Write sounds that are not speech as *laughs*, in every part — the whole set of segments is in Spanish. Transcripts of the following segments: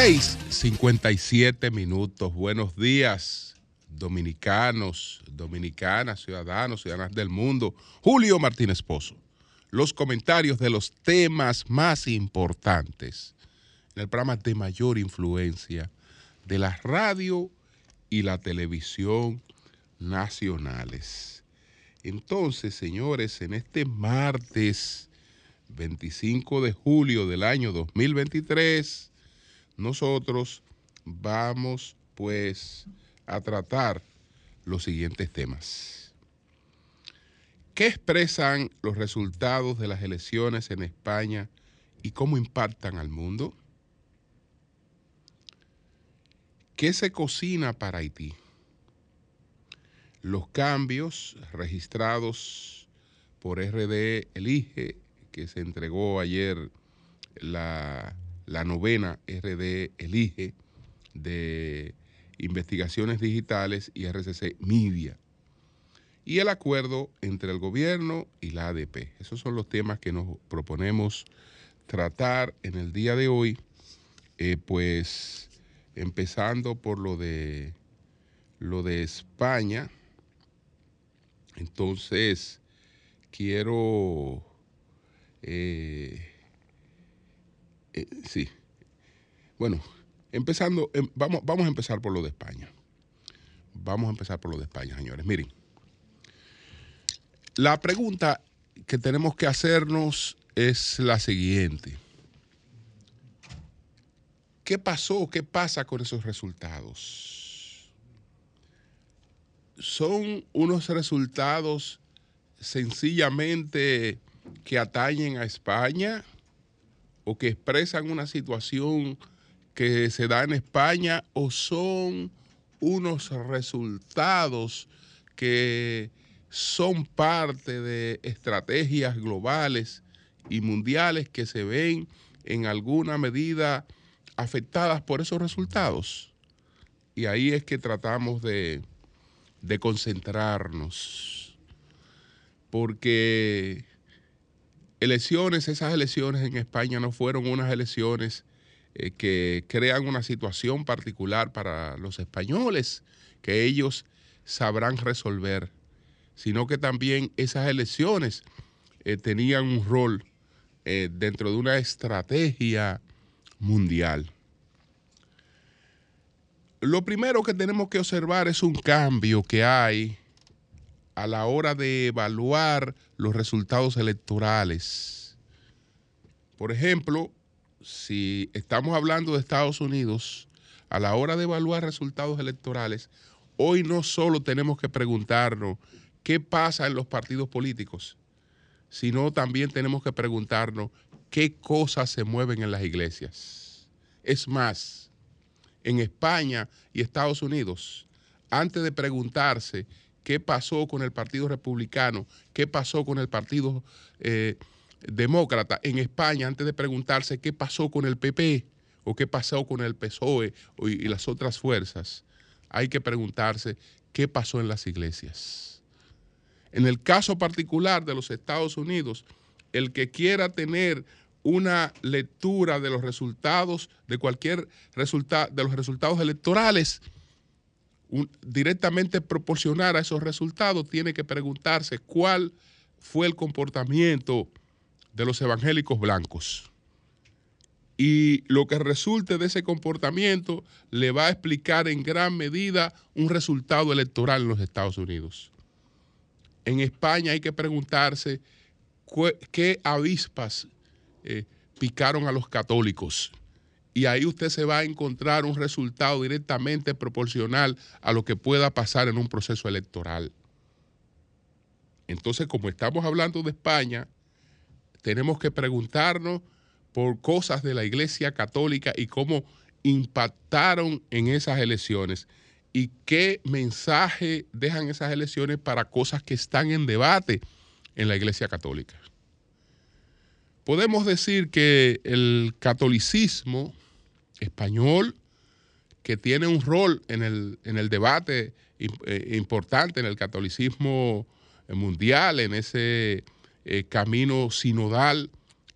6:57 minutos. Buenos días, dominicanos, dominicanas, ciudadanos, ciudadanas del mundo. Julio Martínez Pozo. Los comentarios de los temas más importantes en el programa de mayor influencia de la radio y la televisión nacionales. Entonces, señores, en este martes 25 de julio del año 2023, nosotros vamos pues a tratar los siguientes temas. ¿Qué expresan los resultados de las elecciones en España y cómo impactan al mundo? ¿Qué se cocina para Haití? Los cambios registrados por RD Elige, que se entregó ayer la, la novena RD Elige de investigaciones digitales y RCC Media. Y el acuerdo entre el gobierno y la ADP. Esos son los temas que nos proponemos tratar en el día de hoy, eh, pues empezando por lo de lo de España. Entonces, quiero eh, eh, sí. Bueno, empezando, em, vamos, vamos a empezar por lo de España. Vamos a empezar por lo de España, señores. Miren, la pregunta que tenemos que hacernos es la siguiente. ¿Qué pasó? ¿Qué pasa con esos resultados? ¿Son unos resultados sencillamente que atañen a España o que expresan una situación que se da en España o son unos resultados que son parte de estrategias globales y mundiales que se ven en alguna medida afectadas por esos resultados. Y ahí es que tratamos de, concentrarnos, porque elecciones, esas elecciones en España no fueron unas elecciones eh, que crean una situación particular para los españoles que ellos sabrán resolver, sino que también esas elecciones eh, tenían un rol eh, dentro de una estrategia mundial. Lo primero que tenemos que observar es un cambio que hay a la hora de evaluar los resultados electorales. Por ejemplo, si estamos hablando de Estados Unidos, a la hora de evaluar resultados electorales, hoy no solo tenemos que preguntarnos qué pasa en los partidos políticos, sino también tenemos que preguntarnos qué cosas se mueven en las iglesias. Es más, en España y Estados Unidos, antes de preguntarse qué pasó con el Partido Republicano, qué pasó con el Partido eh, Demócrata en España, antes de preguntarse qué pasó con el PP o qué pasó con el PSOE y las otras fuerzas, hay que preguntarse qué pasó en las iglesias. En el caso particular de los Estados Unidos, el que quiera tener una lectura de los resultados, de cualquier resultado, de los resultados electorales, directamente proporcionar a esos resultados, tiene que preguntarse cuál fue el comportamiento de los evangélicos blancos. Y lo que resulte de ese comportamiento le va a explicar en gran medida un resultado electoral en los Estados Unidos. En España hay que preguntarse qué avispas eh, picaron a los católicos y ahí usted se va a encontrar un resultado directamente proporcional a lo que pueda pasar en un proceso electoral. Entonces, como estamos hablando de España, tenemos que preguntarnos por cosas de la Iglesia Católica y cómo impactaron en esas elecciones y qué mensaje dejan esas elecciones para cosas que están en debate en la Iglesia Católica. Podemos decir que el catolicismo español que tiene un rol en el, en el debate eh, importante en el catolicismo mundial, en ese eh, camino sinodal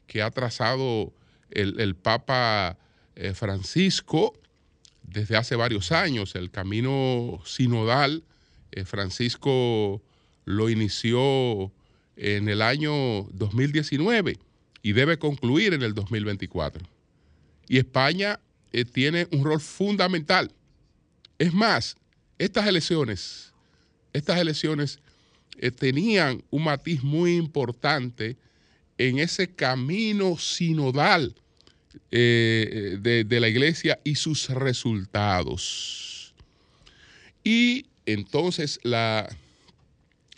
que ha trazado el, Papa eh, Francisco desde hace varios años. El camino sinodal, eh, Francisco lo inició en el año 2019 y debe concluir en el 2024. Y España eh, tiene un rol fundamental. Es más, estas elecciones, estas elecciones eh, tenían un matiz muy importante en ese camino sinodal eh, de, la iglesia y sus resultados. Y entonces la,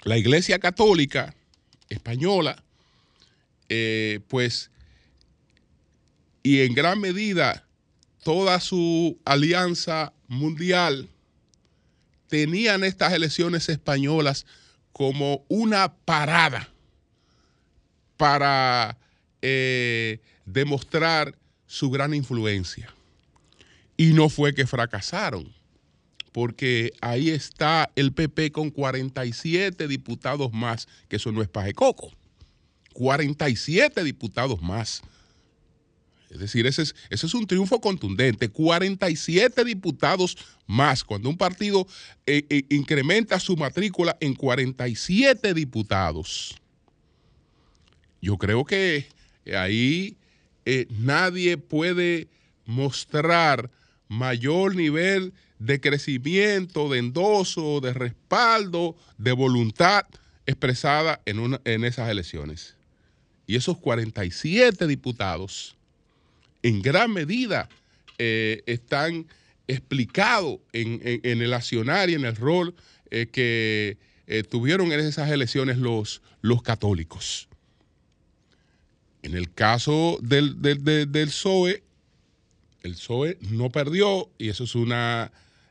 la iglesia católica española, pues, y en gran medida toda su alianza mundial tenían estas elecciones españolas como una parada para eh, demostrar su gran influencia. Y no fue que fracasaron, porque ahí está el PP con 47 diputados más, que eso no es paje coco. 47 diputados más. Es decir, ese es, un triunfo contundente. 47 diputados más. Cuando un partido eh, eh, incrementa su matrícula en 47 diputados. Yo creo que ahí eh, nadie puede mostrar mayor nivel de crecimiento, de endoso, de respaldo, de voluntad expresada en, en esas elecciones. Y esos 47 diputados en gran medida eh, están explicados en, el accionar y en el rol eh, que eh, tuvieron en esas elecciones los, los católicos. En el caso del, del, del PSOE, el PSOE no perdió y eso es una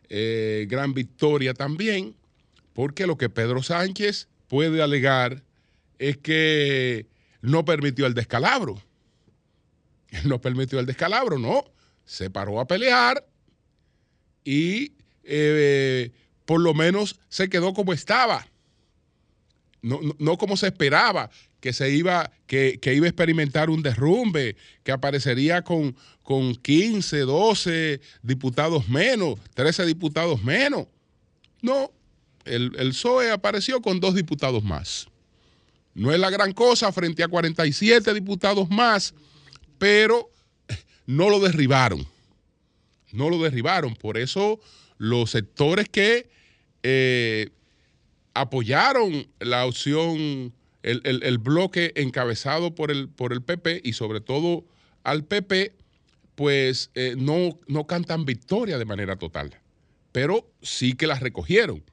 gran victoria también, porque lo que Pedro Sánchez puede alegar es que no permitió el descalabro *laughs* no permitió el descalabro, no. Se paró a pelear y eh, por lo menos se quedó como estaba. No, como se esperaba, que se iba, que, iba a experimentar un derrumbe, que aparecería con, con 15, 12 diputados menos, 13 diputados menos. No, el, el PSOE apareció con dos diputados más. No es la gran cosa frente a 47 diputados más pero no lo derribaron. No lo derribaron. Por eso los sectores que eh, apoyaron la opción, el, bloque encabezado por el, por el PP y sobre todo al PP, pues eh, no, no cantan victoria de manera total. Pero sí que las recogieron.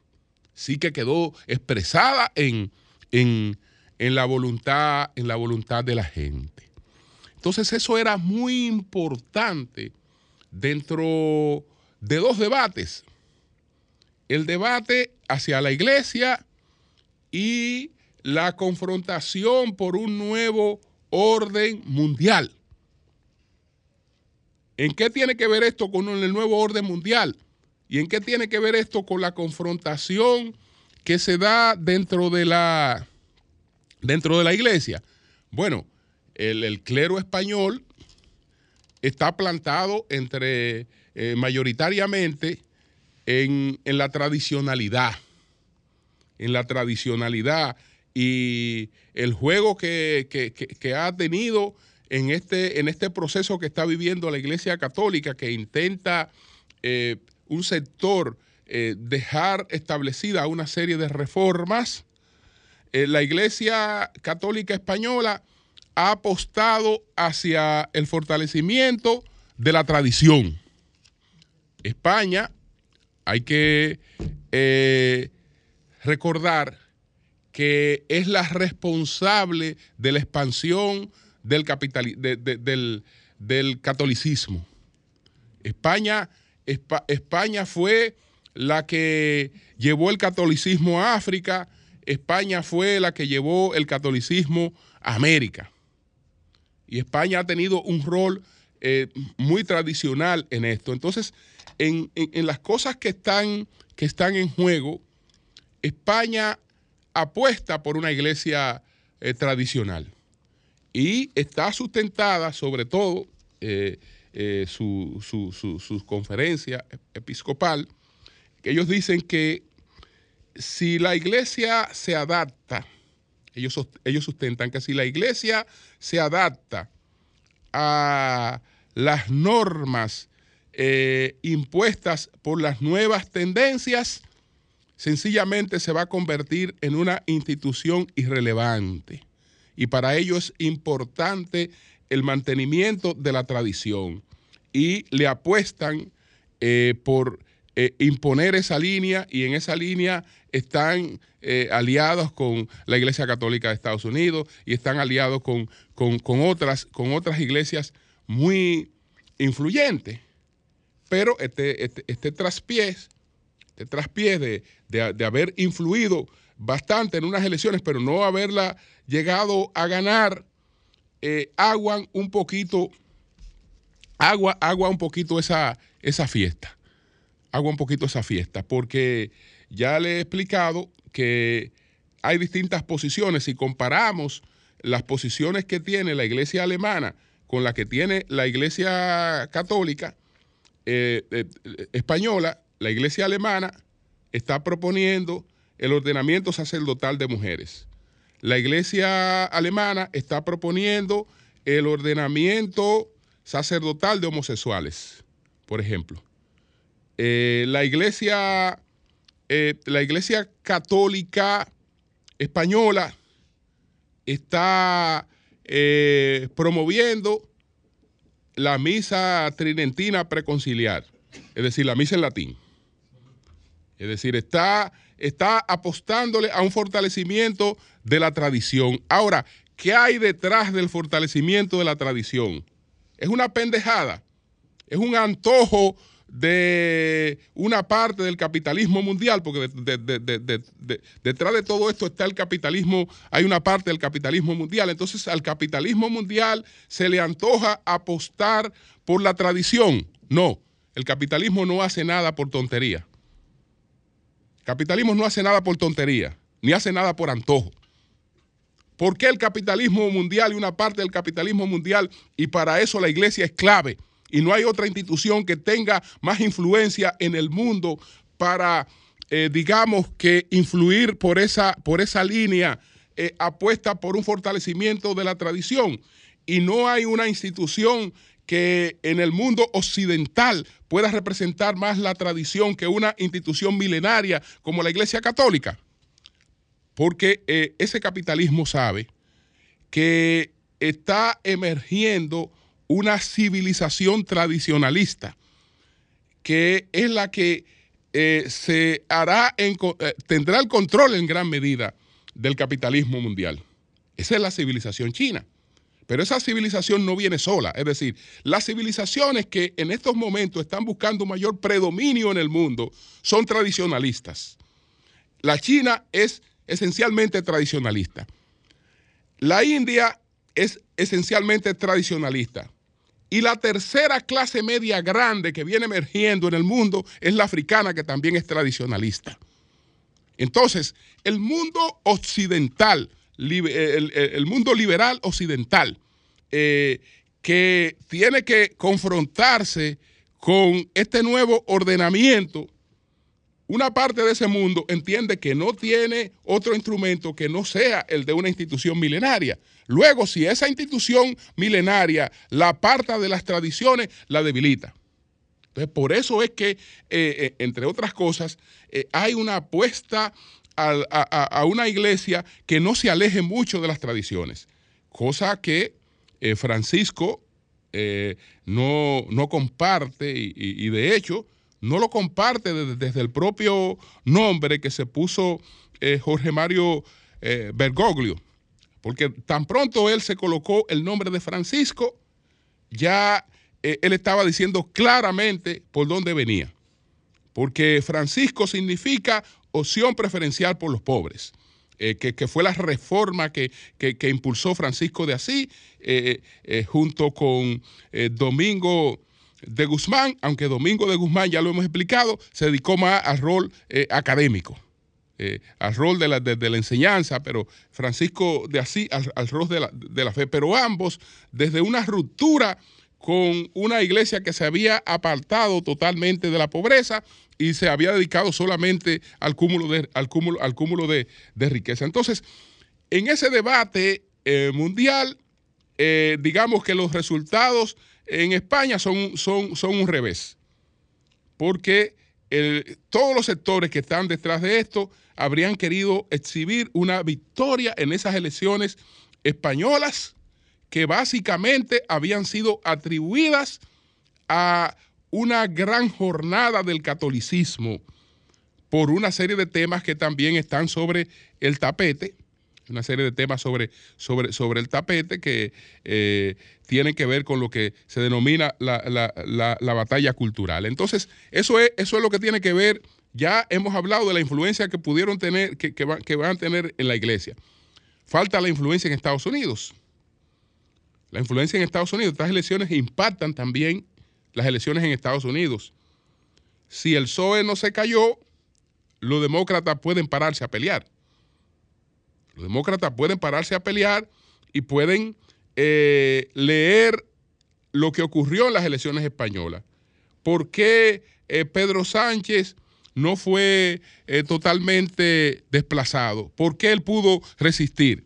Sí que quedó expresada en, en, en la voluntad, en la voluntad de la gente. Entonces eso era muy importante dentro de dos debates. El debate hacia la iglesia y la confrontación por un nuevo orden mundial. ¿En qué tiene que ver esto con el nuevo orden mundial? ¿Y en qué tiene que ver esto con la confrontación que se da dentro de la, dentro de la iglesia? Bueno, el, clero español está plantado entre eh, mayoritariamente en, la tradicionalidad, en la tradicionalidad y el juego que, ha tenido en este, en este proceso que está viviendo la Iglesia Católica, que intenta eh, un sector eh, dejar establecida una serie de reformas. la Iglesia Católica Española ha apostado hacia el fortalecimiento de la tradición. España, hay que eh, recordar que es la responsable de la expansión del, del, catolicismo. España, España fue la que llevó el catolicismo a África, España fue la que llevó el catolicismo a América. Y España ha tenido un rol eh, muy tradicional en esto. Entonces, en, las cosas que están, que están en juego, España apuesta por una iglesia eh, tradicional. y está sustentada sobre todo eh, su, su, conferencia episcopal, que ellos dicen que si la iglesia se adapta, ellos, ellos sustentan que si la iglesia se adapta a las normas eh, impuestas por las nuevas tendencias, sencillamente se va a convertir en una institución irrelevante. Y para ello es importante el mantenimiento de la tradición. Y le apuestan eh, por eh, imponer esa línea y en esa línea están eh, aliados con la Iglesia Católica de Estados Unidos y están aliados con, con, otras, con otras iglesias muy influyentes. Pero este, este, este traspiés tras de, de, haber influido bastante en unas elecciones, pero no haberla llegado a ganar, eh, aguan un poquito, agua, agua un poquito esa, esa fiesta. Agua un poquito esa fiesta, porque ya le he explicado que hay distintas posiciones. Si comparamos las posiciones que tiene la iglesia alemana con las que tiene la iglesia católica eh, eh, española, la iglesia alemana está proponiendo el ordenamiento sacerdotal de mujeres. La iglesia alemana está proponiendo el ordenamiento sacerdotal de homosexuales, por ejemplo. Eh, la, iglesia, eh, la iglesia católica española está eh, promoviendo la misa tridentina preconciliar, es decir, la misa en latín. Es decir, está, está apostándole a un fortalecimiento de la tradición. Ahora, ¿qué hay detrás del fortalecimiento de la tradición? Es una pendejada, es un antojo de una parte del capitalismo mundial, porque detrás de todo esto está el capitalismo, hay una parte del capitalismo mundial. Entonces al capitalismo mundial se le antoja apostar por la tradición. No, el capitalismo no hace nada por tontería. Capitalismo no hace nada por tontería, ni hace nada por antojo. ¿Por qué el capitalismo mundial y una parte del capitalismo mundial? Y para eso la iglesia es clave. Y no hay otra institución que tenga más influencia en el mundo para, eh, digamos, que influir por esa, por esa línea eh, apuesta por un fortalecimiento de la tradición. Y no hay una institución que en el mundo occidental pueda representar más la tradición que una institución milenaria como la Iglesia Católica. Porque eh, ese capitalismo sabe que está emergiendo una civilización tradicionalista, que es la que eh, se hará eh, tendrá el control en gran medida del capitalismo mundial. Esa es la civilización china. Pero esa civilización no viene sola. Es decir, las civilizaciones que en estos momentos están buscando mayor predominio en el mundo son tradicionalistas. La China es esencialmente tradicionalista. La India es esencialmente tradicionalista. Y la tercera clase media grande que viene emergiendo en el mundo es la africana, que también es tradicionalista. Entonces, el mundo occidental, el, mundo liberal occidental, eh, que tiene que confrontarse con este nuevo ordenamiento, una parte de ese mundo entiende que no tiene otro instrumento que no sea el de una institución milenaria. Luego, si esa institución milenaria la aparta de las tradiciones, la debilita. Entonces, por eso es que, eh, eh, entre otras cosas, hay una apuesta a, una iglesia que no se aleje mucho de las tradiciones, cosa que eh, Francisco eh, no, no, comparte y, de hecho no lo comparte desde, el propio nombre que se puso eh, Jorge Mario Bergoglio, porque tan pronto él se colocó el nombre de Francisco, ya él estaba diciendo claramente por dónde venía, porque Francisco significa opción preferencial por los pobres. Eh, que, fue la reforma que, impulsó Francisco de Asís eh, eh, junto con Domingo de Guzmán, aunque Domingo de Guzmán, ya lo hemos explicado, se dedicó más al rol académico. Eh, al rol de la, de, la, enseñanza, pero Francisco de Asís al, rol de la, de la fe, pero ambos desde una ruptura con una iglesia que se había apartado totalmente de la pobreza y se había dedicado solamente al cúmulo de, al cúmulo, al cúmulo de, riqueza. Entonces, en ese debate eh, mundial, eh, digamos que los resultados en España son, son, son un revés, porque todos los sectores que están detrás de esto habrían querido exhibir una victoria en esas elecciones españolas que básicamente habían sido atribuidas a una gran jornada del catolicismo por una serie de temas que también están sobre el tapete, una serie de temas sobre, sobre, sobre el tapete que eh, tienen que ver con lo que se denomina la, batalla cultural. Entonces, eso es, eso es lo que tiene que ver, ya hemos hablado de la influencia que pudieron tener, que, que, que van a tener en la iglesia. Falta la influencia en Estados Unidos. La influencia en Estados Unidos, estas elecciones impactan también las elecciones en Estados Unidos. Si el PSOE no se cayó, los demócratas pueden pararse a pelear. Los demócratas pueden pararse a pelear y pueden eh, leer lo que ocurrió en las elecciones españolas. ¿Por qué eh, Pedro Sánchez no fue eh, totalmente desplazado? ¿Por qué él pudo resistir?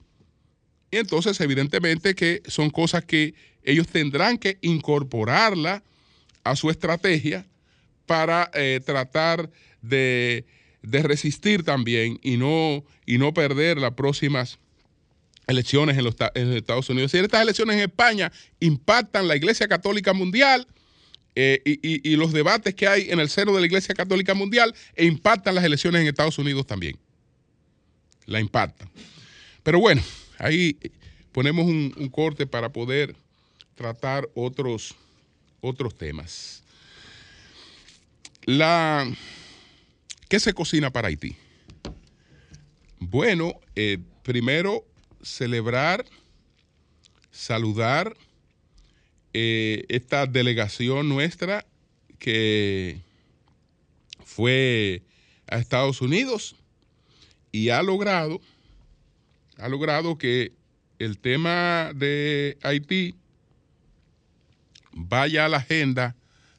Y entonces, evidentemente que son cosas que ellos tendrán que incorporarla a su estrategia para tratar de, resistir también y no, y no perder las próximas elecciones en los, Estados Unidos. Y estas elecciones en España impactan la Iglesia Católica Mundial eh, y, y, los debates que hay en el seno de la Iglesia Católica Mundial e impactan las elecciones en Estados Unidos también. La impactan. Pero bueno, Ahí ponemos un, corte para poder tratar otros, otros temas. La, ¿Qué se cocina para Haití? Bueno, eh, primero celebrar, saludar eh, esta delegación nuestra que fue a Estados Unidos y ha logrado ha logrado que el tema de Haití vaya a la agenda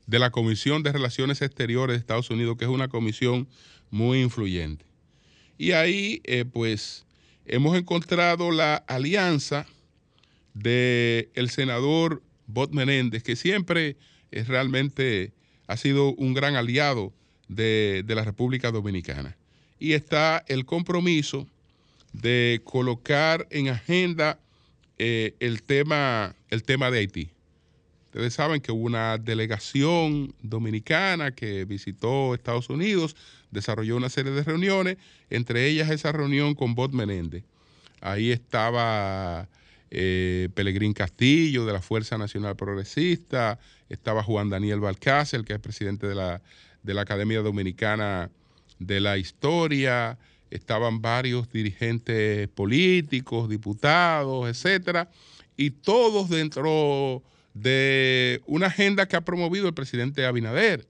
de la Comisión de Relaciones Exteriores de Estados Unidos, que es una comisión muy influyente. Y ahí, eh, pues, hemos encontrado la alianza del el senador Bot Menéndez, que siempre es realmente ha sido un gran aliado de, de la República Dominicana. Y está el compromiso de colocar en agenda eh, el, tema, el tema de Haití. Ustedes saben que hubo una delegación dominicana que visitó Estados Unidos, desarrolló una serie de reuniones, entre ellas esa reunión con Bot Menéndez. Ahí estaba eh, Pelegrín Castillo de la Fuerza Nacional Progresista, estaba Juan Daniel Balcácer, que es presidente de la, de la Academia Dominicana de la Historia, estaban varios dirigentes políticos, diputados, etcétera, y todos dentro de una agenda que ha promovido el presidente Abinader,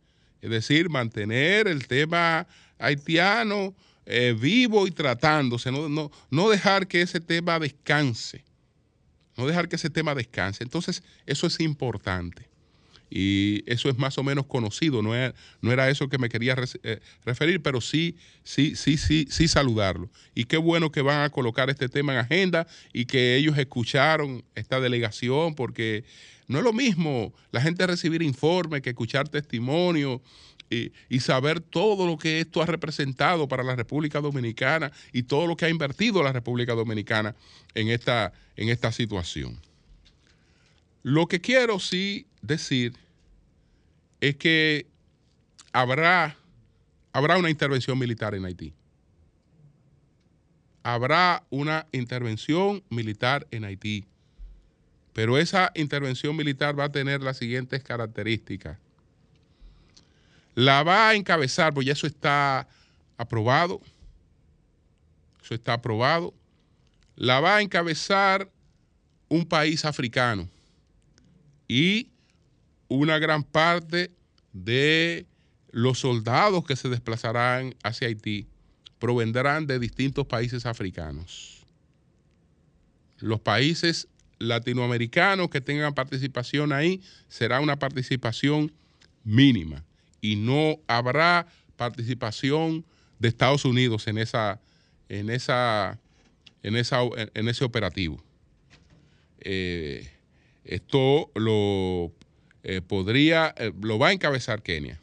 es decir, mantener el tema haitiano eh, vivo y tratándose, no, dejar que ese tema descanse, no dejar que ese tema descanse. Entonces, eso es importante y eso es más o menos conocido, no, no era eso que me quería eh, referir, pero sí, sí, sí, sí, sí saludarlo. Y qué bueno que van a colocar este tema en agenda y que ellos escucharon esta delegación, porque no es lo mismo la gente recibir informes que escuchar testimonio y, y, saber todo lo que esto ha representado para la República Dominicana y todo lo que ha invertido la República Dominicana en esta, en esta situación. Lo que quiero sí decir es que habrá, habrá una intervención militar en Haití. Habrá una intervención militar en Haití. Pero esa intervención militar va a tener las siguientes características. La va a encabezar, pues ya eso está aprobado. Eso está aprobado. La va a encabezar un país africano y una gran parte de los soldados que se desplazarán hacia Haití provendrán de distintos países africanos. Los países latinoamericanos que tengan participación ahí será una participación mínima y no habrá participación de Estados Unidos en esa en esa en esa en ese operativo. Eh, esto lo eh, podría eh, lo va a encabezar Kenia.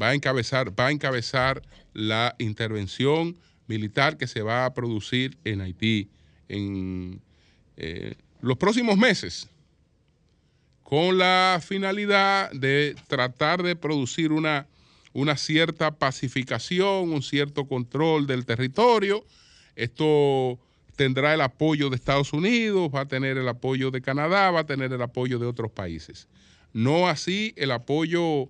Va a encabezar va a encabezar la intervención militar que se va a producir en Haití en los próximos meses con la finalidad de tratar de producir una, una cierta pacificación, un cierto control del territorio. Esto tendrá el apoyo de Estados Unidos, va a tener el apoyo de Canadá, va a tener el apoyo de otros países. No así el apoyo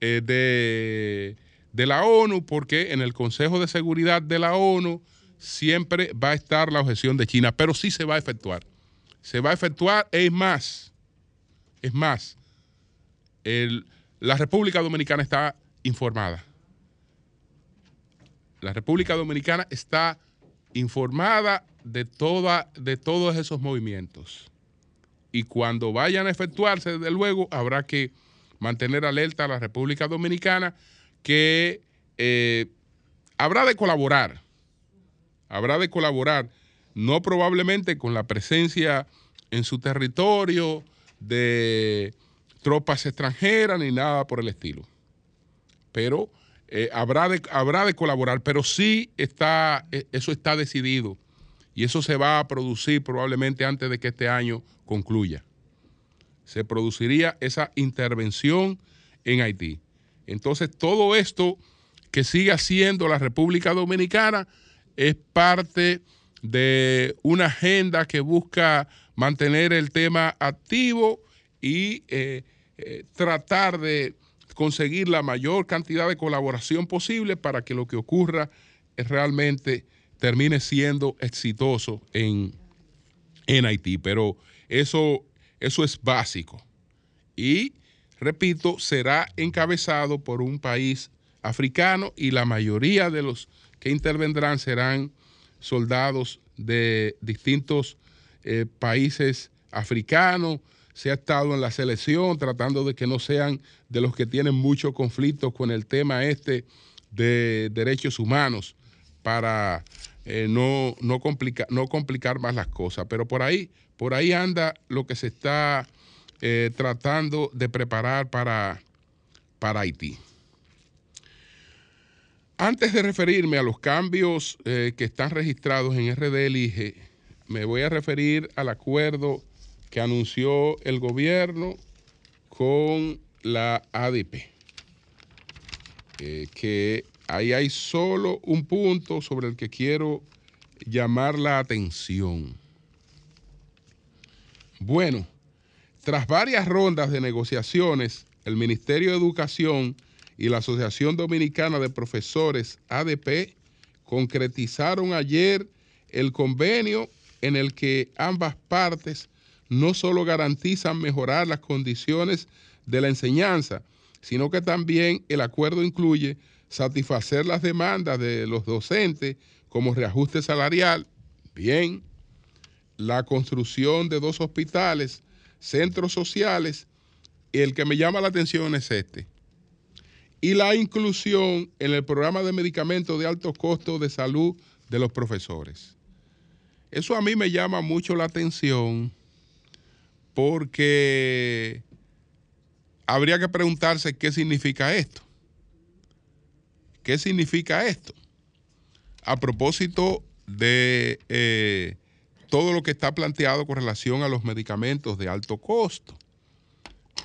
eh, de, de la ONU, porque en el Consejo de Seguridad de la ONU siempre va a estar la objeción de China, pero sí se va a efectuar. Se va a efectuar, es más, es más, la República Dominicana está informada. La República Dominicana está informada de, toda, de todos esos movimientos. Y cuando vayan a efectuarse, desde luego, habrá que mantener alerta a la República Dominicana que eh, habrá de colaborar, habrá de colaborar, no probablemente con la presencia en su territorio, de tropas extranjeras ni nada por el estilo. Pero eh, habrá, de, habrá de colaborar, pero sí está, eh, eso está decidido y eso se va a producir probablemente antes de que este año concluya. Se produciría esa intervención en Haití. Entonces, todo esto que sigue haciendo la República Dominicana es parte de una agenda que busca mantener el tema activo y eh, eh, tratar de conseguir la mayor cantidad de colaboración posible para que lo que ocurra realmente termine siendo exitoso en, en Haití. Pero eso, eso es básico. Y, repito, será encabezado por un país africano y la mayoría de los que intervendrán serán soldados de distintos eh, países africanos, se ha estado en la selección tratando de que no sean de los que tienen muchos conflictos con el tema este de derechos humanos para eh, no, no, no complicar más las cosas. Pero por ahí, por ahí anda lo que se está eh, tratando de preparar para, para Haití. Antes de referirme a los cambios que están registrados en RD Elige, me voy a referir al acuerdo que anunció el gobierno con la ADP. Eh, que ahí hay solo un punto sobre el que quiero llamar la atención. Bueno, tras varias rondas de negociaciones, el Ministerio de Educación y la Asociación Dominicana de Profesores ADP concretizaron ayer el convenio en el que ambas partes no solo garantizan mejorar las condiciones de la enseñanza, sino que también el acuerdo incluye satisfacer las demandas de los docentes como reajuste salarial, bien, la construcción de dos hospitales, centros sociales, el que me llama la atención es este, y la inclusión en el programa de medicamentos de alto costo de salud de los profesores. Eso a mí me llama mucho la atención porque habría que preguntarse qué significa esto. ¿Qué significa esto? A propósito de eh, todo lo que está planteado con relación a los medicamentos de alto costo,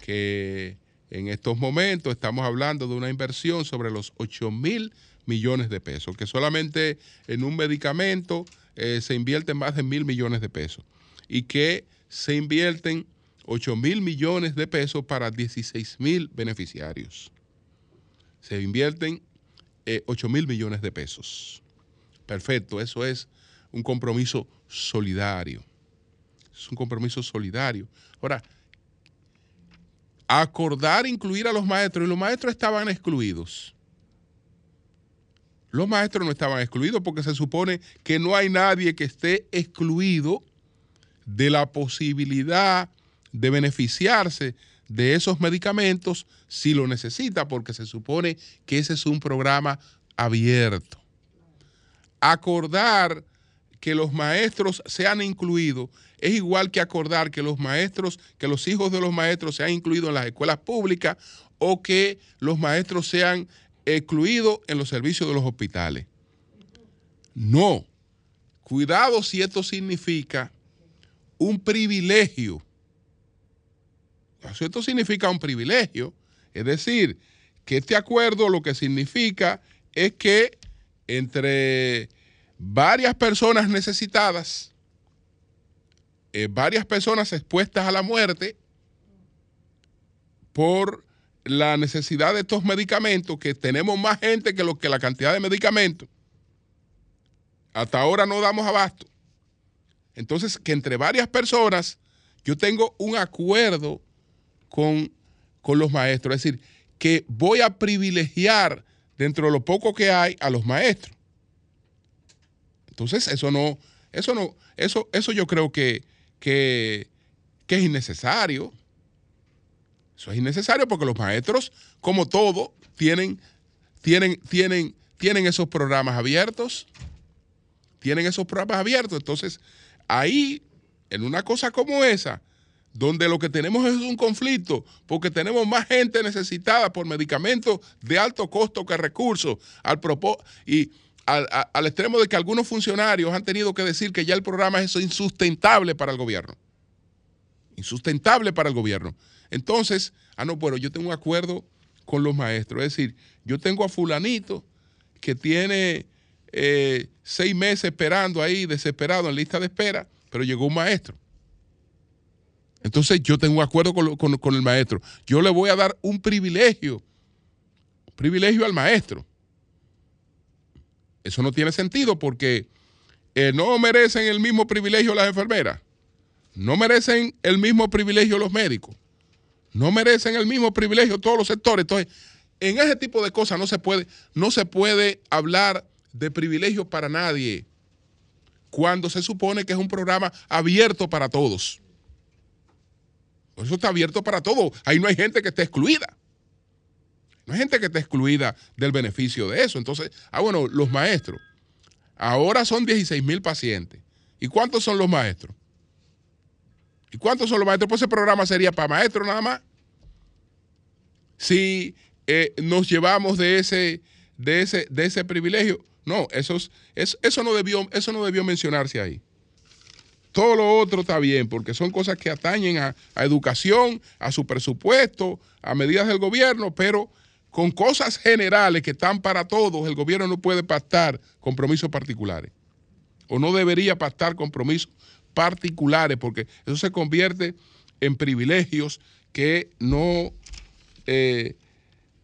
que en estos momentos estamos hablando de una inversión sobre los 8 mil millones de pesos, que solamente en un medicamento eh, se invierten más de mil millones de pesos y que se invierten 8 mil millones de pesos para 16 mil beneficiarios. Se invierten 8 eh, mil millones de pesos. Perfecto, eso es un compromiso solidario. Es un compromiso solidario. Ahora, acordar incluir a los maestros, y los maestros estaban excluidos. los maestros no estaban excluidos porque se supone que no hay nadie que esté excluido de la posibilidad de beneficiarse de esos medicamentos si lo necesita, porque se supone que ese es un programa abierto. Acordar que los maestros sean incluidos es igual que acordar que los maestros, que los hijos de los maestros sean incluidos en las escuelas públicas o que los maestros sean excluidos en los servicios de los hospitales. No. Cuidado si esto significa un privilegio. Esto significa un privilegio, es decir, que este acuerdo lo que significa es que entre varias personas necesitadas, eh, varias personas expuestas a la muerte por la necesidad de estos medicamentos, que tenemos más gente que, lo, que la cantidad de medicamentos, hasta ahora no damos abasto. Entonces, que entre varias personas yo tengo un acuerdo con, con los maestros, es decir, que voy a privilegiar dentro de lo poco que hay a los maestros. Entonces, eso no, eso no, eso, eso yo creo que, que, que es innecesario. Eso es innecesario porque los maestros, como todo, tienen, tienen, tienen, tienen esos programas abiertos. Tienen esos programas abiertos. Entonces, ahí, en una cosa como esa, donde lo que tenemos es un conflicto, porque tenemos más gente necesitada por medicamentos de alto costo que recursos, al y al, al, extremo de que algunos funcionarios han tenido que decir que ya el programa es insustentable para el gobierno. Insustentable para el gobierno. Entonces, ah, no, bueno, yo tengo un acuerdo con los maestros. Es decir, yo tengo a fulanito que tiene eh, seis meses esperando ahí, desesperado en lista de espera, pero llegó un maestro. Entonces yo tengo un acuerdo con, el maestro. Yo le voy a dar un privilegio, privilegio al maestro. Eso no tiene sentido porque eh, no merecen el mismo privilegio las enfermeras, no merecen el mismo privilegio los médicos, no merecen el mismo privilegio todos los sectores. Entonces, en ese tipo de cosas no se puede, no se puede hablar de privilegios para nadie cuando se supone que es un programa abierto para todos. Eso está abierto para todos. Ahí no hay gente que esté excluida. No hay gente que esté excluida del beneficio de eso. Entonces, ah, bueno, los maestros. Ahora son 16 mil pacientes. ¿Y cuántos son los maestros? ¿Y cuántos son los maestros? Pues ese programa sería para maestros nada más. Si eh, nos llevamos de ese, de ese, de ese privilegio. No, eso, eso, no debió, eso no debió mencionarse ahí. Todo lo otro está bien, porque son cosas que atañen a, a, educación, a su presupuesto, a medidas del gobierno, pero con cosas generales que están para todos, el gobierno no puede pactar compromisos particulares. O no debería pactar compromisos particulares, porque eso se convierte en privilegios que no, eh,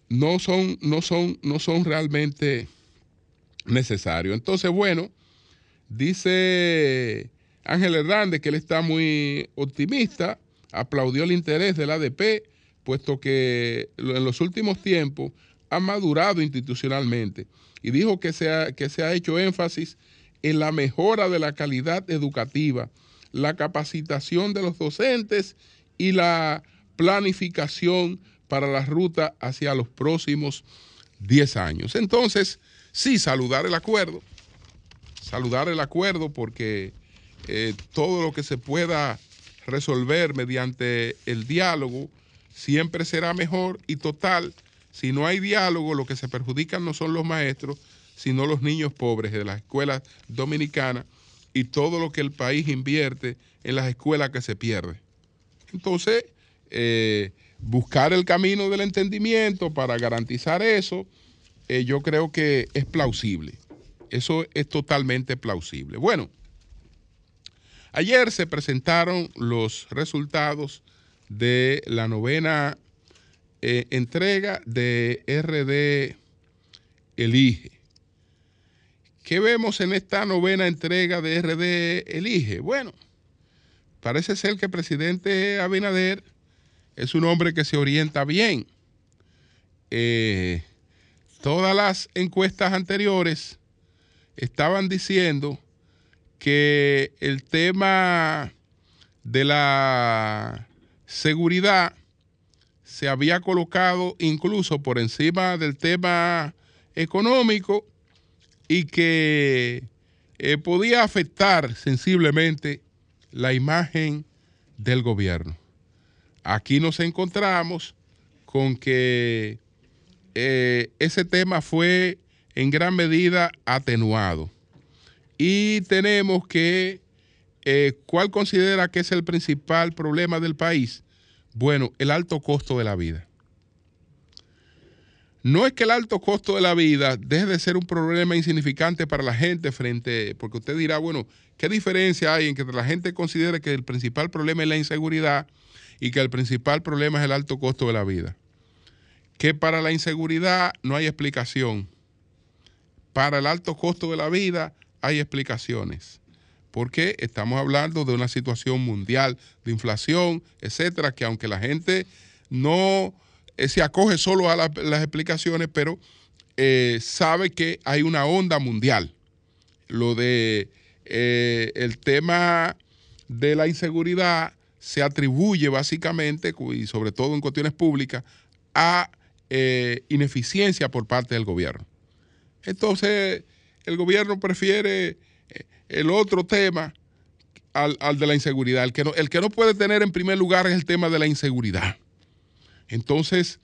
no, son, no, son, no son realmente necesarios. Entonces, bueno, dice Ángel Hernández que él está muy optimista, aplaudió el interés del ADP, puesto que en los últimos tiempos ha madurado institucionalmente y dijo que se que se ha hecho énfasis en la mejora de la calidad educativa, la capacitación de los docentes y la planificación para la ruta hacia los próximos 10 años. Entonces, sí, saludar el acuerdo, saludar el acuerdo porque eh, todo lo que se pueda resolver mediante el diálogo siempre será mejor y total. Si no hay diálogo, lo que se perjudican no son los maestros, sino los niños pobres de las escuelas dominicanas y todo lo que el país invierte en las escuelas que se pierde. Entonces, eh, buscar el camino del entendimiento para garantizar eso, eh, yo creo que es plausible. Eso es totalmente plausible. Bueno, ayer se presentaron los resultados de la novena eh, entrega de RD Elige. ¿Qué vemos en esta novena entrega de RD Elige? Bueno, parece ser que el presidente Abinader es un hombre que se orienta bien. Eh, todas las encuestas anteriores estaban diciendo que el tema de la seguridad se había colocado incluso por encima del tema económico y que eh, podía afectar sensiblemente la imagen del gobierno. Aquí nos encontramos con que eh, ese tema fue en gran medida atenuado. Y tenemos que, eh, ¿cuál considera que es el principal problema del país? Bueno, el alto costo de la vida. No es que el alto costo de la vida deje de ser un problema insignificante para la gente frente, porque usted dirá, bueno, ¿qué diferencia hay en que la gente considere que el principal problema es la inseguridad y que el principal problema es el alto costo de la vida? Que para la inseguridad no hay explicación. Para el alto costo de la vida hay explicaciones. Porque estamos hablando de una situación mundial de inflación, etcétera, que aunque la gente no eh, se acoge solo a las explicaciones, pero eh, sabe que hay una onda mundial. Lo de eh, el tema de la inseguridad se atribuye básicamente, y sobre todo en cuestiones públicas, a ineficiencia por parte del gobierno. Entonces, el gobierno prefiere el otro tema al, de la inseguridad. El que, no, el que no puede tener en primer lugar es el tema de la inseguridad. Entonces,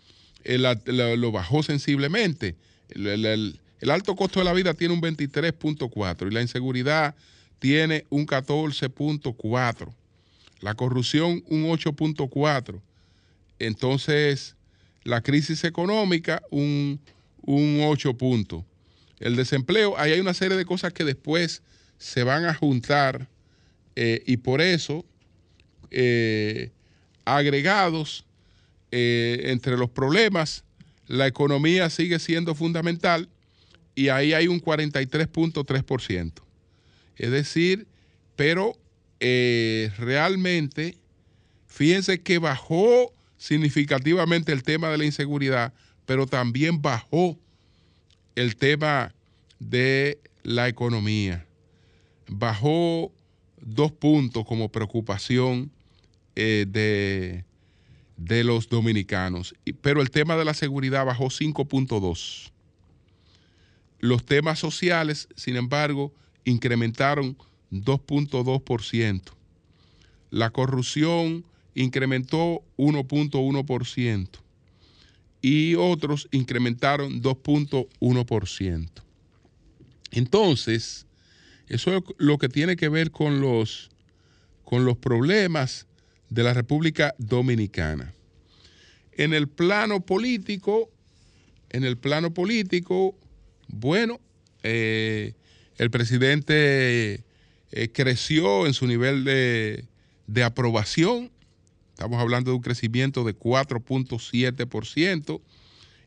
lo bajó sensiblemente. El, alto costo de la vida tiene un 23.4 y la inseguridad tiene un 14.4. La corrupción un 8.4. Entonces, la crisis económica un, un 8 puntos. El desempleo, ahí hay una serie de cosas que después se van a juntar eh, y por eso eh, agregados eh, entre los problemas, la economía sigue siendo fundamental y ahí hay un 43.3%. Es decir, pero realmente, fíjense que bajó significativamente el tema de la inseguridad, pero también bajó el tema de la economía. Bajó dos puntos como preocupación eh, de de los dominicanos. Pero el tema de la seguridad bajó 5.2. Los temas sociales, sin embargo, incrementaron 2.2%. La corrupción incrementó 1.1% y otros incrementaron 2.1%. Entonces, eso es lo que tiene que ver con los, con los problemas de la República Dominicana. En el plano político, en el plano político, bueno, eh, el presidente eh, creció en su nivel de, de aprobación. Estamos hablando de un crecimiento de 4.7%.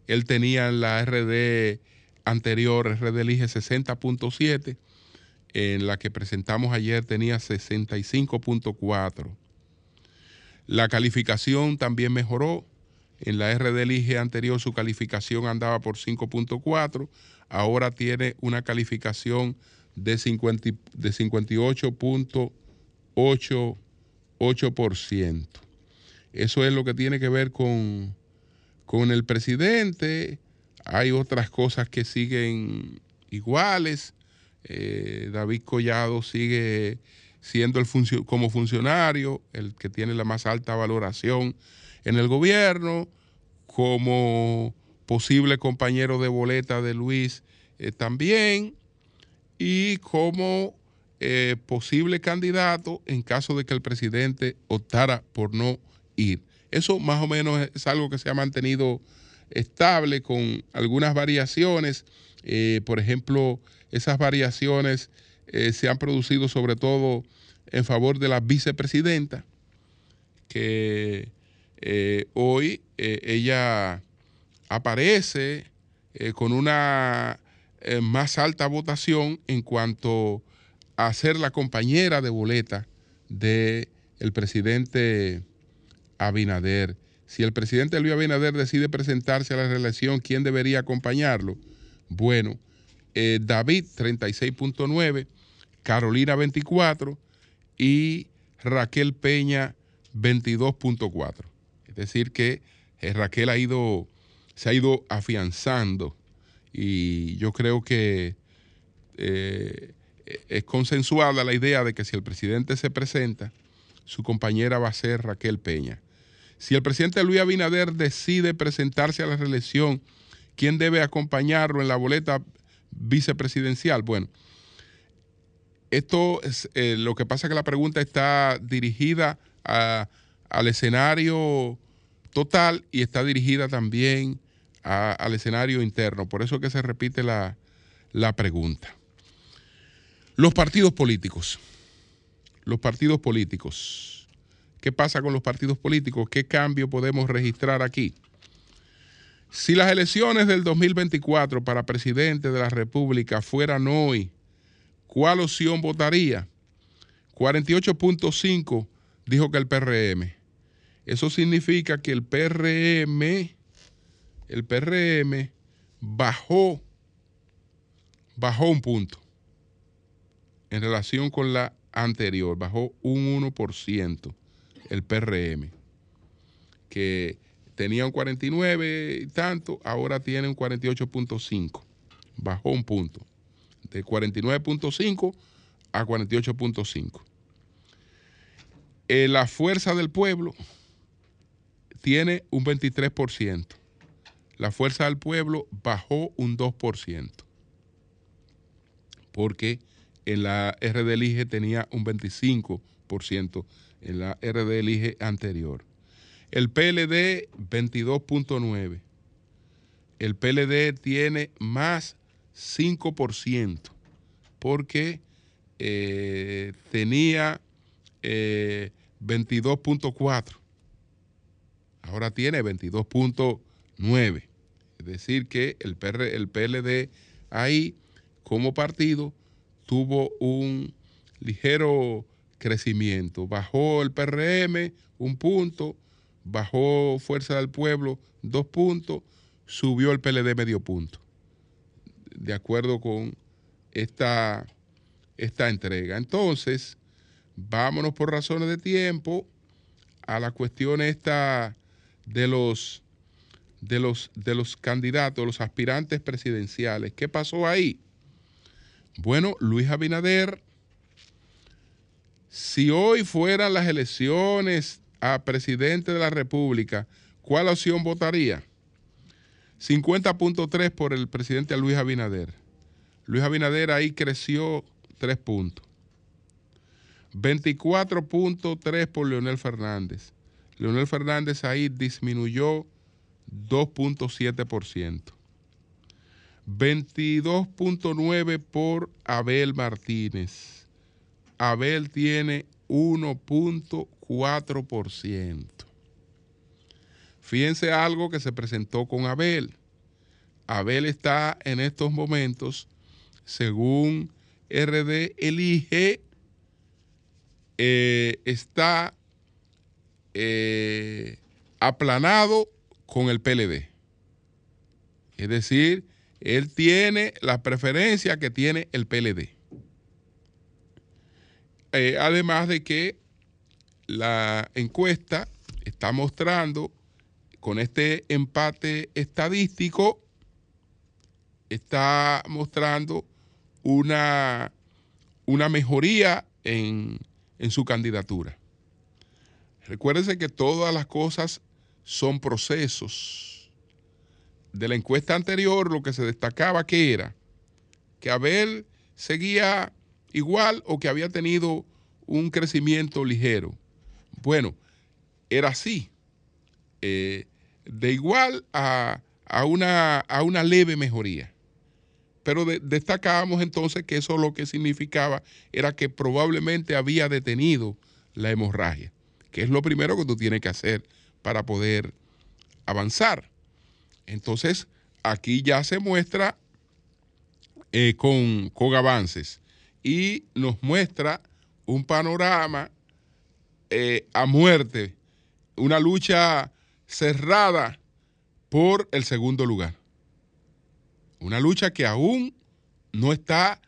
Él tenía en la RD anterior, RD elige 60.7, en la que presentamos ayer tenía 65.4. La calificación también mejoró. En la RD Lige anterior su calificación andaba por 5.4, ahora tiene una calificación de, de 58.8%. Eso es lo que tiene que ver con, con el presidente. Hay otras cosas que siguen iguales. Eh, David Collado sigue siendo el como funcionario el que tiene la más alta valoración en el gobierno, como posible compañero de boleta de Luis eh, también, y como eh, posible candidato en caso de que el presidente optara por no ir. Eso más o menos es algo que se ha mantenido estable con algunas variaciones. Eh, por ejemplo, esas variaciones eh, se han producido sobre todo en favor de la vicepresidenta, que eh, hoy ella aparece con una más alta votación en cuanto a ser la compañera de boleta del el presidente Abinader. si el presidente Luis Abinader decide presentarse a la reelección, ¿quién debería acompañarlo? Bueno, eh, David 36.9, Carolina 24 y Raquel Peña 22.4. Es decir, que eh, Raquel ha ido, se ha ido afianzando y yo creo que eh, es consensuada la idea de que si el presidente se presenta, su compañera va a ser Raquel Peña. Si el presidente Luis Abinader decide presentarse a la reelección, ¿quién debe acompañarlo en la boleta vicepresidencial? Bueno, esto es eh, lo que pasa es que la pregunta está dirigida al escenario total y está dirigida también al escenario interno. Por eso que se repite la, la pregunta. Los partidos políticos. Los partidos políticos. ¿Qué pasa con los partidos políticos? ¿Qué cambio podemos registrar aquí? Si las elecciones del 2024 para presidente de la República fueran hoy, ¿cuál opción votaría? 48.5 dijo que el PRM. Eso significa que el PRM, el PRM bajó, bajó un punto en relación con la anterior, bajó un 1% el PRM, que tenía un 49 y tanto, ahora tiene un 48.5, bajó un punto, de 49.5 a 48.5. Eh, la fuerza del pueblo tiene un 23%. La fuerza del pueblo bajó un 2%. Porque en la RD Elige tenía un 25% en la RD Elige anterior. El PLD 22.9. El PLD tiene más 5% porque eh, tenía 22.4. Eh, Ahora tiene 22.9. Es decir, que el, el PLD ahí como partido tuvo un ligero crecimiento. Bajó el PRM un punto, bajó Fuerza del Pueblo dos puntos, subió el PLD medio punto. De acuerdo con esta, esta entrega. Entonces, vámonos por razones de tiempo a la cuestión esta de los, de los, de los candidatos, los aspirantes presidenciales. ¿Qué pasó ahí? Bueno, Luis Abinader, si hoy fueran las elecciones a presidente de la República, ¿cuál opción votaría? 50.3 por el presidente Luis Abinader. Luis Abinader ahí creció 3 puntos. 24.3 por Leonel Fernández. Leonel Fernández ahí disminuyó 2.7%. 22.9 por Abel Martínez. Abel tiene 1.4%. Fíjense algo que se presentó con Abel. Abel está en estos momentos, según RD elige, eh, está eh, aplanado con el PLD. Es decir, él tiene la preferencia que tiene el PLD. Eh, además de que la encuesta está mostrando, con este empate estadístico, está mostrando una, una mejoría en, en su candidatura. Recuérdense que todas las cosas son procesos de la encuesta anterior lo que se destacaba que era que Abel seguía igual o que había tenido un crecimiento ligero. Bueno, era así, eh, de igual a, una, a, una, leve mejoría. Pero destacábamos entonces que eso lo que significaba era que probablemente había detenido la hemorragia, que es lo primero que tú tienes que hacer para poder avanzar. Entonces, aquí ya se muestra eh, con, avances y nos muestra un panorama eh, a muerte, una lucha cerrada por el segundo lugar. Una lucha que aún no está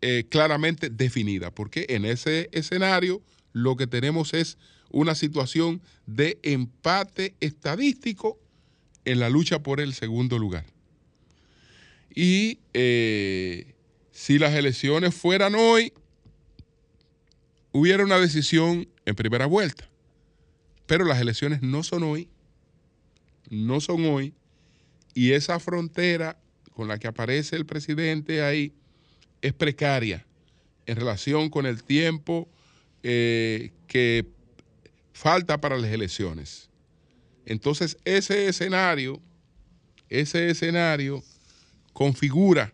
eh, claramente definida, porque en ese escenario lo que tenemos es una situación de empate estadístico en la lucha por el segundo lugar. Y eh, si las elecciones fueran hoy, hubiera una decisión en primera vuelta. Pero las elecciones no son hoy, no son hoy, y esa frontera con la que aparece el presidente ahí es precaria en relación con el tiempo eh, que falta para las elecciones. Entonces, ese escenario, ese escenario configura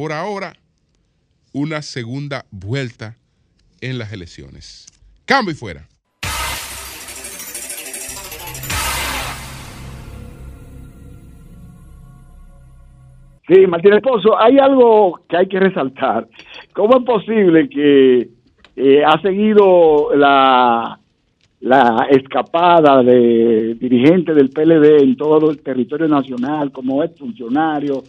por ahora una segunda vuelta en las elecciones. Cambio y fuera. Sí, Martín Esposo, hay algo que hay que resaltar. ¿Cómo es posible que eh, ha seguido la, la escapada de dirigentes del PLD en todo el territorio nacional, como es funcionario,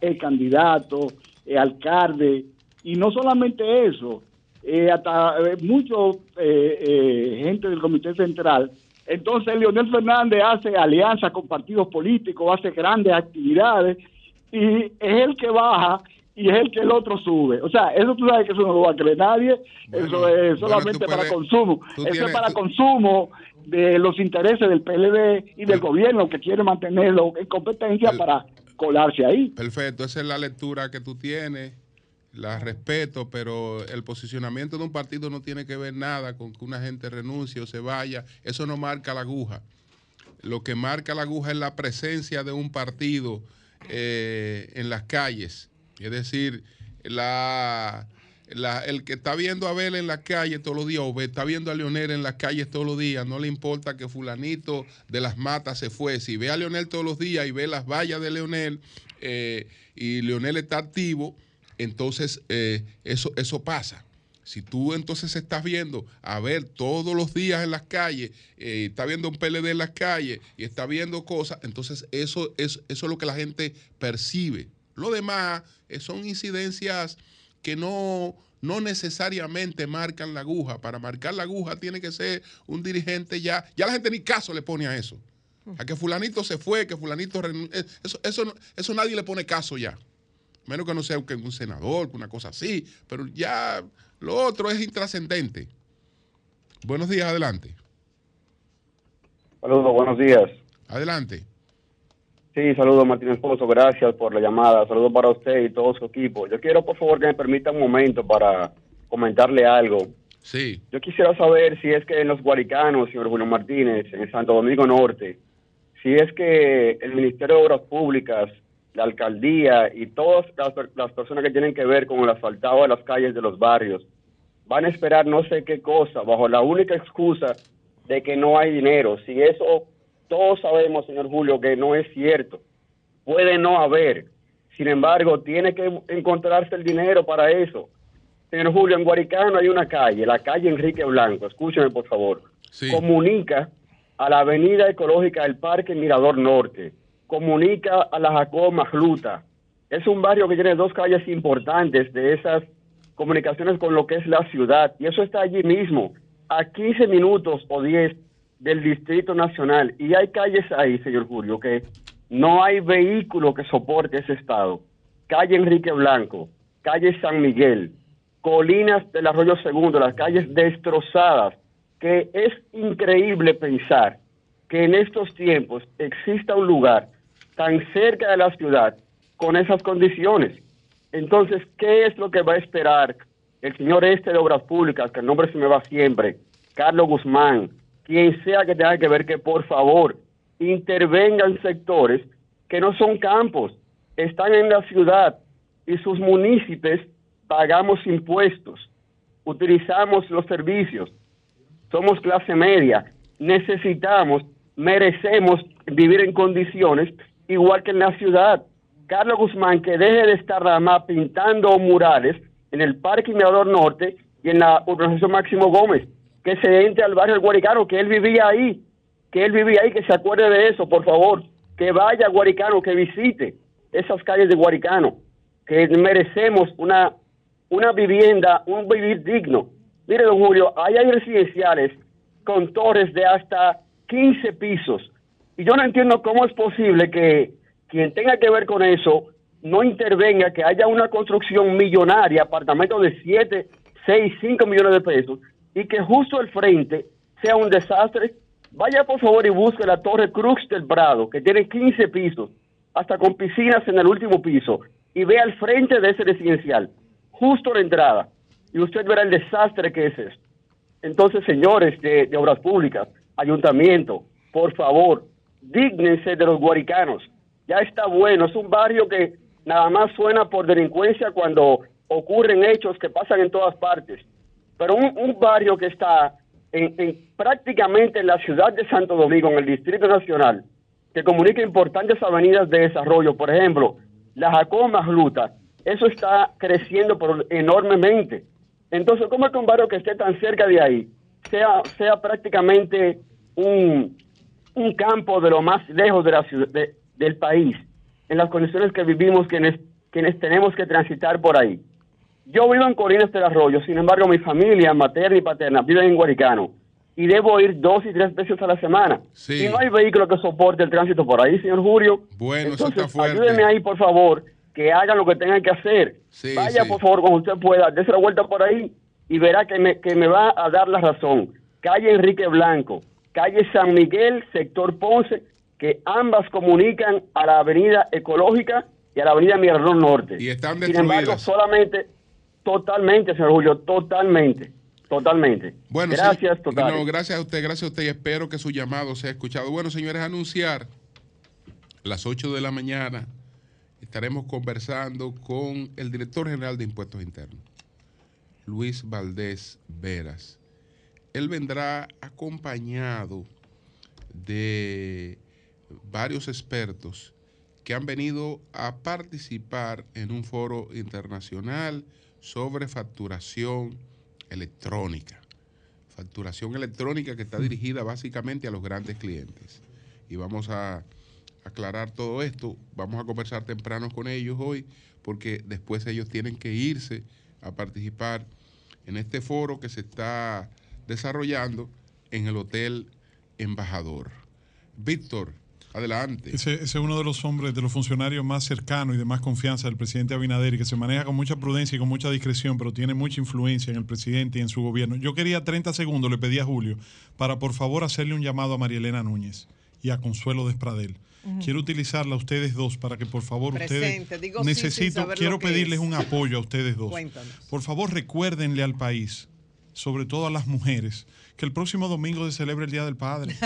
es candidato, es alcalde, y no solamente eso, eh, hasta eh, mucho gente del Comité Central. Entonces Leonel Fernández hace alianzas con partidos políticos, hace grandes actividades y es el que baja y es el que el otro sube. O sea, eso tú sabes que eso no lo va a creer nadie, eso es solamente para consumo. Eso es para consumo de los intereses del PLD y del gobierno que quiere mantenerlo en competencia para colarse ahí. Perfecto, esa es la lectura que tú tienes, la respeto, pero el posicionamiento de un partido no tiene que ver nada con que una gente renuncie o se vaya, eso no marca la aguja. Lo que marca la aguja es la presencia de un partido eh, en las calles. Es decir, la, el que está viendo a Abel en la calle todos los días o está viendo a Leonel en las calles todos los días, no le importa que fulanito de las matas se fue. Si ve a Leonel todos los días y ve las vallas de Leonel eh, y Leonel está activo, entonces eh, eso, eso pasa. Si tú entonces estás viendo a ver todos los días en las calles, eh, está viendo un PLD en las calles y está viendo cosas, entonces eso, eso es lo que la gente percibe. Lo demás son incidencias que no, no necesariamente marcan la aguja. Para marcar la aguja tiene que ser un dirigente ya. Ya la gente ni caso le pone a eso. A que fulanito se fue, que fulanito renunció. Eso, eso, eso nadie le pone caso ya. Menos que no sea un senador, una cosa así. Pero ya lo otro es intrascendente. Buenos días, adelante. Saludos, buenos días. Adelante. Sí, saludos Martín Esposo, gracias por la llamada. Saludos para usted y todo su equipo. Yo quiero, por favor, que me permita un momento para comentarle algo. Sí. Yo quisiera saber si es que en los Guaricanos, señor Julio Martínez, en Santo Domingo Norte, si es que el Ministerio de Obras Públicas la alcaldía y todas las, personas que tienen que ver con el asfaltado de las calles de los barrios van a esperar no sé qué cosa bajo la única excusa de que no hay dinero. Si eso todos sabemos, señor Julio, que no es cierto. Puede no haber. Sin embargo, tiene que encontrarse el dinero para eso. Señor Julio, en Guaricano hay una calle, la calle Enrique Blanco, escúcheme por favor. Comunica a la avenida ecológica del Parque Mirador Norte comunica a la Jacob Magluta. Es un barrio que tiene dos calles importantes de esas comunicaciones con lo que es la ciudad. Y eso está allí mismo, a 15 minutos o 10 del Distrito Nacional. Y hay calles ahí, señor Julio, que no hay vehículo que soporte ese estado. Calle Enrique Blanco, calle San Miguel, colinas del Arroyo Segundo, las calles destrozadas, que es increíble pensar que en estos tiempos exista un lugar tan cerca de la ciudad con esas condiciones. Entonces, ¿qué es lo que va a esperar el señor este de Obras Públicas, que el nombre se me va siempre, Carlos Guzmán, quien sea que tenga que ver que por favor intervengan sectores que no son campos, están en la ciudad y sus municipios pagamos impuestos, utilizamos los servicios, somos clase media, necesitamos, merecemos vivir en condiciones igual que en la ciudad. Carlos Guzmán, que deje de estar nada más pintando murales en el Parque Mirador Norte y en la urbanización Máximo Gómez, que se entre al barrio El Guaricano, que él vivía ahí, que él vivía ahí, que se acuerde de eso, por favor, que vaya a Guaricano, que visite esas calles de Guaricano, que merecemos una, una vivienda, un vivir digno. Mire, don Julio, ahí hay residenciales con torres de hasta 15 pisos. Y yo no entiendo cómo es posible que quien tenga que ver con eso no intervenga, que haya una construcción millonaria, apartamentos de 7, 6, 5 millones de pesos, y que justo al frente sea un desastre. Vaya por favor y busque la Torre Cruz del Prado, que tiene 15 pisos, hasta con piscinas en el último piso, y vea al frente de ese residencial, justo la entrada, y usted verá el desastre que es esto. Entonces, señores de, de Obras Públicas, Ayuntamiento, por favor, dígnense de los guaricanos. Ya está bueno, es un barrio que nada más suena por delincuencia cuando ocurren hechos que pasan en todas partes. Pero un, barrio que está en, prácticamente en la ciudad de Santo Domingo, en el Distrito Nacional, que comunica importantes avenidas de desarrollo, por ejemplo, la Jacob Magluta, eso está creciendo por, enormemente. Entonces, ¿cómo es que un barrio que esté tan cerca de ahí sea, sea prácticamente un, un campo de lo más lejos de la ciudad, del país, en las condiciones que vivimos quienes, quienes tenemos que transitar por ahí? Yo vivo en Colinas del Arroyo, sin embargo, mi familia materna y paterna viven en Guaricano y debo ir dos y tres veces a la semana. Y no hay vehículo que soporte el tránsito por ahí, señor Julio. Bueno, Entonces, eso está ayúdenme ahí, por favor, que hagan lo que tengan que hacer. Vaya, por favor, cuando usted pueda, dése la vuelta por ahí y verá que me, que me va a dar la razón. Calle Enrique Blanco, calle San Miguel, sector Ponce, que ambas comunican a la avenida Ecológica y a la avenida Mirador Norte. Y están destruidas. Sin embargo, solamente, totalmente, señor Julio, totalmente. Totalmente. Bueno, gracias, totalmente. gracias a usted, gracias a usted y espero que su llamado sea escuchado. Bueno, señores, anunciar a las 8 de la mañana estaremos conversando con el director general de Impuestos Internos, Luis Valdés Veras. Él vendrá acompañado de varios expertos que han venido a participar en un foro internacional sobre facturación electrónica. Facturación electrónica que está dirigida básicamente a los grandes clientes. Y vamos a aclarar todo esto. Vamos a conversar temprano con ellos hoy porque después ellos tienen que irse a participar en este foro que se está desarrollando en el Hotel Embajador. Víctor, Adelante. Ese, es uno de los hombres, de los funcionarios más cercanos y de más confianza del presidente Abinader y que se maneja con mucha prudencia y con mucha discreción, pero tiene mucha influencia en el presidente y en su gobierno. Yo quería 30 segundos, le pedí a Julio, para por favor hacerle un llamado a María Elena Núñez y a Consuelo Despradel. Quiero utilizarla a ustedes dos para que por favor ustedes necesito, quiero pedirles un apoyo a ustedes dos. Por favor recuérdenle al país, sobre todo a las mujeres, que el próximo domingo se celebra el Día del Padre.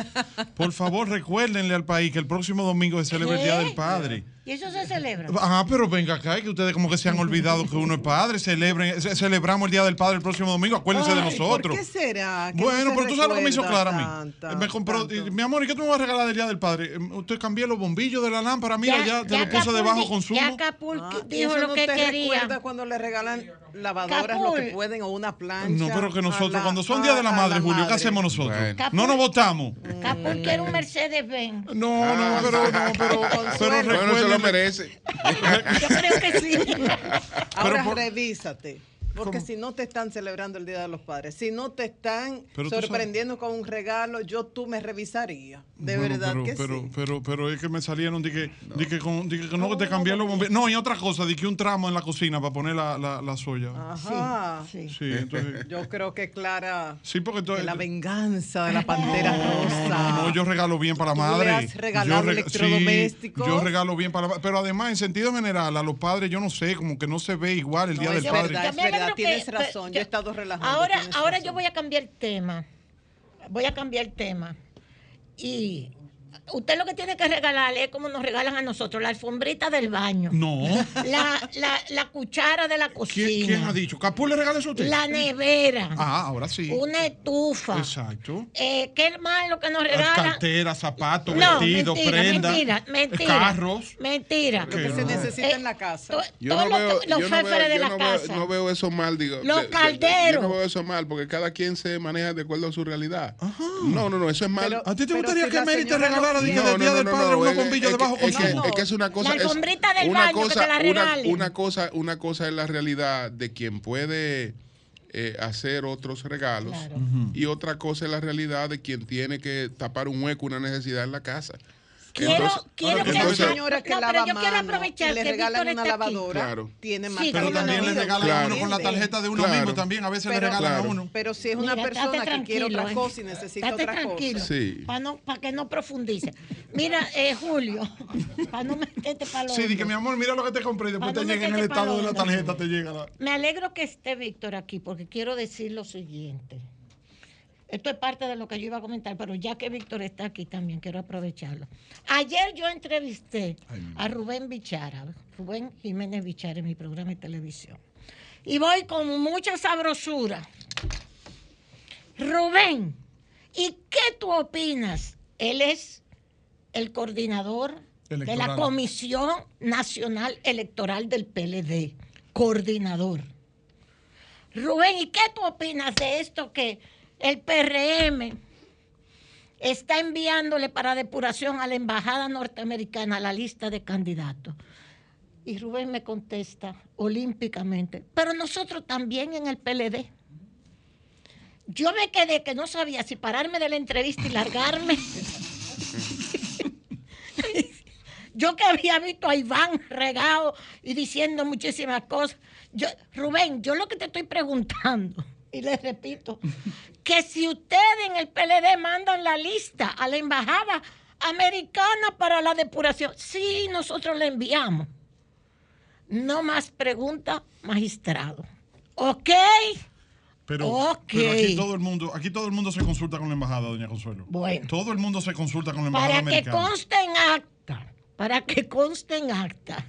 Por favor, recuérdenle al país que el próximo domingo se celebra el Día del Padre. ¿Y eso se celebra? Ah, pero venga acá, que ustedes como que se han olvidado que uno es padre. Celebren, celebramos el Día del Padre el próximo domingo, acuérdense de nosotros. ¿Por qué será? Bueno, pero tú sabes lo que me hizo Clara a mí. Me compró, mi amor, ¿y qué tú me vas a regalar del Día del Padre? Em, usted cambió los bombillos de la lámpara, mira, ya, te lo puse de bajo consumo. Ya Capul ah, dijo lo que quería. cuando le regalan lavadoras lo que pueden o una plancha? No, pero que nosotros, cuando son Día de la Madre, Julio, ¿qué hacemos nosotros? No nos votamos. Capul quiere un Mercedes-Benz. No, no, pero, no, pero, pero se lo merece. Yo creo que sí. Ahora revísate. Porque si no te están celebrando el Día de los Padres, si no te están sorprendiendo con un regalo, yo tú me revisaría. De verdad pero, que pero, sí. Pero, pero, es que me salieron, dije, no. que, con, que no, te cambié los bomberos. No, y otra cosa, di que un tramo en la cocina para poner la, la, la soya. Ajá. Sí, sí. entonces, yo creo que Clara. Sí, porque todo, la venganza de la pantera rosa. No, yo regalo bien para la madre. has regalado yo electrodomésticos. yo regalo bien para la Pero además, en sentido general, a los padres, yo no sé, como que no se ve igual el Día del Padre. Verdad, tienes razón, yo he estado relajando. Ahora, ahora yo voy a cambiar el tema. Voy a cambiar el tema. Y usted lo que tiene que regalarle es como nos regalan a nosotros, la alfombrita del baño. No. La, la, la cuchara de la cocina. ¿Quién, quién ha dicho? ¿Capú le regala eso a usted? La nevera. Ah, ahora sí. Una estufa. Exacto. Eh, ¿Qué más lo que nos regalan? carteras, zapatos, No, vestidos, mentira, prendas, mentira, mentira. carros. Mentira. Lo que se necesita en la casa. Yo todos no veo, los, yo no féferes veo- de yo la no veo- casa. no veo eso mal, digo. Los de- de- de- calderos. Yo no veo eso mal, porque cada quien se maneja de acuerdo a su realidad. No, no, no, eso es mal. Pero- ¿A ti te gustaría si que Mary te señora no dije, del Día del Padre bombillos es de bajo que- es que- consumo? Es que es una cosa. La es alfombrita del una baño, que cosa, te la una, regalen. una cosa, una cosa es la realidad de quien puede eh, hacer otros regalos Claro. y otra cosa es la realidad de quien tiene que tapar un hueco, una necesidad en la casa. Quiero, Entonces- quiero Ahora, que entonces- señora que no, lava pero yo quiero mano aprovechar y le que regalan una lavadora, Claro. tiene más Sí, Pero también le regalan a Claro. uno con la tarjeta de uno Claro. mismo también. A veces le Pero- regalan a Claro. uno. Pero si es una Mira, persona que quiere tranquilo, otra eh. cosa y necesita otra tranquilo, cosa. Sí. Para no, pa que no profundice. Mira, eh, Julio, *laughs* para no meterte para Sí, di que mi amor, mira lo que te compré y después Pa' te no llega en el estado de la tarjeta, te llega la... Me alegro que esté Víctor aquí porque quiero decir lo siguiente. Esto es parte de lo que yo iba a comentar, pero ya que Víctor está aquí también quiero aprovecharlo. Ayer yo entrevisté a Rubén Bichara, Rubén Jiménez Bichara en mi programa de televisión. Y voy con mucha sabrosura. Rubén, ¿y qué tú opinas? Él es el coordinador de la. Comisión Nacional Electoral del PLD, coordinador. Rubén, ¿y qué tú opinas de esto que el PRM está enviándole para depuración a la Embajada Norteamericana la lista de candidatos? Y Rubén me contesta olímpicamente, pero nosotros también en el PLD. Yo me quedé que no sabía si pararme de la entrevista y largarme. Yo que había visto a Iván regado y diciendo muchísimas cosas. Yo, Rubén, yo lo que te estoy preguntando, *laughs* y les repito, que si ustedes en el PLD mandan la lista a la embajada americana para la depuración, sí, nosotros la enviamos. No más preguntas, magistrado. ¿Ok? Pero, Ok. pero aquí todo el mundo, aquí todo el mundo se consulta con la embajada, doña Consuelo. Bueno. Todo el mundo se consulta con la embajada Para que americana. conste en acta. Para que conste en acta.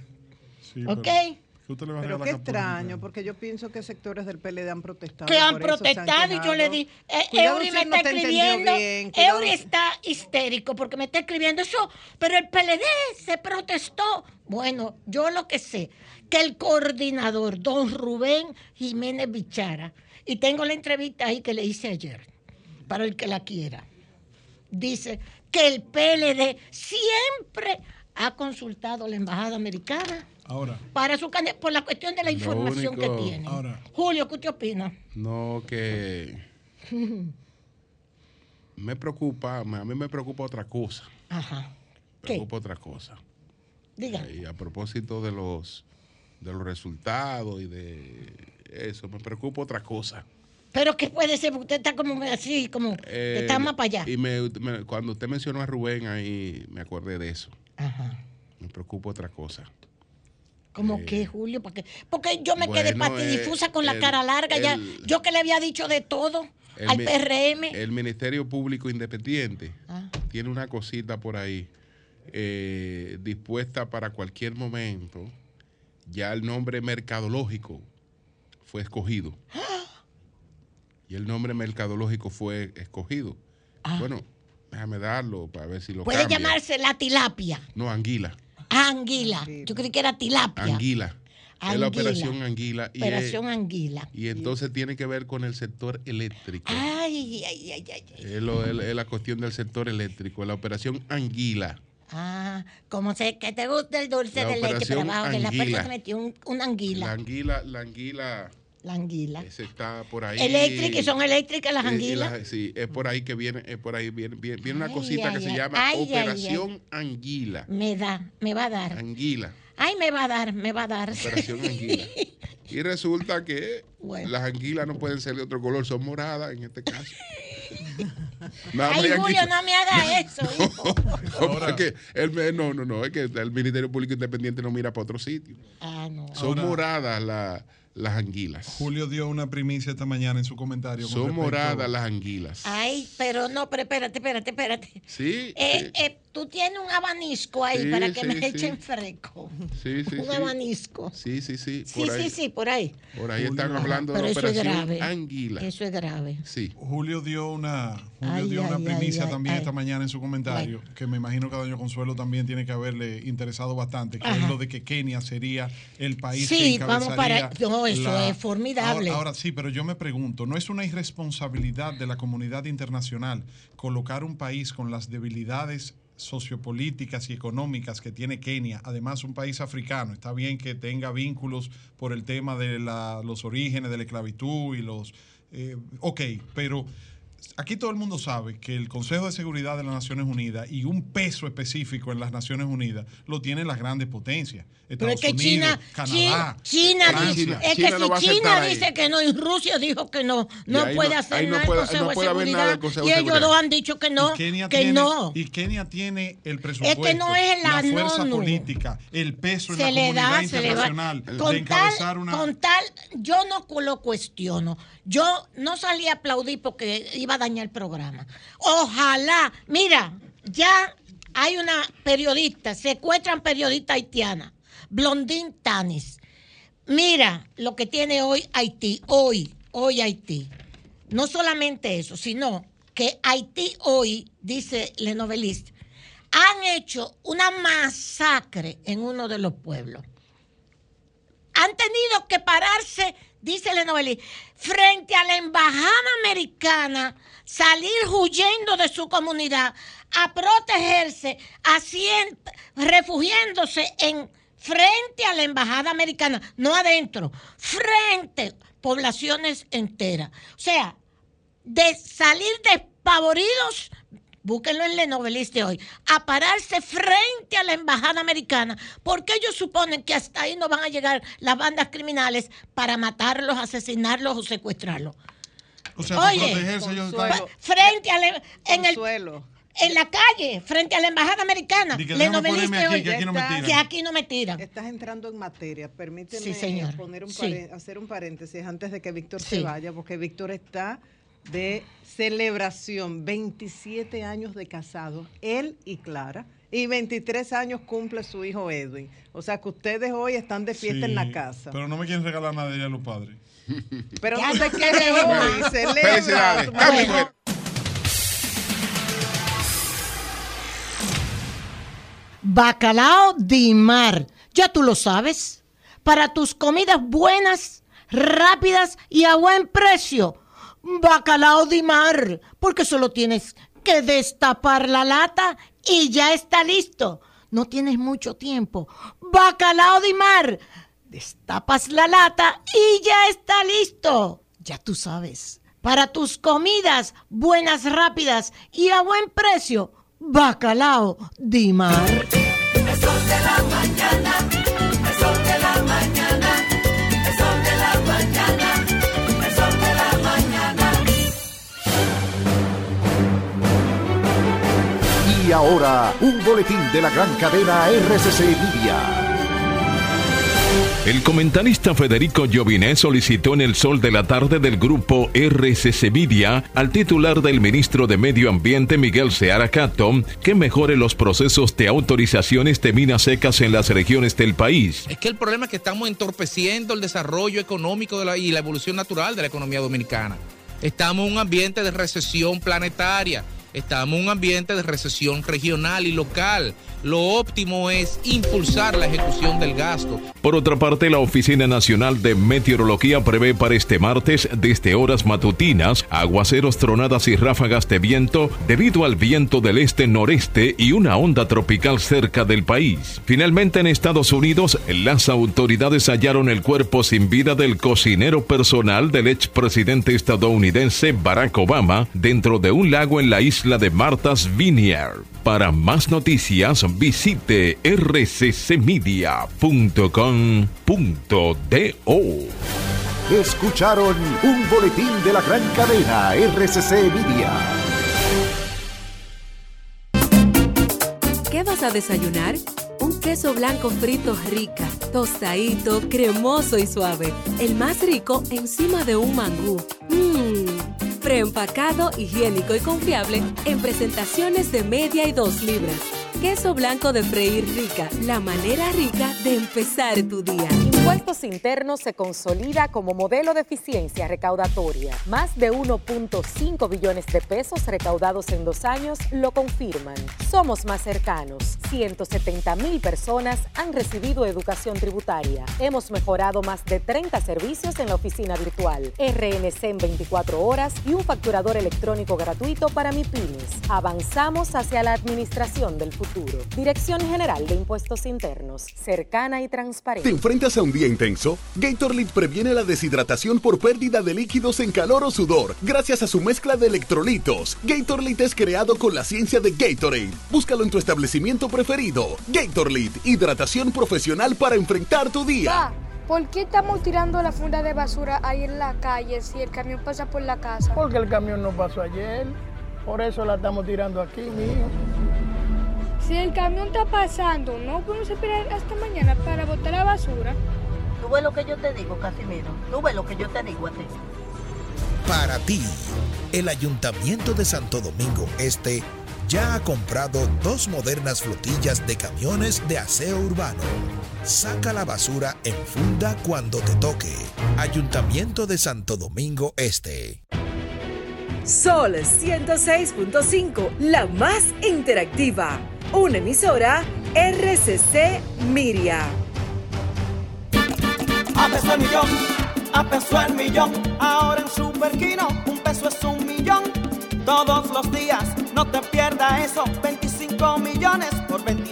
Sí, ¿Ok? pero- ¿qué usted le va a Pero qué extraño, porque yo pienso que sectores del PLD han protestado. que han por eso, se han protestado y yo le di, eh, Eury si me está escribiendo, bien, Eury está histérico porque me está escribiendo eso, pero el PLD se protestó. Bueno, yo lo que sé, que el coordinador, don Rubén Jiménez Bichara, y tengo la entrevista ahí que le hice ayer, para el que la quiera, dice que el PLD siempre ha consultado a la embajada americana Ahora, para su por la cuestión de la información único- que tiene. ahora. Julio, ¿qué usted opina? No, que *laughs* me preocupa, a mí me preocupa otra cosa. Ajá. Me ¿Qué? preocupa otra cosa. Diga. Y a propósito de los de los resultados y de eso, me preocupa otra cosa. Pero ¿qué puede ser? Porque usted está como así, como Eh, está más para allá. Y me- me- cuando usted mencionó a Rubén ahí, me acordé de eso. Ajá. Me preocupa otra cosa. Como que, Julio, porque, porque yo me quedé Eh, bueno, patidifusa eh, con la el- cara larga ya. Yo que le había dicho de todo El al PRM. El Ministerio Público Independiente Ah. tiene una cosita por ahí eh, dispuesta para cualquier momento. Ya el nombre mercadológico fue escogido. *gasps* Y el nombre mercadológico fue escogido. Bueno, déjame darlo para ver si lo Ah. Puede cambia. llamarse la tilapia. No, anguila. Ah, anguila. Yo creí que era tilapia. Anguila. Es la operación anguila. Y, Operación es- anguila. y entonces tiene que ver con el sector eléctrico. Ay, ay, ay, ay. ay. Es, lo- es- es la cuestión del sector eléctrico, la operación anguila. Ah, como sé que te gusta el dulce La de leche, pero abajo de la puerta anguila. se metió un, una La anguila. anguila, la anguila, La anguila. ese está por ahí. Eléctricas, son eléctricas las Eh, y anguilas. las- sí, es por ahí que viene, es por ahí viene, viene, viene una Ay, cosita ay, que se ay. llama Ay, ay, ay. operación anguila. Me da, me va a dar. Anguila, Ay, me va a dar, me va a dar. operación *laughs* anguila. Y resulta que Bueno. las anguilas no pueden ser de otro color, son moradas en este caso. *laughs* Ay, Julio, anguila. no me haga *laughs* eso. hijo. No, porque el- no, no, no, es que el Ministerio Público Independiente no mira para otro sitio. Ah, no. Son Ahora- moradas la- las anguilas. Julio dio una primicia esta mañana en su comentario. Son moradas las anguilas. Ay, pero no, pero espérate, espérate, espérate. Sí. Eh, eh, tú tienes un abanisco ahí para que me echen fresco. Sí, sí. *laughs* Un abanisco. Sí, sí, sí. sí, sí, sí, por ahí. Por ahí están hablando de la operación Anguila. Eso es grave. Sí. Julio dio una, Julio dio una primicia también esta mañana en su comentario, que me imagino que a Doña Consuelo también tiene que haberle interesado bastante, que es lo de que Kenia sería el país que encabezaría vamos para eso es formidable. Ahora, sí, pero yo me pregunto, ¿no es una irresponsabilidad de la comunidad internacional colocar un país con las debilidades sociopolíticas y económicas que tiene Kenia, además un país africano, está bien que tenga vínculos por el tema de los orígenes de la esclavitud y los... Eh, ok, pero aquí todo el mundo sabe que el Consejo de Seguridad de las Naciones Unidas y un peso específico en las Naciones Unidas lo tienen las grandes potencias. Estados Pero es que China, Canadá, China, dice, es que si China dice que no y Rusia dijo que no, no puede hacer nada, puede, Consejo de Seguridad, y ellos dos han dicho que no, que tiene, no. Y Kenia tiene el presupuesto, es que no es la, fuerza política, el peso en la comunidad internacional de encabezar una... Con tal, yo no lo cuestiono, yo no salí a aplaudir porque iba dañar el programa. Ojalá, mira, ya hay una periodista, secuestran periodista haitiana, Blondín Tanis. Mira lo que tiene hoy Haití, hoy, hoy Haití. No solamente eso, sino que Haití hoy, dice le novelista, han hecho una masacre en uno de los pueblos. Han tenido que pararse dice Lenovelli, frente a la embajada americana, salir huyendo de su comunidad, a protegerse, refugiándose en frente a la embajada americana, no adentro, frente poblaciones enteras. O sea, de salir despavoridos búsquenlo en Lenoveliste hoy, a pararse frente a la embajada americana, porque ellos suponen que hasta ahí no van a llegar las bandas criminales para matarlos, asesinarlos o secuestrarlos. O sea, Oye, protegerse ellos frente a la, en el en la calle, frente a la embajada americana. Le noveliste hoy que aquí no me tiran. Que aquí no me tiran. Estás entrando en materia. Permíteme Poner un hacer un paréntesis antes de que Víctor se vaya, porque Víctor está de celebración, 27 años de casado, él y Clara, y 23 años cumple su hijo Edwin. O sea que ustedes hoy están de fiesta en la casa. Pero no me quieren regalar nada de a los padres. Pero no se quiere hoy, celebra. Bacalao de mar, ya tú lo sabes, para tus comidas buenas, rápidas y a buen precio bacalao de mar, porque solo tienes que destapar la lata y ya está listo. No tienes mucho tiempo. Bacalao de mar. Destapas la lata y ya está listo. Ya tú sabes. Para tus comidas buenas, rápidas y a buen precio, bacalao de mar. la mañana. Ahora, un boletín de la gran cadena RCC Media. El comentarista Federico Lloviné solicitó en el sol de la tarde del grupo RCC Media al titular del ministro de Medio Ambiente Miguel Seara Cato que mejore los procesos de autorizaciones de minas secas en las regiones del país. Es que el problema es que estamos entorpeciendo el desarrollo económico y la evolución natural de la economía dominicana. Estamos en un ambiente de recesión planetaria Estamos en un ambiente de recesión regional y local. Lo óptimo es impulsar la ejecución del gasto. Por otra parte, la Oficina Nacional de Meteorología prevé para este martes, desde horas matutinas, aguaceros, tronadas y ráfagas de viento debido al viento del este-noreste y una onda tropical cerca del país. Finalmente, en Estados Unidos, las autoridades hallaron el cuerpo sin vida del cocinero personal del expresidente estadounidense Barack Obama dentro de un lago en la isla la de Martha's Vineyard. Para más noticias visite rccmedia.com.do. Escucharon un boletín de la gran cadena RCC Media. ¿Qué vas a desayunar? queso blanco frito rica, tostadito, cremoso y suave. El más rico encima de un mangú. Mmm, preempacado, higiénico y confiable en presentaciones de media y dos libras. Queso blanco de freír rica, la manera rica de empezar tu día. Impuestos Internos se consolida como modelo de eficiencia recaudatoria. Más de 1.5 billones de pesos recaudados en dos años lo confirman. Somos más cercanos. 170 mil personas han recibido educación tributaria. Hemos mejorado más de 30 servicios en la oficina virtual, RNC en 24 horas y un facturador electrónico gratuito para MIPIMES. Avanzamos hacia la administración del futuro. Dirección General de Impuestos Internos, cercana y transparente. ¿Te enfrentas a un día intenso? Gatorade previene la deshidratación por pérdida de líquidos en calor o sudor, gracias a su mezcla de electrolitos. Gatorade es creado con la ciencia de Gatorade. Búscalo en tu establecimiento preferido. Gatorade, hidratación profesional para enfrentar tu día. ¿Por qué estamos tirando la funda de basura ahí en la calle si el camión pasa por la casa? Porque el camión no pasó ayer. Por eso la estamos tirando aquí, mijo. Si el camión está pasando, no podemos esperar hasta mañana para botar la basura. Tú ves lo que yo te digo, Casimiro. Tú ves lo que yo te digo a ti. Para ti, el Ayuntamiento de Santo Domingo Este ya ha comprado dos modernas flotillas de camiones de aseo urbano. Saca la basura en funda cuando te toque. Ayuntamiento de Santo Domingo Este. Sol 106.5, la más interactiva una emisora RCC Miria. A peso el millón, a peso el millón, ahora en Superquino un peso es un millón. Todos los días, no te pierdas eso, 25 millones por 25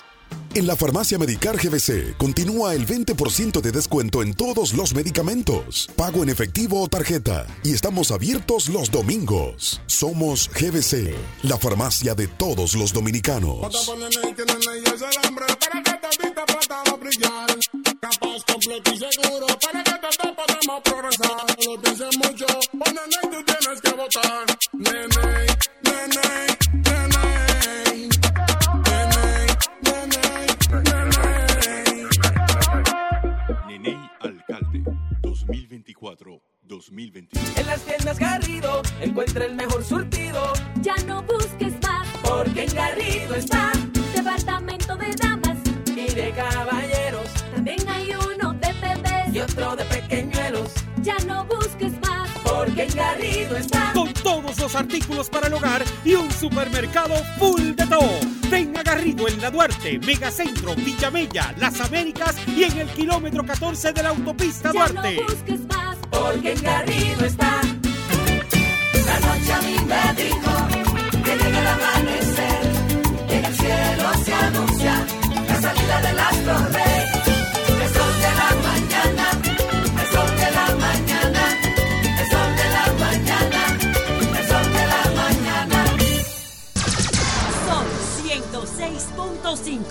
En la farmacia Medicar GBC continúa el 20% de descuento en todos los medicamentos, pago en efectivo o tarjeta, y estamos abiertos los domingos. Somos GBC, la farmacia de todos los dominicanos. 2024-2025. En las tiendas Garrido encuentra el mejor surtido. Ya no busques más, porque en Garrido está. Departamento de damas y de caballeros. También hay uno de bebés y otro de pequeñuelos. Ya no busques más, porque en Garrido está. Con todos los artículos para el hogar y un supermercado full de todo. Ven a Garrido en la Duarte, Megacentro, Villamella, Las Américas y en el kilómetro 14 de la autopista ya Duarte. No busques más, porque en Garrido está. La noche a mí me dijo que llega el amanecer, en el cielo se anuncia la salida del astro rey.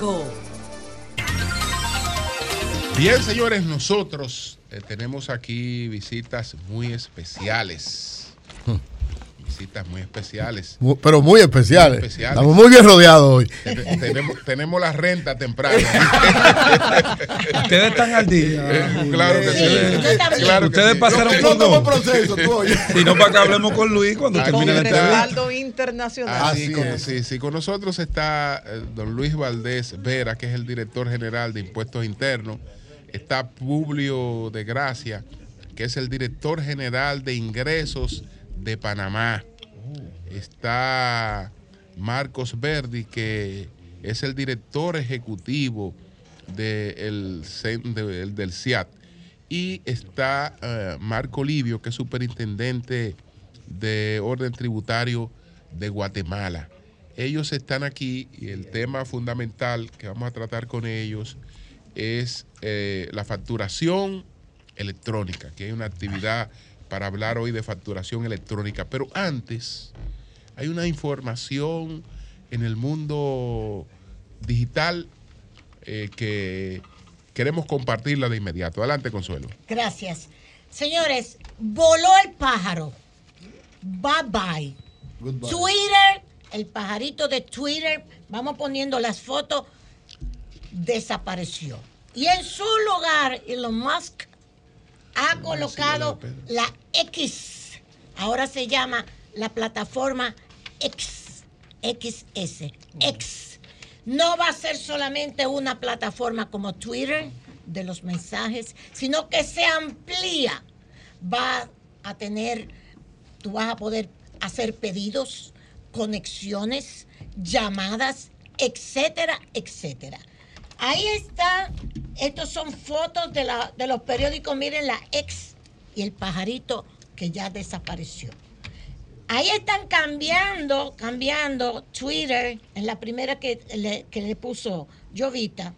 Son 106.5. Bien, señores, nosotros eh, tenemos aquí visitas muy especiales. Visitas muy especiales. Pero muy especiales. Muy especiales. Estamos muy bien rodeados hoy. Ten- tenemos, tenemos la renta temprana. *laughs* Ustedes están al día. Eh, claro que sí. también. Claro que Ustedes sí. pasaron por no proceso, tú. Si *laughs* no, para que hablemos con Luis cuando Aquí termine entrevista. respaldo internacional. Así con, sí, sí, con nosotros está eh, don Luis Valdés Vera, que es el director general de Impuestos Internos. Está Publio de Gracia, que es el director general de Ingresos de Panamá. Está Marcos Verdi, que es el director ejecutivo de- el- del CIAT. Y está eh, Marco Livio, que es superintendente de orden tributario de Guatemala. Ellos están aquí y el tema fundamental que vamos a tratar con ellos es eh, la facturación electrónica, que hay una actividad para hablar hoy de facturación electrónica. Pero antes hay una información en el mundo digital eh, que queremos compartirla de inmediato. Adelante, Consuelo. Gracias. Señores, voló el pájaro. Bye bye. Twitter, el pajarito de Twitter, vamos poniendo las fotos, desapareció. Y en su lugar, Elon Musk ha colocado la X. Ahora se llama la plataforma X. XS. X. No va a ser solamente una plataforma como Twitter de los mensajes, sino que se amplía. Va a tener, tú vas a poder hacer pedidos, conexiones, llamadas, etcétera, etcétera. Ahí está, estos son fotos de, la, de los periódicos, miren la ex y el pajarito que ya desapareció. Ahí están cambiando, cambiando Twitter, en la primera que le, que le puso Jovita,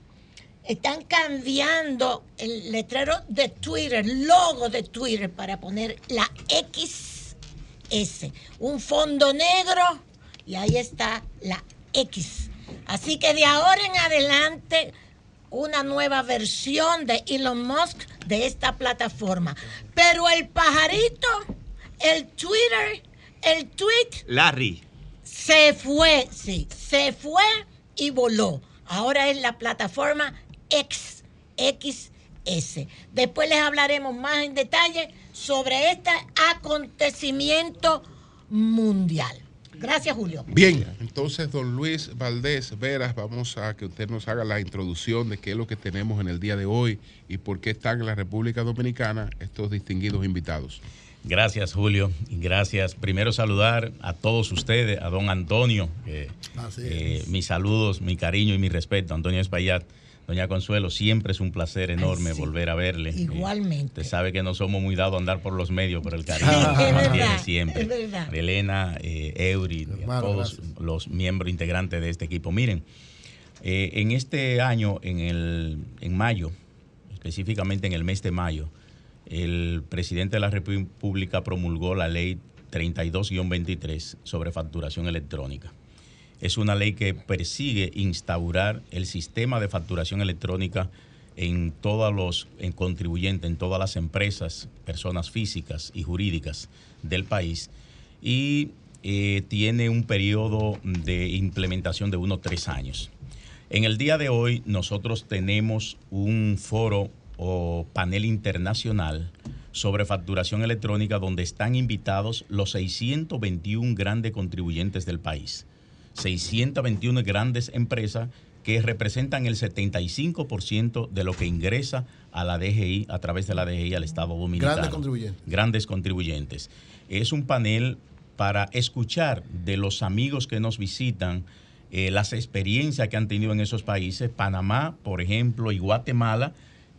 están cambiando el letrero de Twitter, logo de Twitter para poner la XS, un fondo negro y ahí está la X. Así que de ahora en adelante una nueva versión de Elon Musk de esta plataforma. Pero el pajarito, el Twitter, el tweet Larry. se fue, sí, se fue y voló. Ahora es la plataforma X, XS. Después les hablaremos más en detalle sobre este acontecimiento mundial. Gracias, Julio. Bien, entonces, don Luis Valdés Veras, vamos a que usted nos haga la introducción de qué es lo que tenemos en el día de hoy y por qué están en la República Dominicana estos distinguidos invitados. Gracias, Julio. Y gracias. Primero saludar a todos ustedes, a don Antonio. eh, es. mis saludos, mi cariño y mi respeto. Antonio Espaillat, doña Consuelo, siempre es un placer enorme sí. volver a verle. Eh, Igualmente. Usted sabe que no somos muy dados a andar por los medios, pero el cariño *laughs* que siempre. es verdad. Elena, eh, Eury, a todos los miembros integrantes de este equipo. Miren, eh, en este año, en, el, en mayo, específicamente en el mes de mayo, el presidente de la República promulgó la ley 32-23 sobre facturación electrónica. Es una ley que persigue instaurar el sistema de facturación electrónica en todos los en contribuyentes, en todas las empresas, personas físicas y jurídicas del país y eh, tiene un periodo de implementación de unos tres años. En el día de hoy nosotros tenemos un foro o panel internacional sobre facturación electrónica donde están invitados los 621 grandes contribuyentes del país. 621 grandes empresas que representan el 75% de lo que ingresa a la DGI a través de la DGI al Estado Dominicano. Grandes contribuyentes. Grandes contribuyentes. Es un panel para escuchar de los amigos que nos visitan eh, las experiencias que han tenido en esos países. Panamá, por ejemplo, y Guatemala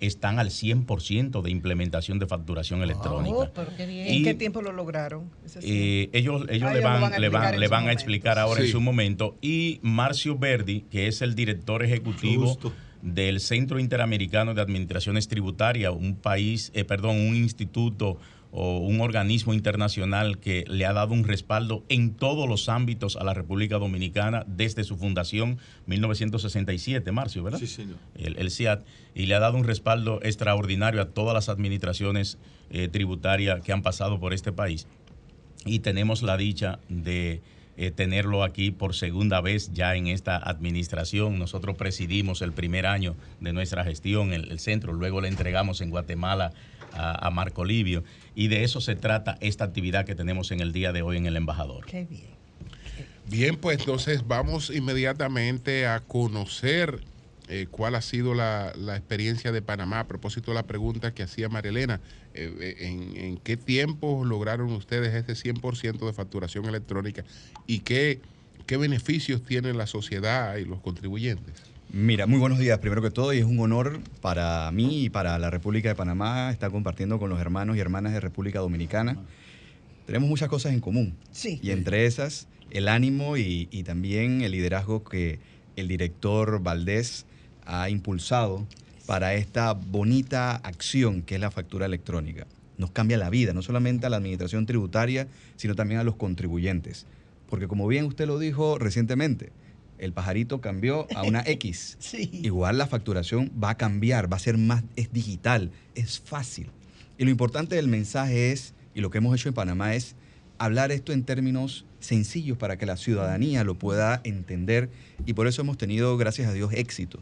están al 100% de implementación de facturación electrónica. Oh, pero qué bien. Y- ¿En qué tiempo lo lograron? Eh, ellos ellos Ah, le van, van a le van, le van a explicar ahora en su momento. Y Marcio Verdi, que es el director ejecutivo Justo. del Centro Interamericano de Administraciones Tributarias, un país, eh, perdón, un instituto o un organismo internacional que le ha dado un respaldo en todos los ámbitos a la República Dominicana desde su fundación 1967, Marcio, ¿verdad? Sí, señor. el, el CIAT, y le ha dado un respaldo extraordinario a todas las administraciones eh, tributarias que han pasado por este país. Y tenemos la dicha de eh, tenerlo aquí por segunda vez ya en esta administración. Nosotros presidimos el primer año de nuestra gestión, el, el centro, luego le entregamos en Guatemala a, a Marco Livio, y de eso se trata esta actividad que tenemos en el día de hoy en el embajador. Qué bien. Bien, pues entonces vamos inmediatamente a conocer eh, cuál ha sido la, la experiencia de Panamá a propósito de la pregunta que hacía María Elena. eh, eh, en, en qué tiempo lograron ustedes este 100% de facturación electrónica y qué, qué beneficios tiene la sociedad y los contribuyentes? Mira, muy buenos días, primero que todo, y es un honor para mí y para la República de Panamá estar compartiendo con los hermanos y hermanas de República Dominicana. Tenemos muchas cosas en común. Sí. Y entre esas, el ánimo y, y también el liderazgo que el director Valdés ha impulsado para esta bonita acción que es la factura electrónica. Nos cambia la vida, no solamente a la administración tributaria, sino también a los contribuyentes. Porque como bien usted lo dijo recientemente, el pajarito cambió a una *laughs* X. Igual la facturación va a cambiar, va a ser más, es digital, es fácil. Y lo importante del mensaje es, y lo que hemos hecho en Panamá es hablar esto en términos sencillos para que la ciudadanía lo pueda entender y por eso hemos tenido, gracias a Dios, éxito.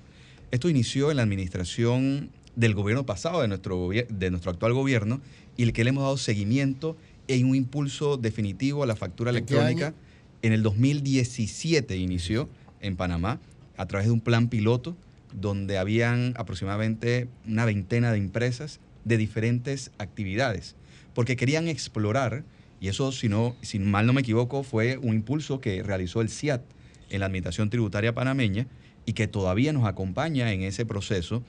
Esto inició en la administración del gobierno pasado, de nuestro, de nuestro actual gobierno, y el que le hemos dado seguimiento e un impulso definitivo a la factura electrónica. En el 2017 inició en Panamá a través de un plan piloto donde habían aproximadamente una veintena de empresas de diferentes actividades, porque querían explorar, y eso si, no, si mal no me equivoco fue un impulso que realizó el CIAT en la Administración Tributaria Panameña y que todavía nos acompaña en ese proceso.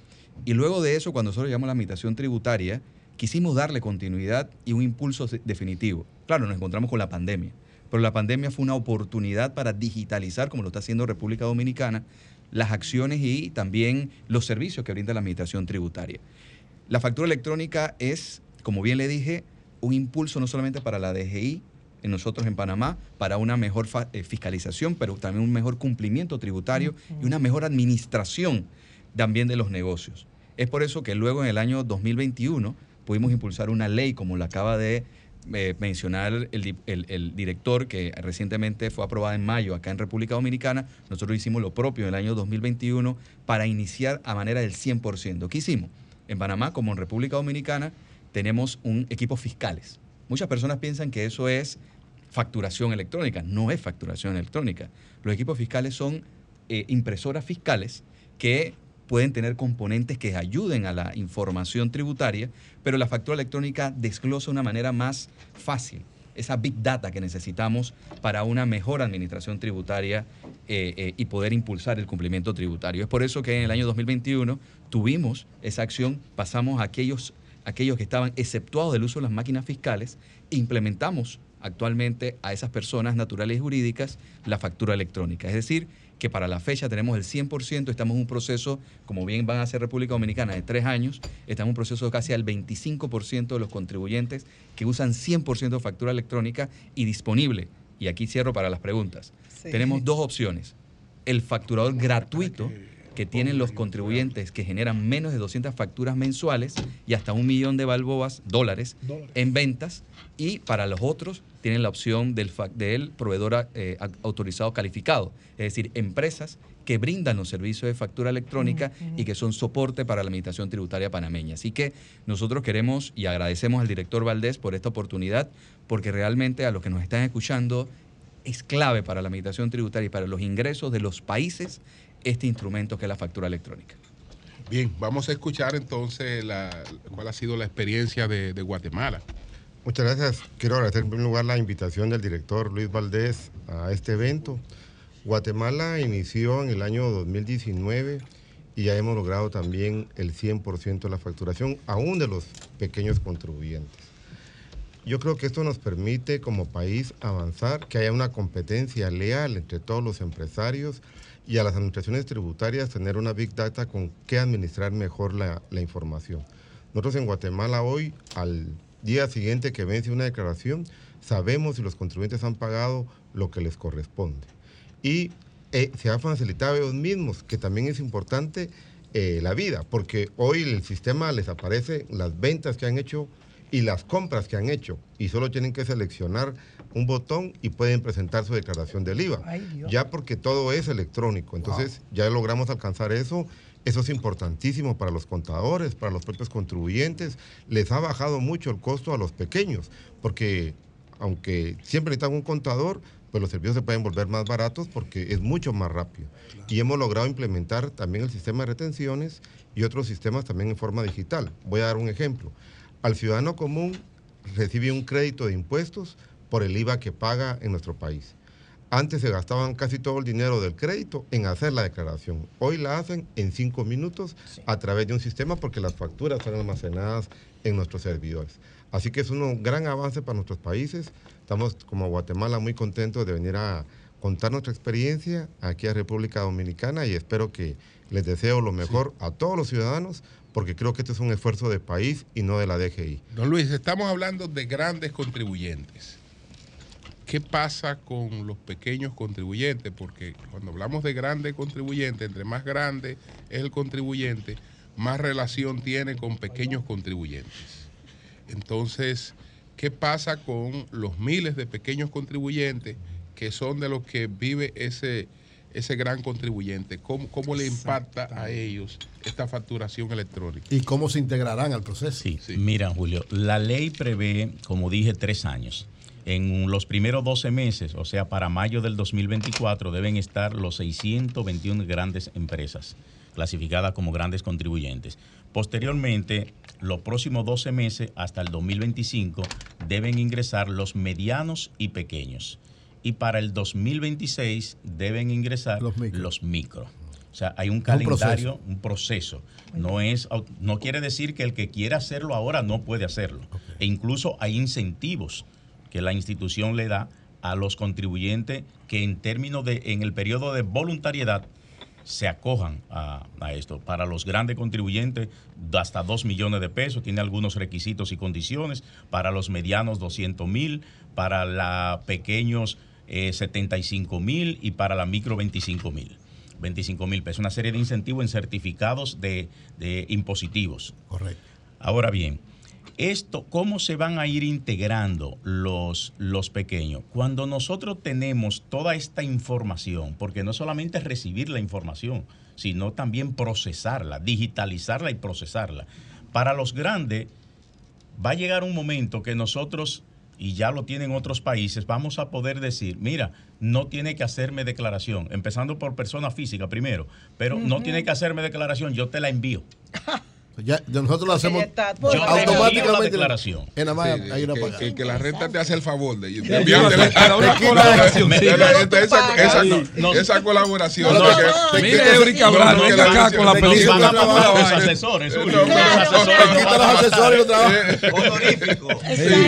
Y luego de eso, cuando nosotros llamamos la Administración Tributaria, quisimos darle continuidad y un impulso definitivo. Claro, nos encontramos con la pandemia pero la pandemia fue una oportunidad para digitalizar, como lo está haciendo República Dominicana, las acciones y también los servicios que brinda la Administración Tributaria. La factura electrónica es, como bien le dije, un impulso no solamente para la DGI, en nosotros en Panamá, para una mejor eh, fiscalización, pero también un mejor cumplimiento tributario y una mejor administración también de los negocios. Es por eso que luego en el año 2021 pudimos impulsar una ley como la acaba de eh, mencionar el, director que recientemente fue aprobada en mayo acá en República Dominicana. Nosotros hicimos lo propio en el año 2021 para iniciar a manera del 100%. ¿Qué hicimos? En Panamá, como en República Dominicana, tenemos un equipo fiscales. Muchas personas piensan que eso es facturación electrónica. No es facturación electrónica. Los equipos fiscales son eh, impresoras fiscales que pueden tener componentes que ayuden a la información tributaria, pero la factura electrónica desglosa de una manera más fácil esa big data que necesitamos para una mejor administración tributaria eh, eh, y poder impulsar el cumplimiento tributario. Es por eso que en el año 2021 tuvimos esa acción, pasamos a aquellos, aquellos que estaban exceptuados del uso de las máquinas fiscales, e implementamos actualmente a esas personas naturales y jurídicas la factura electrónica. Es decir, que para la fecha tenemos el 100%, estamos en un proceso, como bien van a ser República Dominicana, de tres años, estamos en un proceso de casi al 25% de los contribuyentes que usan 100% de factura electrónica y disponible. Y aquí cierro para las preguntas. Tenemos dos opciones. El facturador gratuito que tienen los contribuyentes que generan menos de 200 facturas mensuales y hasta un millón de balboas, dólares, en ventas. Y para los otros tienen la opción del, del proveedor eh, autorizado calificado, es decir, empresas que brindan los servicios de factura electrónica y que son soporte para la Administración Tributaria Panameña. Así que nosotros queremos y agradecemos al director Valdés por esta oportunidad, porque realmente a los que nos están escuchando es clave para la Administración Tributaria y para los ingresos de los países este instrumento que es la factura electrónica. Bien, vamos a escuchar entonces cuál ha sido la experiencia de, Guatemala. Muchas gracias. Quiero agradecer en primer lugar la invitación del director Luis Valdés a este evento. Guatemala inició en el año 2019 y ya hemos logrado también el 100% de la facturación, aún de los pequeños contribuyentes. Yo creo que esto nos permite como país avanzar, que haya una competencia leal entre todos los empresarios y a las administraciones tributarias tener una big data con qué administrar mejor la, información. Nosotros en Guatemala hoy, al día siguiente que vence una declaración, sabemos si los contribuyentes han pagado lo que les corresponde. Y eh, se ha facilitado a ellos mismos, que también es importante eh, la vida, porque hoy el sistema les aparece las ventas que han hecho y las compras que han hecho y solo tienen que seleccionar un botón y pueden presentar su declaración del IVA. ya porque todo es electrónico. Entonces ya logramos alcanzar eso. Eso es importantísimo para los contadores, para los propios contribuyentes. Les ha bajado mucho el costo a los pequeños, porque aunque siempre necesitan un contador, pues los servicios se pueden volver más baratos porque es mucho más rápido. Y hemos logrado implementar también el sistema de retenciones y otros sistemas también en forma digital. Voy a dar un ejemplo al ciudadano común recibe un crédito de impuestos por el IVA que paga en nuestro país. Antes se gastaban casi todo el dinero del crédito en hacer la declaración. Hoy la hacen en cinco minutos a través de un sistema porque las facturas están almacenadas en nuestros servidores. Así que es un gran avance para nuestros países. Estamos como Guatemala muy contentos de venir a contar nuestra experiencia aquí a República Dominicana y espero que les deseo lo mejor a todos los ciudadanos porque creo que este es un esfuerzo de país y no de la DGI. Don Luis, estamos hablando de grandes contribuyentes. ¿Qué pasa con los pequeños contribuyentes? Porque cuando hablamos de grandes contribuyentes, entre más grande es el contribuyente, más relación tiene con pequeños contribuyentes. Entonces, ¿qué pasa con los miles de pequeños contribuyentes que son de los que vive ese, ese gran contribuyente? ¿Cómo, ¿Cómo le impacta a ellos esta facturación electrónica? ¿Y cómo se integrarán al proceso? Sí, mira, Julio, la ley prevé, como dije, tres años. En los primeros 12 meses, o sea, para mayo del 2024, deben estar los 621 grandes empresas clasificadas como grandes contribuyentes. Posteriormente, los próximos 12 meses hasta el 2025 deben ingresar los medianos y pequeños. Y para el 2026 deben ingresar los micro. O sea, hay un calendario, un proceso. No, es, no quiere decir que el que quiera hacerlo ahora no puede hacerlo. E incluso hay incentivos que la institución le da a los contribuyentes que en términos de, en el periodo de voluntariedad, se acojan a, a, esto. Para los grandes contribuyentes, hasta 2 millones de pesos, tiene algunos requisitos y condiciones. Para los medianos, 200 mil. Para los pequeños, eh, 75 mil. Y para la micro, 25 mil. 25 mil pesos. Una serie de incentivos en certificados de, de impositivos. Correcto. Ahora bien, esto, ¿cómo se van a ir integrando los, los pequeños? Cuando nosotros tenemos toda esta información, porque no solamente es recibir la información, sino también procesarla, digitalizarla y procesarla. Para los grandes, va a llegar un momento que nosotros, y ya lo tienen otros países, vamos a poder decir, mira, no tiene que hacerme declaración, empezando por persona física primero, pero no tiene que hacerme declaración, yo te la envío. *laughs* Ya, nosotros lo hacemos Yo automáticamente. la declaración. En la mano Sí, hay una que, que- que la renta te hace el favor de, esa, colaboración. Mire, Eury Cabral, no, venga acá con la de- película. de- Nos van a pagar de- los asesores, no, Los asesores no, nos no, van a matar. no, no, Honorífico.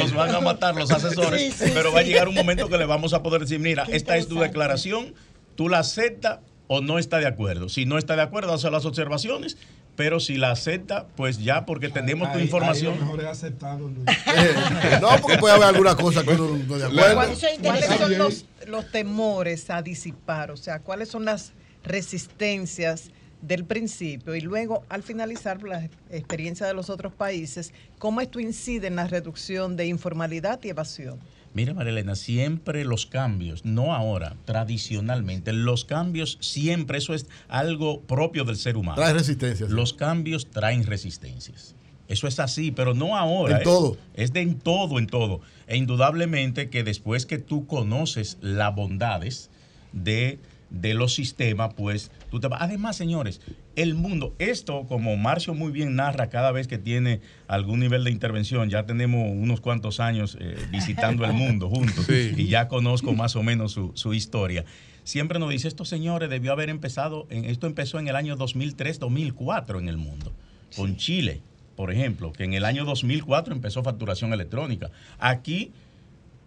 Nos van a matar los asesores, pero va a llegar un momento que le vamos a poder decir, mira, esta es tu declaración, tú la aceptas o no está de acuerdo. Si no está de acuerdo, hace las observaciones, pero si la acepta, pues ya porque tenemos tu información. ahí Mejor es aceptado, Luis. *laughs* No, porque puede haber alguna cosa que uno no esté de acuerdo. ¿Cuáles cuáles son los, los temores a disipar? O sea, ¿cuáles son las resistencias del principio? Y luego, al finalizar la experiencia de los otros países, ¿cómo esto incide en la reducción de informalidad y evasión? Mira, Marilena, siempre los cambios, no ahora, tradicionalmente, los cambios siempre, eso es algo propio del ser humano. Trae resistencia. sí. Los cambios traen resistencias. Eso es así, pero no ahora. En todo. Es de en todo, en todo. E indudablemente que después que tú conoces las bondades de, de los sistemas, pues tú te vas. Además, señores, el mundo, esto como Marcio muy bien narra cada vez que tiene algún nivel de intervención, ya tenemos unos cuantos años eh, visitando el mundo juntos Sí. y ya conozco más o menos su, su historia. Siempre nos dice, estos señores debió haber empezado, en, esto empezó en el año 2003-2004 en el mundo, con Chile, por ejemplo, que en el año 2004 empezó facturación electrónica. Aquí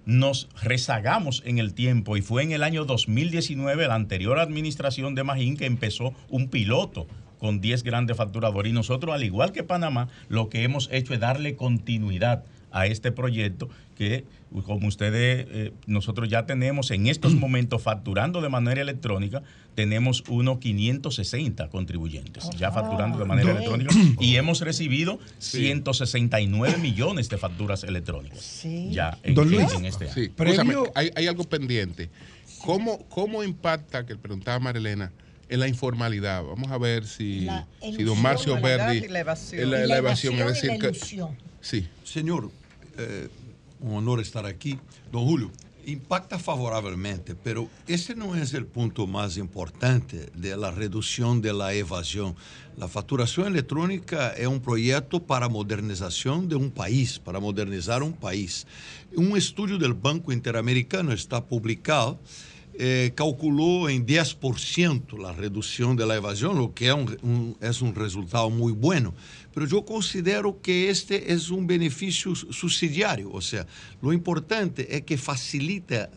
nos rezagamos en el tiempo y fue en el año 2019 la anterior administración de Magín que empezó un piloto con 10 grandes facturadores. Y nosotros al igual que Panamá lo que hemos hecho es darle continuidad a este proyecto que como ustedes eh, nosotros ya tenemos en estos *clears throat* momentos facturando de manera electrónica tenemos unos 560 contribuyentes ya facturando de manera No. electrónica *clears throat* y hemos recibido 169 millones de facturas electrónicas ya en, Don Luis, en este año. sí, hay, hay algo pendiente. ¿Cómo, ¿Cómo impacta, que le preguntaba Marilena, en la informalidad? Vamos a ver si, La si don Marcio Verdi. la evasión. en La, Y la la evasión, es decir, la que- ilusión. Sí. Senhor, eh, um honor estar aqui. Don Julio, impacta favoravelmente, pero esse não é o ponto mais importante da redução da evasão. A faturação eletrônica é um projeto para a modernização de um país, para modernizar um país. Um estudo do Banco Interamericano está publicado eh, calculou em 10% a redução da evasão, o que é um, um, é um resultado muito bueno. Mas eu considero que este é um benefício subsidiário, ou seja, o importante é que facilita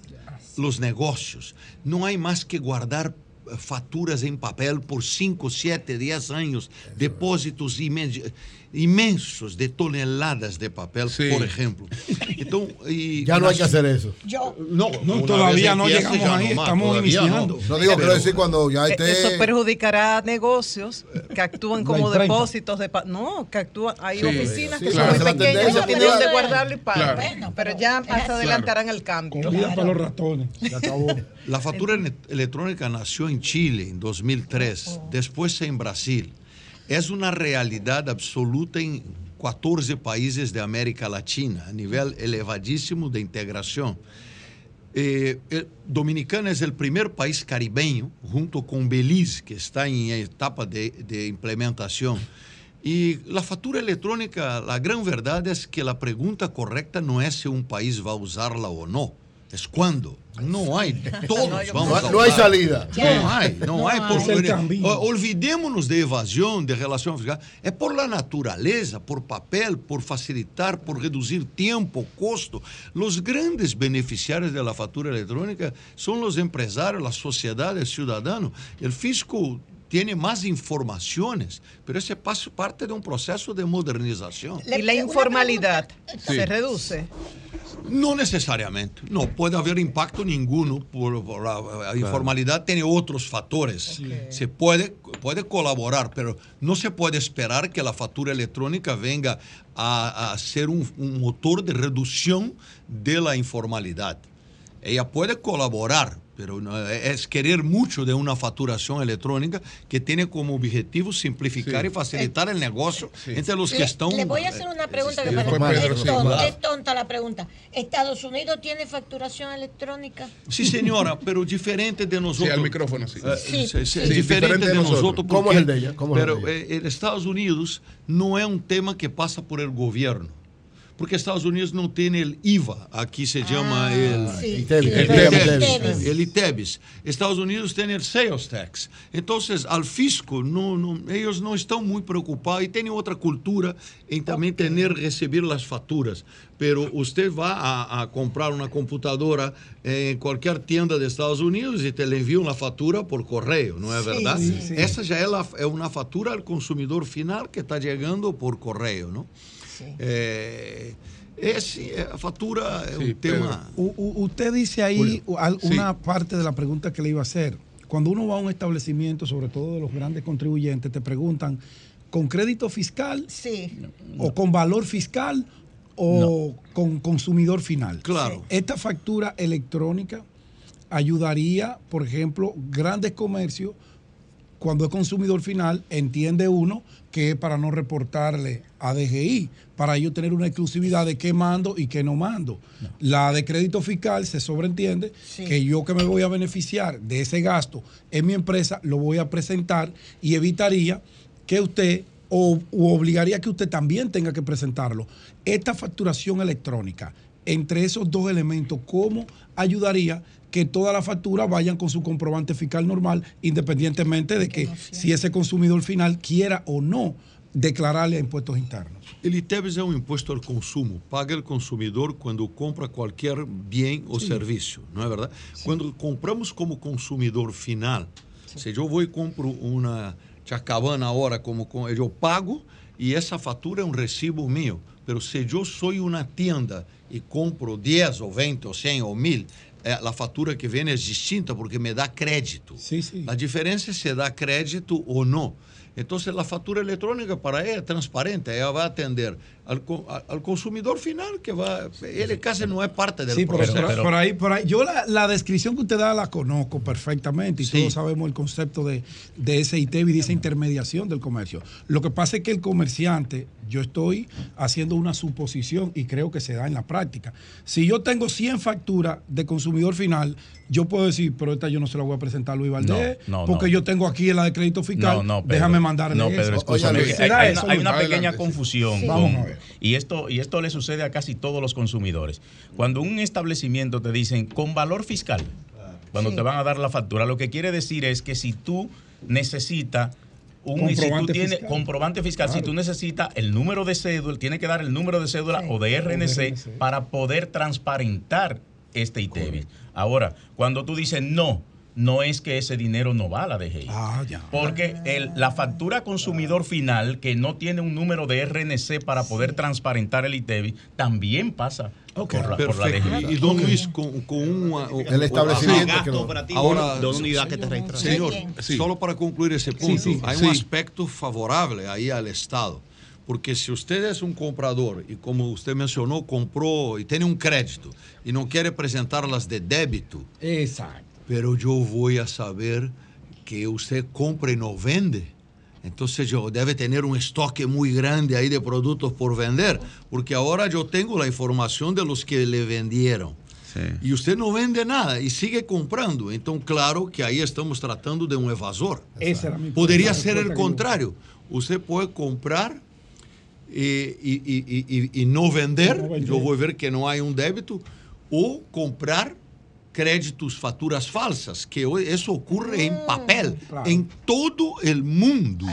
os negócios. Não há mais que guardar eh, faturas em papel por 5, 7, 10 anos, depósitos imediatos. Imensos de toneladas de papel, por ejemplo. Y Ya no hay que hacer eso. Yo. No, todavía no llegamos ya ahí, no estamos iniciando. No digo, quiero decir cuando ya Eh, esté- Eso perjudicará a negocios que actúan como 30. depósitos de... pa- No, que actúan... Hay Sí, oficinas sí, que claro. son muy pequeñas, no tienen donde guardarlo y pagan. Claro. Bueno, pero ya más Claro. adelantarán el cambio. Comida para los ratones. Se acabó. La factura ele- electrónica nació en Chile en 2003, después en Brasil. Es una realidad absoluta en 14 países de América Latina, a nivel elevadísimo de integración. Eh, Dominicana es el primer país caribeño, junto con Belice, que está en etapa de, de implementación. Y la factura electrónica, la gran verdad es que la pregunta correcta no es si un país va a usarla o no, es cuándo. No hay, todos vamos No- a no hay salida. No hay, no, No hay. olvidémonos de evasión, de relación fiscal. Es por la naturaleza, por papel, por facilitar, por reducir tiempo, costo. Los grandes beneficiarios de la factura electrónica son los empresarios, la sociedad, el ciudadano. El fisco tiene más informaciones, pero ese paso parte de un proceso de modernización. Y la informalidad se reduce. No necesariamente, no puede haber impacto ninguno, por, por la, la informalidad tiene otros factores. Se puede, puede colaborar, pero no se puede esperar que la factura electrónica venga a, a ser un, un motor de reducción de la informalidad. Ella puede colaborar, pero no- es querer mucho de una facturación electrónica que tiene como objetivo simplificar Sí. y facilitar el negocio entre los que Le- están... Le voy a hacer una pregunta que Sí, parece es, sí, tonta, claro. es tonta la pregunta. ¿Estados Unidos tiene facturación electrónica? Sí, señora, *laughs* pero diferente de nosotros. al micrófono, sí. Eh, Sí, sí, sí, sí. Sí, diferente, de nosotros. ¿Cómo porque- es el de ella? ¿Cómo es el pero de eh, en Estados Unidos no es un tema que pasa por el gobierno. Porque Estados Unidos no tiene el IVA, aquí se llama el, sí, el, ITEBIS. el ITEBIS. ITEBIS. El ITEBIS. Estados Unidos tiene el sales tax. Entonces, al fisco, no, no, ellos no están muy preocupados y tienen otra cultura en también tener, recibir las facturas. Pero usted va a, a comprar una computadora en cualquier tienda de Estados Unidos y te le envían la factura por correo, ¿no es Sí, verdad? sí, sí. Essa já é, la- é uma fatura ao consumidor final que está chegando por correio, não? É, esse, é, a fatura é um tema... U- u- usted dice ahí Julio. Sí. una parte de la pregunta que le iba a hacer. Cuando uno va a un establecimiento, sobre todo de los grandes contribuyentes, te preguntan, ¿con crédito fiscal? ¿O con valor fiscal? ¿O con consumidor final? Claro. Esta factura electrónica ayudaría, por ejemplo, grandes comercios, cuando es consumidor final, entiende uno que es para no reportarle a DGI, para ellos tener una exclusividad de qué mando y qué no mando. La de crédito fiscal se sobreentiende Sí. que yo que me voy a beneficiar de ese gasto en mi empresa lo voy a presentar y evitaría que usted o u obligaría que usted también tenga que presentarlo. Esta facturación electrónica, entre esos dos elementos, ¿cómo ayudaría que todas las facturas vayan con su comprobante fiscal normal, independientemente de que si ese consumidor final quiera o no declararle a impuestos internos? El ITEBIS é um imposto ao consumo. Paga o consumidor quando compra qualquer bem ou Sim. serviço, não é verdade? Quando compramos como consumidor final, se eu vou e compro uma chacabana agora, como com- eu pago e essa fatura é um recibo meu. Pero se eu sou uma tienda e compro 10 ou 20 ou 100 ou 1000, eh, a fatura que vem é distinta porque me dá crédito. A diferença é se dá crédito ou não. Então, a fatura eletrônica para ela é transparente, ela vai atender co- ao consumidor final, que vai. Ele casi não é parte do Sí, pero, proceso. por, ahí, por ahí. Yo la, la descripción que usted da la conozco perfectamente y todos sabemos el concepto de, de ese y de esa intermediación del comercio. Lo que pasa es que el comerciante, yo estoy haciendo una suposición y creo que se da en la práctica. Si yo tengo 100 facturas de consumidor final, yo puedo decir, pero esta yo no se la voy a presentar a Luis Valdés, No, no, porque no. yo tengo aquí la de crédito fiscal, No, no, déjame mandarle No, eso. Pedro, que hay, ¿Será hay eso, una, hay Luis? una pequeña Adelante, confusión. Sí. con- Vamos a ver. Y, esto, y esto le sucede a casi todos los consumidores. Cuando un establecimiento te dicen con valor fiscal, cuando Sí. te van a dar la factura, lo que quiere decir es que si tú necesitas un si tú Comprobante tienes fiscal. comprobante fiscal, si tú necesitas el número de cédula, tiene que dar el número de cédula o de RNC RNC. para poder transparentar este ITEVIS. Ahora, cuando tú dices no, no es que ese dinero no va a la DGI. Ah, ya. Porque el- la factura consumidor final, que no tiene un número de RNC para poder transparentar el ITEVI, también pasa por, la, por la Perfecto. DGI. Y don Luis, con, con un... El establecimiento Sí. que lo- Ahora, de una unidad que te registra. Señor, Sí. solo para concluir ese punto, Sí, sí, hay sí. un aspecto favorable ahí al Estado. Porque si usted es un comprador y como usted mencionó, compró y tiene un crédito y no quiere presentarlas de débito, Exacto. Pero yo voy a saber que usted compra y no vende. Entonces yo debe tener un estoque muy grande ahí de productos por vender, porque ahora yo tengo la información de los que le vendieron. Y usted no vende nada y sigue comprando. Entonces, claro que ahí estamos tratando de un evasor. Esa era mi Podría ser el contrario. Usted puede comprar eh, y, y- y- y- y no vender, No vender. yo voy a ver que no hay un débito, o comprar créditos, facturas falsas, que hoy eso ocurre en papel, Claro. en todo el mundo.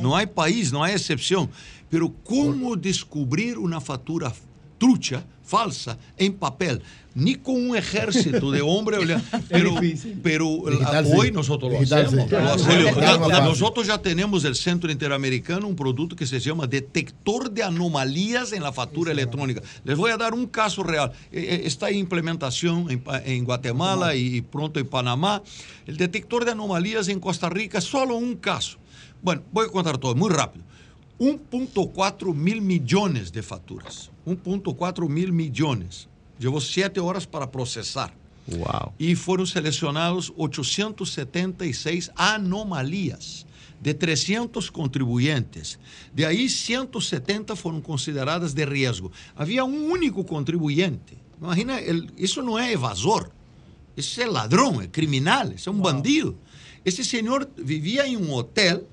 No hay país, no hay excepción. Pero ¿cómo descubrir una factura trucha, falsa, en papel? Ni con un ejército de hombres, *laughs* pero, pero Digital, sí. hoy nosotros lo Digital, hacemos. sí. lo fácil. Nosotros ya tenemos el Centro Interamericano, un producto que se llama detector de anomalías en la factura electrónica. Les voy a dar un caso real. Eh, eh, Está en implementación en, en Guatemala y pronto en Panamá. El detector de anomalías en Costa Rica, solo un caso. Bueno, voy a contar todo, muy rápido. 1.4 mil millones de facturas. 1.4 mil millones. Llevó siete horas para procesar. Wow. Y fueron seleccionados 876 anomalías de 300 contribuyentes. De ahí 170 fueron consideradas de riesgo. Había un único contribuyente. Imagina, el- eso no es evasor. Ese es ladrón, es criminal, es un bandido. Ese señor vivía en un hotel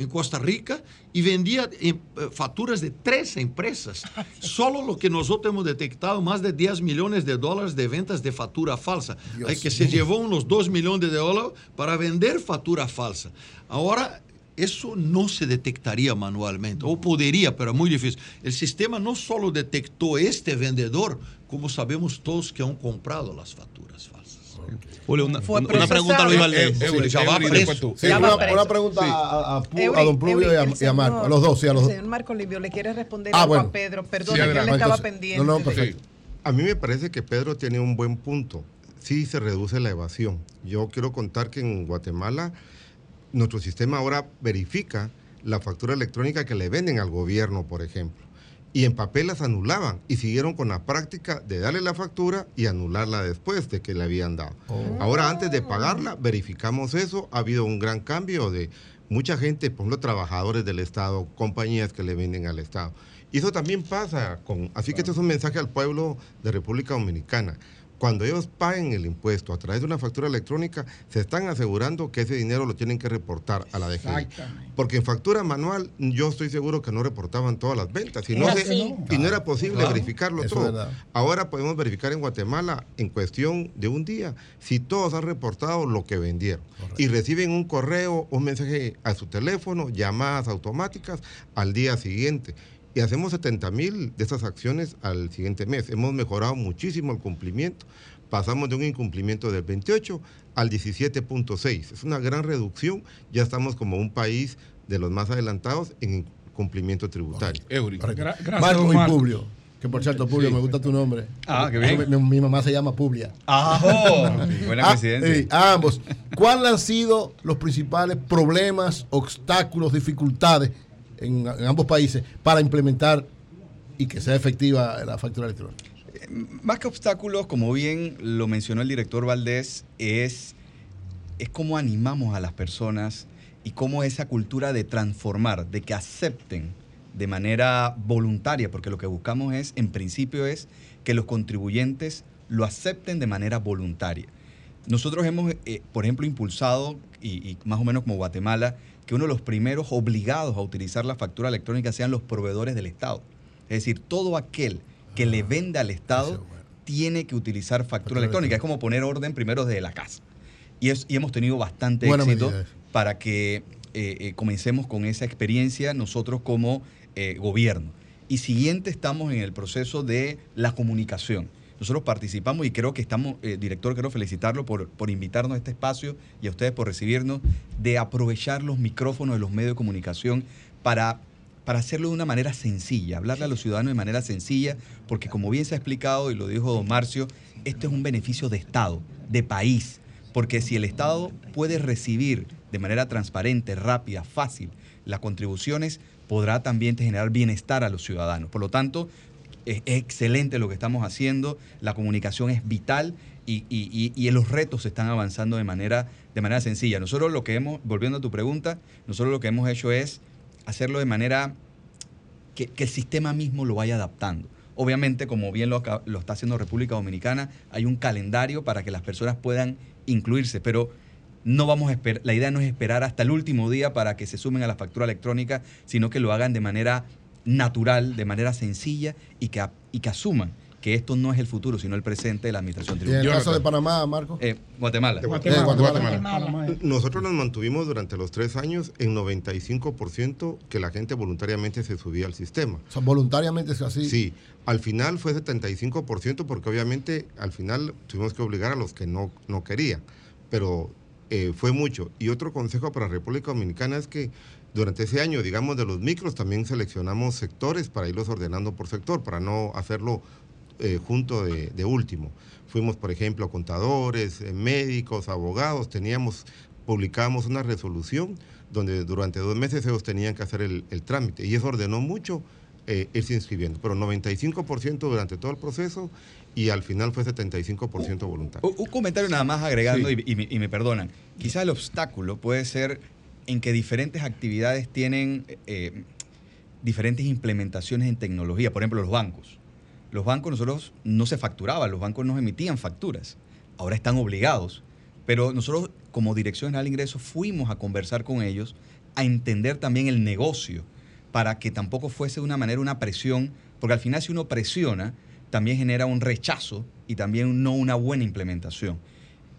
en Costa Rica y vendía eh, facturas de tres empresas. *laughs* Solo lo que nosotros hemos detectado, más de 10 millones de dólares de ventas de factura falsa. Hay que se llevó unos 2 millones de dólares para vender factura falsa. Ahora, eso no se detectaría manualmente, o podría, pero es muy difícil. El sistema no solo detectó este vendedor, como sabemos todos que han comprado las facturas falsas. Julio, una, Fue una pregunta a Luis. Valdés. Eh, Sí, ya va Eury, preso. después tú. Sí, Ya una, va preso. una pregunta Sí. a, a Pu- Eury, a don Publio y a, y a Marco, señor- a los dos, sí, a los El dos. señor Marco Livio le quiere responder Ah, algo bueno. a Pedro. Sí, Perdón, que él estaba Entonces, pendiente. no, no, perfecto. A mí me parece que Pedro tiene un buen punto. Sí se reduce la evasión. Yo quiero contar que en Guatemala nuestro sistema ahora verifica la factura electrónica que le venden al gobierno, por ejemplo. Y en papel las anulaban y siguieron con la práctica de darle la factura y anularla después de que le habían dado. Ahora, antes de pagarla, verificamos eso. Ha habido un gran cambio de mucha gente, por ejemplo, trabajadores del Estado, compañías que le venden al Estado. Y eso también pasa con... Así que este es un mensaje al pueblo de República Dominicana. Cuando ellos paguen el impuesto a través de una factura electrónica, se están asegurando que ese dinero lo tienen que reportar a la DGI. Porque en factura manual yo estoy seguro que no reportaban todas las ventas y no, Es se- así. y no era posible Claro. verificarlo todo. Ahora podemos verificar en Guatemala en cuestión de un día si todos han reportado lo que vendieron y reciben un correo, un mensaje a su teléfono, llamadas automáticas al día siguiente. Y hacemos 70 mil de estas acciones al siguiente mes. Hemos mejorado muchísimo el cumplimiento. Pasamos de un incumplimiento del 28 al 17.6. Es una gran reducción. Ya estamos como un país de los más adelantados en cumplimiento tributario. Gra- gracias, Marco y. Publio. Que por cierto, Publio, Sí. me gusta tu nombre. Ah, qué bien. Mi, mi mamá se llama Publia. *laughs* Ah, oh, buena Ah, coincidencia. sí, a ambos. ¿Cuáles han sido los principales problemas, obstáculos, dificultades en, ambos países para implementar y que sea efectiva la factura electrónica? Más que obstáculos, como bien lo mencionó el director Valdés, es, es cómo animamos a las personas y cómo esa cultura de transformar, de que acepten de manera voluntaria, porque lo que buscamos es, en principio, es que los contribuyentes lo acepten de manera voluntaria. Nosotros hemos, eh, por ejemplo, impulsado, y más o menos como Guatemala, que uno de los primeros obligados a utilizar la factura electrónica sean los proveedores del Estado. Es decir, todo aquel que le venda al Estado tiene que utilizar factura electrónica. Es como poner orden primero desde la casa. Y, es- y hemos tenido bastante Buena éxito medida para que eh, eh, comencemos con esa experiencia nosotros como eh, gobierno. Y siguiente estamos en el proceso de la comunicación. Nosotros participamos y creo que estamos, eh, director, quiero felicitarlo por, por invitarnos a este espacio y a ustedes por recibirnos, de aprovechar los micrófonos de los medios de comunicación para, para hacerlo de una manera sencilla, hablarle a los ciudadanos de manera sencilla, porque como bien se ha explicado y lo dijo don Marcio, esto es un beneficio de Estado, de país, porque si el Estado puede recibir de manera transparente, rápida, fácil las contribuciones, podrá también generar bienestar a los ciudadanos. Por lo tanto, es, excelente lo que estamos haciendo, la comunicación es vital y, y- y- los retos se están avanzando de manera, de manera sencilla. Nosotros lo que hemos, volviendo a tu pregunta, nosotros lo que hemos hecho es hacerlo de manera que, que el sistema mismo lo vaya adaptando. Obviamente, como bien lo, lo está haciendo República Dominicana, hay un calendario para que las personas puedan incluirse, pero no vamos a esperar, la idea no es esperar hasta el último día para que se sumen a la factura electrónica, sino que lo hagan de manera natural, de manera sencilla y que, y que asuman que esto no es el futuro, sino el presente de la administración Y en el tributaria. caso de Panamá, Marco. Eh, Guatemala. De Guatemala. Eh, Guatemala. Nosotros nos mantuvimos durante los tres años en 95% que la gente voluntariamente se subía al sistema. O sea, voluntariamente es así. Sí, al final fue 75% porque obviamente al final tuvimos que obligar a los que no, no querían, pero eh, fue mucho. Y otro consejo para República Dominicana es que durante ese año, digamos, de los micros, también seleccionamos sectores para irlos ordenando por sector, para no hacerlo eh, junto de, de último. Fuimos, por ejemplo, contadores, eh, médicos, abogados, teníamos, publicamos una resolución donde durante dos meses ellos tenían que hacer el, el trámite y eso ordenó mucho eh, irse inscribiendo, pero 95% durante todo el proceso y al final fue 75% voluntario. Un, un comentario nada más agregando, Sí. y, y me perdonan. Quizá el obstáculo puede ser en que diferentes actividades tienen eh, diferentes implementaciones en tecnología. Por ejemplo, los bancos. Los bancos nosotros no se facturaban, los bancos nos emitían facturas. Ahora están obligados. Pero nosotros, como Dirección General de Ingresos, fuimos a conversar con ellos, a entender también el negocio, para que tampoco fuese de una manera una presión, porque al final si uno presiona, también genera un rechazo y también no una buena implementación.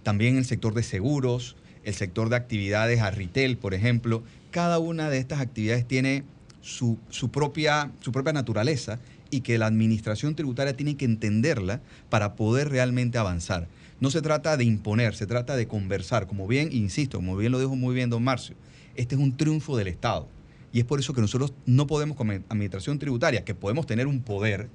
También el sector de seguros, el sector de actividades a retail, por ejemplo, cada una de estas actividades tiene su, propia, su propia naturaleza y que la administración tributaria tiene que entenderla para poder realmente avanzar. No se trata de imponer, se trata de conversar. Como bien, insisto, como bien lo dijo muy bien don Marcio, este es un triunfo del Estado. Y es por eso que nosotros no podemos, como administración tributaria, que podemos tener un poder,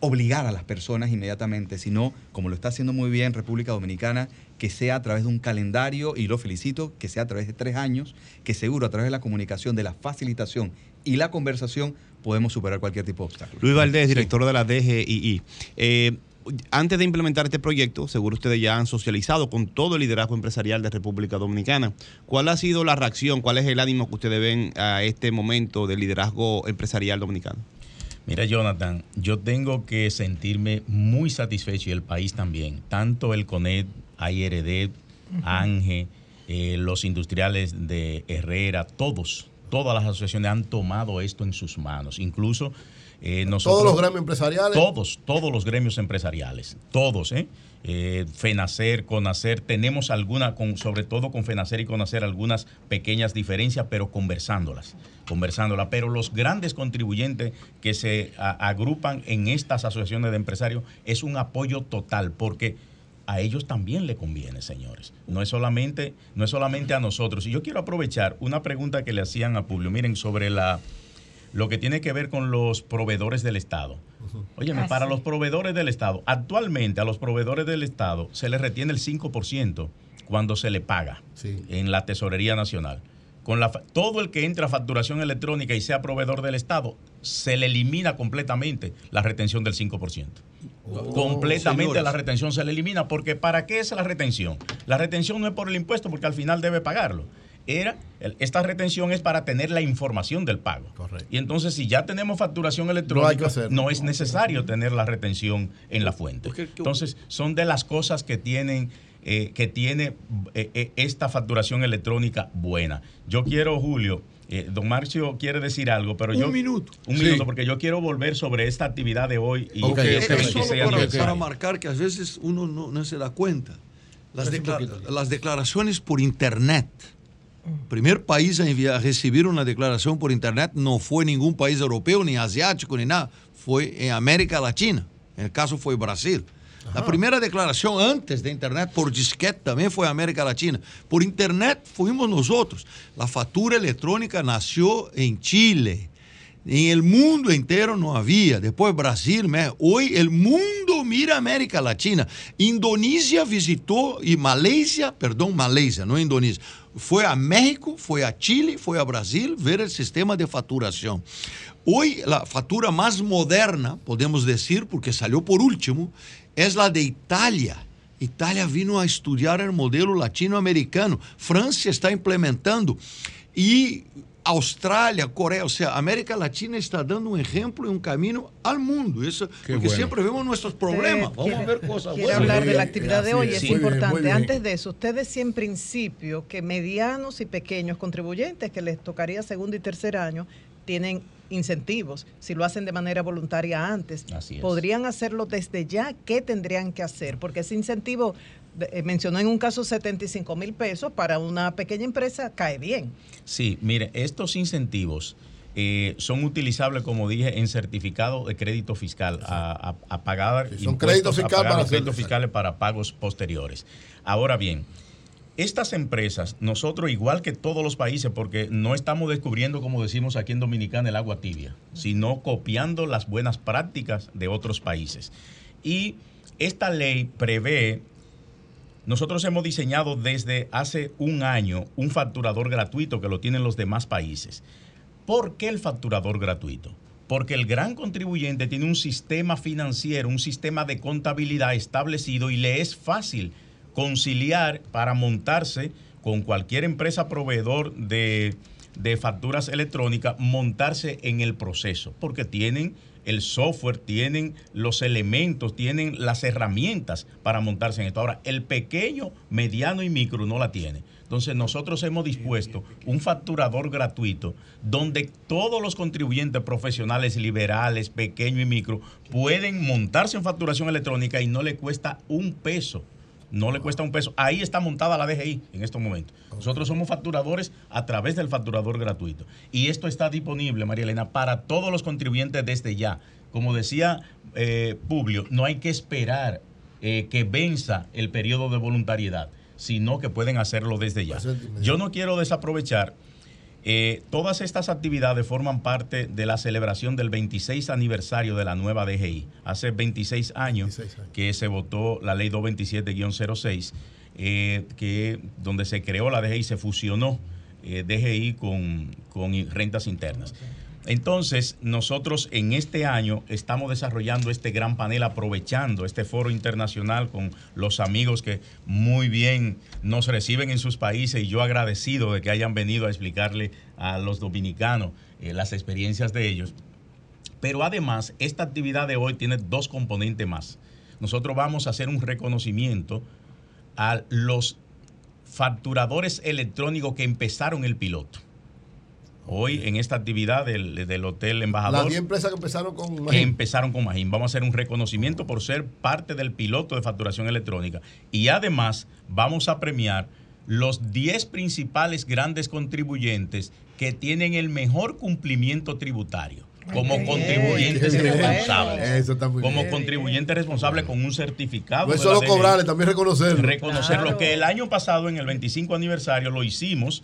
obligar a las personas inmediatamente, sino, como lo está haciendo muy bien República Dominicana, que sea a través de un calendario, y lo felicito, que sea a través de tres años, que seguro a través de la comunicación, de la facilitación y la conversación, podemos superar cualquier tipo de obstáculo. Luis Valdés, director de la DGII. Eh, antes de implementar este proyecto, seguro ustedes ya han socializado con todo el liderazgo empresarial de República Dominicana. ¿Cuál ha sido la reacción? ¿Cuál es el ánimo que ustedes ven a este momento del liderazgo empresarial dominicano? Mira, Jonathan, yo tengo que sentirme muy satisfecho y el país también. Tanto el CONED, AIRD, ANGE, eh, los industriales de Herrera, todos, todas las asociaciones han tomado esto en sus manos. Incluso eh, nosotros. Todos los gremios empresariales. Todos, todos los gremios empresariales. Todos, ¿eh? Eh, FENACER, CONACER, tenemos alguna, con, sobre todo con FENACER y CONACER, algunas pequeñas diferencias, pero conversándolas, conversándolas. Pero los grandes contribuyentes que se a- agrupan en estas asociaciones de empresarios es un apoyo total, porque a ellos también le conviene, señores. No es solamente, no es solamente a nosotros. Y yo quiero aprovechar una pregunta que le hacían a Publio, miren, sobre la lo que tiene que ver con los proveedores del Estado. Óyeme, Ah, para los proveedores del Estado, actualmente a los proveedores del Estado se les retiene el 5% cuando se le paga en la Tesorería Nacional. Con la, todo el que entra a facturación electrónica y sea proveedor del Estado, se le elimina completamente la retención del 5%. Completamente señores. la retención se le elimina, porque ¿para qué es la retención? La retención no es por el impuesto, porque al final debe pagarlo. Era, el- esta retención es para tener la información del pago. Y entonces, si ya tenemos facturación electrónica, no es necesario tener la retención en la fuente. Entonces, son de las cosas que tienen eh, que tiene eh, eh, esta facturación electrónica buena. Yo quiero, Julio, eh, don Marcio quiere decir algo, pero Un yo... minuto. Un Sí. minuto, porque yo quiero volver sobre esta actividad de hoy y Ok, este es solo 26 para, marcar que a veces uno no, no se da cuenta. Las, un decla- declaraciones por Internet. Primer país a, enviar- a recibir una declaración por Internet no fue ningún país europeo, ni asiático, ni nada. Fue en América Latina. En el caso fue Brasil. La primera declaración antes de Internet por disquete también fue América Latina. Por Internet fuimos nosotros. La factura electrónica nació en Chile. En el mundo entero no había. Después Brasil, me- hoy el mundo mira América Latina. Indonesia visitó y Malasia, perdón, Malasia, no Indonesia. Fue a México, fue a Chile, fue a Brasil ver el sistema de facturación. Hoy la factura más moderna, podemos decir, porque salió por último, es la de Italia. Italia vino a estudiar el modelo latinoamericano. Francia está implementando. Y Australia, Corea, o sea, América Latina está dando un ejemplo y un camino al mundo. Eso, porque bueno. siempre vemos nuestros problemas. Usted Vamos a ver cosas quiere buenas. hablar de la actividad de hoy, es Sí. Importante. bien. Antes de eso, usted decía en principio que medianos y pequeños contribuyentes que les tocaría segundo y tercer año tienen incentivos si lo hacen de manera voluntaria antes. Así es. ¿Podrían hacerlo desde ya? ¿Qué tendrían que hacer? Porque ese incentivo, eh, mencionó en un caso 75 mil pesos, para una pequeña empresa cae bien. Sí, mire, estos incentivos eh, son utilizables, como dije, en certificado de crédito fiscal a, a- a pagar son impuestos, crédito a fiscal pagar para los créditos fiscales para pagos posteriores. Ahora bien, estas empresas, nosotros igual que todos los países, porque no estamos descubriendo, como decimos aquí en Dominicana, el agua tibia, sino copiando las buenas prácticas de otros países. Y esta ley prevé nosotros hemos diseñado desde hace un año un facturador gratuito que lo tienen los demás países. ¿Por qué el facturador gratuito? Porque el gran contribuyente tiene un sistema financiero, un sistema de contabilidad establecido y le es fácil conciliar para montarse con cualquier empresa proveedor de, de facturas electrónicas, montarse en el proceso, porque tienen el software, tienen los elementos, tienen las herramientas para montarse en esto. Ahora, el pequeño, mediano y micro no la tiene. Entonces, nosotros hemos dispuesto un facturador gratuito donde todos los contribuyentes profesionales, liberales, pequeño y micro, pueden montarse en facturación electrónica y no le cuesta un peso. No le cuesta un peso. Ahí está montada la DGI en estos momentos. Nosotros somos facturadores a través del facturador gratuito. Y esto está disponible, María Elena, para todos los contribuyentes desde ya. Como decía eh, Publio, no hay que esperar eh, que venza el periodo de voluntariedad, sino que pueden hacerlo desde ya. Yo no quiero desaprovechar. Eh, todas estas actividades forman parte de la celebración del 26 aniversario de la nueva DGI. Hace 26 años, que se votó la ley 227-06, eh, que, donde se creó la DGI, se fusionó eh, DGI con, con rentas internas. Entonces, nosotros en este año estamos desarrollando este gran panel, aprovechando este foro internacional con los amigos que muy bien nos reciben en sus países y yo agradecido de que hayan venido a explicarle a los dominicanos eh, las experiencias de ellos. Pero además, esta actividad de hoy tiene dos componentes más. Nosotros vamos a hacer un reconocimiento a los facturadores electrónicos que empezaron el piloto. Hoy en esta actividad del, del Hotel Embajador. Las 10 empresas que empezaron con que Magín. empezaron con Magín. Vamos a hacer un reconocimiento por ser parte del piloto de facturación electrónica. Y además vamos a premiar los 10 principales grandes contribuyentes que tienen el mejor cumplimiento tributario. Como contribuyentes responsables. Eso está muy como bien. contribuyente responsable con un certificado. No es solo DGI. cobrarle, también reconocerlo. Reconocerlo Claro. que el año pasado, en el 25 aniversario, lo hicimos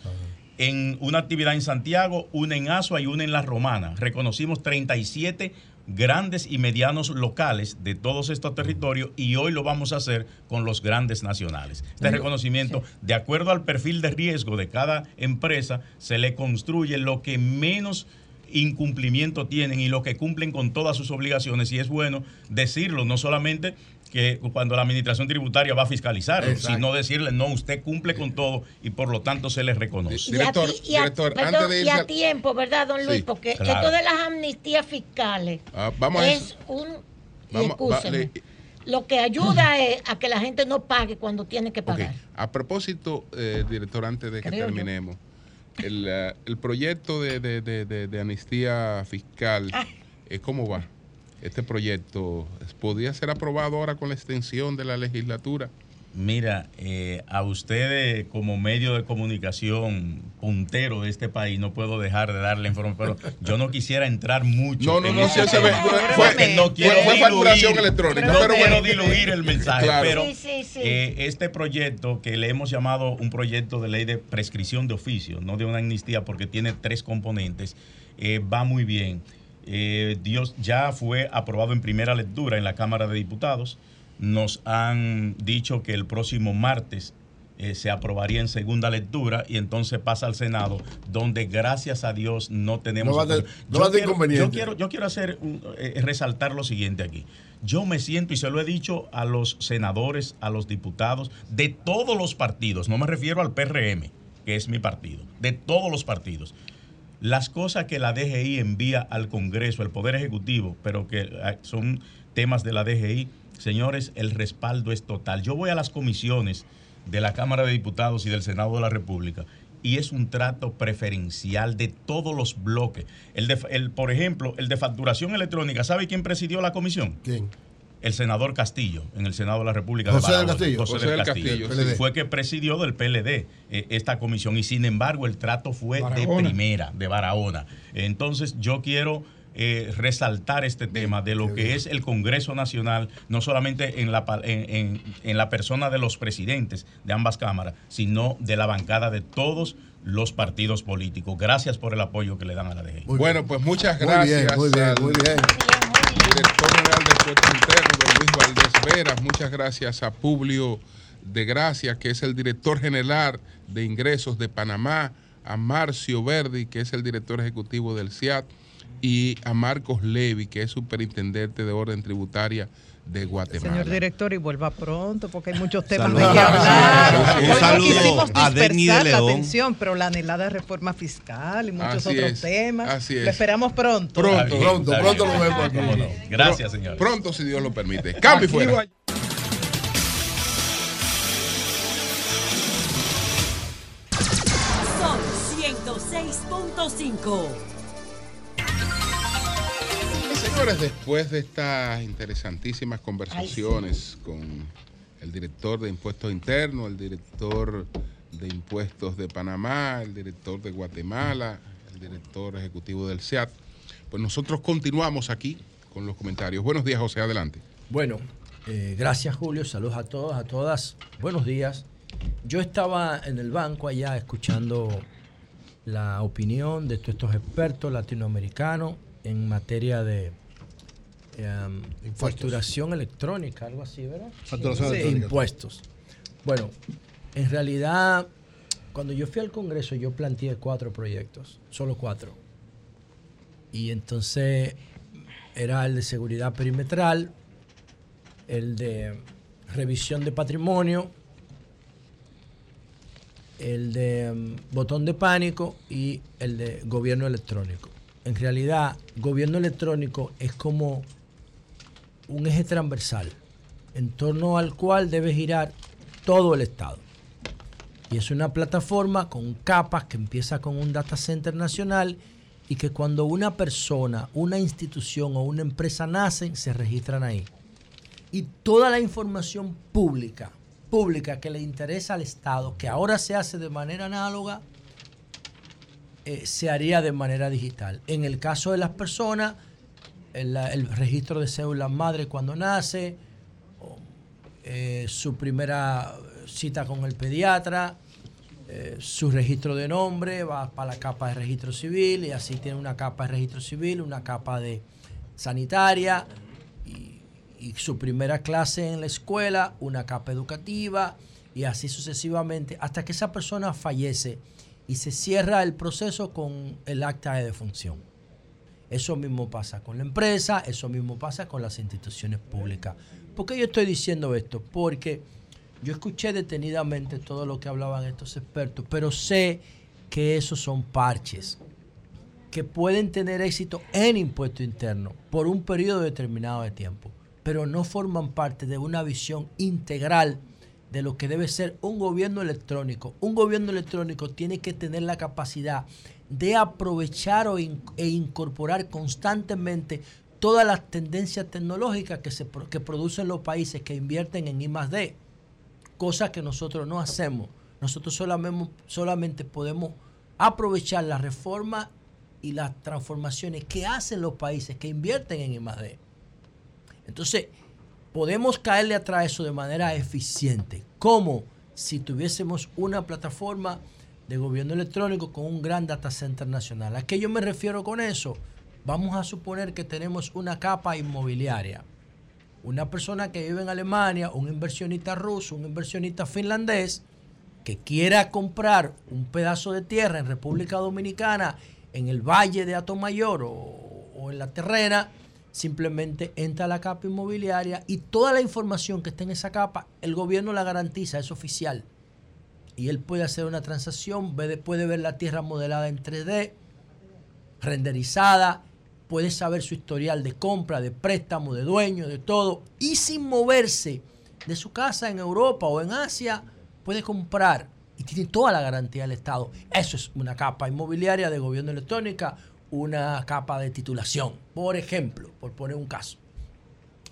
en una actividad en Santiago, una en Asua y una en La Romana. Reconocimos 37 grandes y medianos locales de todos estos territorios y hoy lo vamos a hacer con los grandes nacionales. Este reconocimiento, de acuerdo al perfil de riesgo de cada empresa, se le construye lo que menos incumplimiento tienen y lo que cumplen con todas sus obligaciones. Y es bueno decirlo, no solamente que cuando la administración tributaria va a fiscalizar, Exacto. sino decirle, no, usted cumple con todo y por lo tanto se le reconoce. Y a ti- y a- perdón, y a tiempo, ¿verdad, don Luis? Sí, Porque claro. esto de las amnistías fiscales Ah, vamos es un... Vamos, va- excúseme, le- lo que ayuda *laughs* es a que la gente no pague cuando tiene que pagar. A propósito, eh, director, antes de que Creo terminemos, el, eh, el proyecto de, de- de- de- de amnistía fiscal, Ah. eh, ¿cómo va? Este proyecto, ¿podría ser aprobado ahora con la extensión de la legislatura? Mira, eh, a ustedes como medio de comunicación puntero de este país, no puedo dejar de darle información, pero yo no quisiera entrar mucho. No, no, en no, ese tema, fue- fue- no quiero fue diluir- facturación electrónica, No pero quiero bueno. diluir el mensaje, Claro. pero Sí, sí, sí. eh, este proyecto que le hemos llamado un proyecto de ley de prescripción de oficio, no de una amnistía, porque tiene tres componentes, eh, va muy bien. Eh, Dios ya fue aprobado en primera lectura en la Cámara de Diputados. Nos han dicho que el próximo martes eh, se aprobaría en segunda lectura y entonces pasa al Senado, donde gracias a Dios no tenemos. No va a no va a tener quiero- inconveniente. yo quiero, yo quiero hacer un- eh, resaltar lo siguiente aquí. Yo me siento, y se lo he dicho a los senadores, a los diputados, de todos los partidos, no me refiero al PRM, que es mi partido, de todos los partidos. Las cosas que la DGI envía al Congreso, al Poder Ejecutivo, pero que ah, son temas de la DGI, señores, el respaldo es total. Yo voy a las comisiones de la Cámara de Diputados y del Senado de la República y es un trato preferencial de todos los bloques. El de, el, por ejemplo, el de facturación electrónica, ¿sabe quién presidió la comisión? ¿Quién? El senador Castillo, en el Senado de la República. José de del Barahona. Castillo. José, José del Castillo. Fue que presidió del PLD eh, esta comisión y sin embargo el trato fue de primera, de Barahona. Entonces yo quiero eh, resaltar este tema de lo que es el Congreso Nacional, no solamente en la, en, en- en la persona de los presidentes de ambas cámaras, sino de la bancada de todos los partidos políticos. Gracias por el apoyo que le dan a la DGI. bueno, pues muchas Muy gracias. bien, muy bien, al muy bien. Director Luis Valdés Veras. Muchas gracias a Publio de Gracia, que es el director general de ingresos de Panamá, a Marcio Verdi, que es el director ejecutivo del CIAT, y a Marcos Levi, que es superintendente de orden tributaria de Guatemala. Señor director, y vuelva pronto, porque hay muchos temas Saludos. de que hablar. Un Hoy no saludo quisimos a Denny de dispersar la León. atención, pero la anhelada reforma fiscal y muchos Así otros es, temas. así es. Lo esperamos pronto. Pronto, pronto, pronto lo vemos aquí. No. Gracias, señor. Pronto, si Dios lo permite. Cambio y fuera. Sol 106.5. Señores, después de estas interesantísimas conversaciones con el director de Impuestos Internos, el director de Impuestos de Panamá, el director de Guatemala, el director ejecutivo del SEAT, pues nosotros continuamos aquí con los comentarios. Buenos días, José, adelante. Bueno, eh, gracias Julio, saludos a todos, a todas, buenos días. Yo estaba en el banco allá escuchando la opinión de todos estos expertos latinoamericanos en materia de em, facturación electrónica, algo así, ¿verdad? Facturación Sí. electrónica. Impuestos. Bueno, en realidad, cuando yo fui al Congreso, yo planteé cuatro proyectos, solo cuatro. Y entonces era el de seguridad perimetral, el de revisión de patrimonio, el de mm, botón de pánico y el de gobierno electrónico. En realidad, gobierno electrónico es como un eje transversal en torno al cual debe girar todo el Estado. Y es una plataforma con capas que empieza con un data center nacional y que cuando una persona, una institución o una empresa nacen, se registran ahí. Y toda la información pública, pública que le interesa al Estado, que ahora se hace de manera análoga, eh, se haría de manera digital. En el caso de las personas, el, el registro de cédula madre cuando nace, eh, su primera cita con el pediatra, eh, su registro de nombre va para la capa de registro civil y así tiene una capa de registro civil, una capa de sanitaria y, y su primera clase en la escuela, una capa educativa y así sucesivamente hasta que esa persona fallece y se cierra el proceso con el acta de defunción. Eso mismo pasa con la empresa, eso mismo pasa con las instituciones públicas. ¿Por qué yo estoy diciendo esto? Porque yo escuché detenidamente todo lo que hablaban estos expertos, pero sé que esos son parches que pueden tener éxito en impuesto interno por un periodo determinado de tiempo, pero no forman parte de una visión integral de lo que debe ser un gobierno electrónico. Un gobierno electrónico tiene que tener la capacidad de aprovechar e incorporar constantemente todas las tendencias tecnológicas que, se, que producen los países que invierten en I D. cosa que nosotros no hacemos. Nosotros solamente, solamente podemos aprovechar la reforma y las transformaciones que hacen los países que invierten en I+D. Entonces, podemos caerle atrás eso de manera eficiente, como si tuviésemos una plataforma de gobierno electrónico con un gran data center nacional. ¿A qué yo me refiero con eso? Vamos a suponer que tenemos una capa inmobiliaria. Una persona que vive en Alemania, un inversionista ruso, un inversionista finlandés, que quiera comprar un pedazo de tierra en República Dominicana, en el valle de Atomayor o, o en la terrena, simplemente entra a la capa inmobiliaria y toda la información que está en esa capa, el gobierno la garantiza, es oficial. Y él puede hacer una transacción, puede ver la tierra modelada en 3D, renderizada, puede saber su historial de compra, de préstamo, de dueño, de todo, y sin moverse de su casa en Europa o en Asia, puede comprar y tiene toda la garantía del Estado. Eso es una capa inmobiliaria de gobierno electrónica, una capa de titulación, por ejemplo, por poner un caso.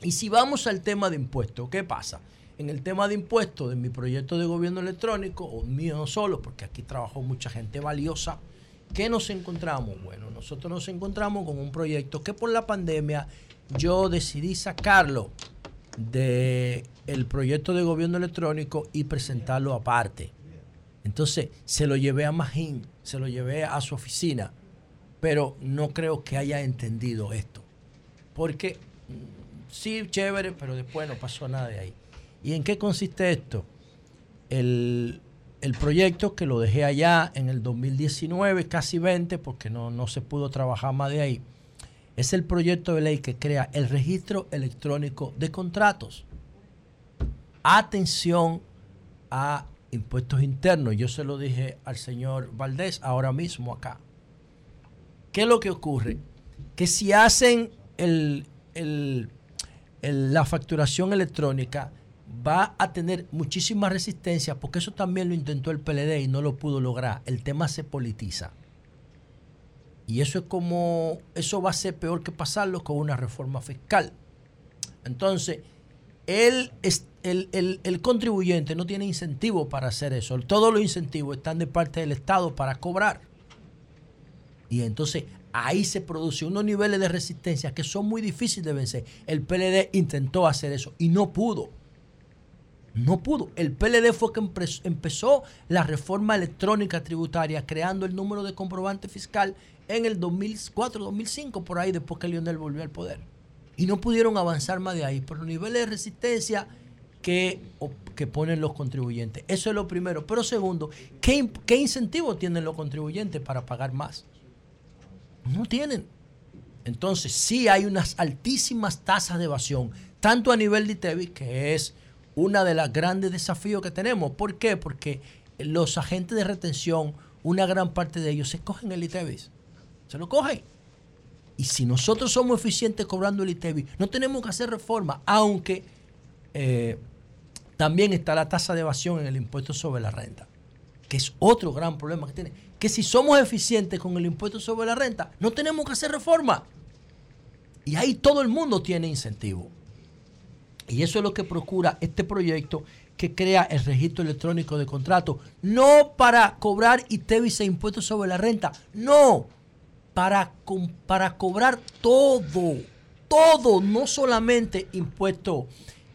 Y si vamos al tema de impuestos, ¿qué pasa? En el tema de impuestos de mi proyecto de gobierno electrónico, o mío no solo, porque aquí trabajó mucha gente valiosa, ¿qué nos encontramos? Bueno, nosotros nos encontramos con un proyecto que por la pandemia yo decidí sacarlo del el proyecto de gobierno electrónico y presentarlo aparte. Entonces se lo llevé a Magín, se lo llevé a su oficina pero no creo que haya entendido esto. Porque mm, sí, chévere, pero después no pasó nada de ahí. ¿Y en qué consiste esto? El, proyecto que lo dejé allá en el 2019, casi 20, porque no, no se pudo trabajar más de ahí, es el proyecto de ley que crea el registro electrónico de contratos. Atención a impuestos internos. Yo se lo dije al señor Valdés ahora mismo acá. ¿Qué es lo que ocurre? Que si hacen la facturación electrónica, va a tener muchísima resistencia, porque eso también lo intentó el PLD y no lo pudo lograr. El tema se politiza. Y eso es como, eso va a ser peor que pasarlo con una reforma fiscal. Entonces, el, el, el, contribuyente no tiene incentivo para hacer eso. Todos los incentivos están de parte del Estado para cobrar. Y entonces ahí se producen unos niveles de resistencia que son muy difíciles de vencer. El PLD intentó hacer eso y no pudo. No pudo. El PLD fue que empezó la reforma electrónica tributaria creando el número de comprobante fiscal en el 2004, 2005, por ahí, después que Lionel volvió al poder. Y no pudieron avanzar más de ahí por los niveles de resistencia que, que ponen los contribuyentes. Eso es lo primero. Pero segundo, ¿qué, qué incentivo tienen los contribuyentes para pagar más? No tienen. Entonces, sí hay unas altísimas tasas de evasión, tanto a nivel de ITEVI, que es uno de los grandes desafíos que tenemos. ¿Por qué? Porque los agentes de retención, una gran parte de ellos se cogen el ITEVIS. Se lo cogen. Y si nosotros somos eficientes cobrando el ITEVI, no tenemos que hacer reforma, aunque eh, también está la tasa de evasión en el impuesto sobre la renta, que es otro gran problema que tiene que si somos eficientes con el impuesto sobre la renta, no tenemos que hacer reforma. Y ahí todo el mundo tiene incentivo. Y eso es lo que procura este proyecto que crea el registro electrónico de contrato. No para cobrar ITEVIS e impuestos sobre la renta. No. Para, para cobrar todo. Todo. No solamente impuestos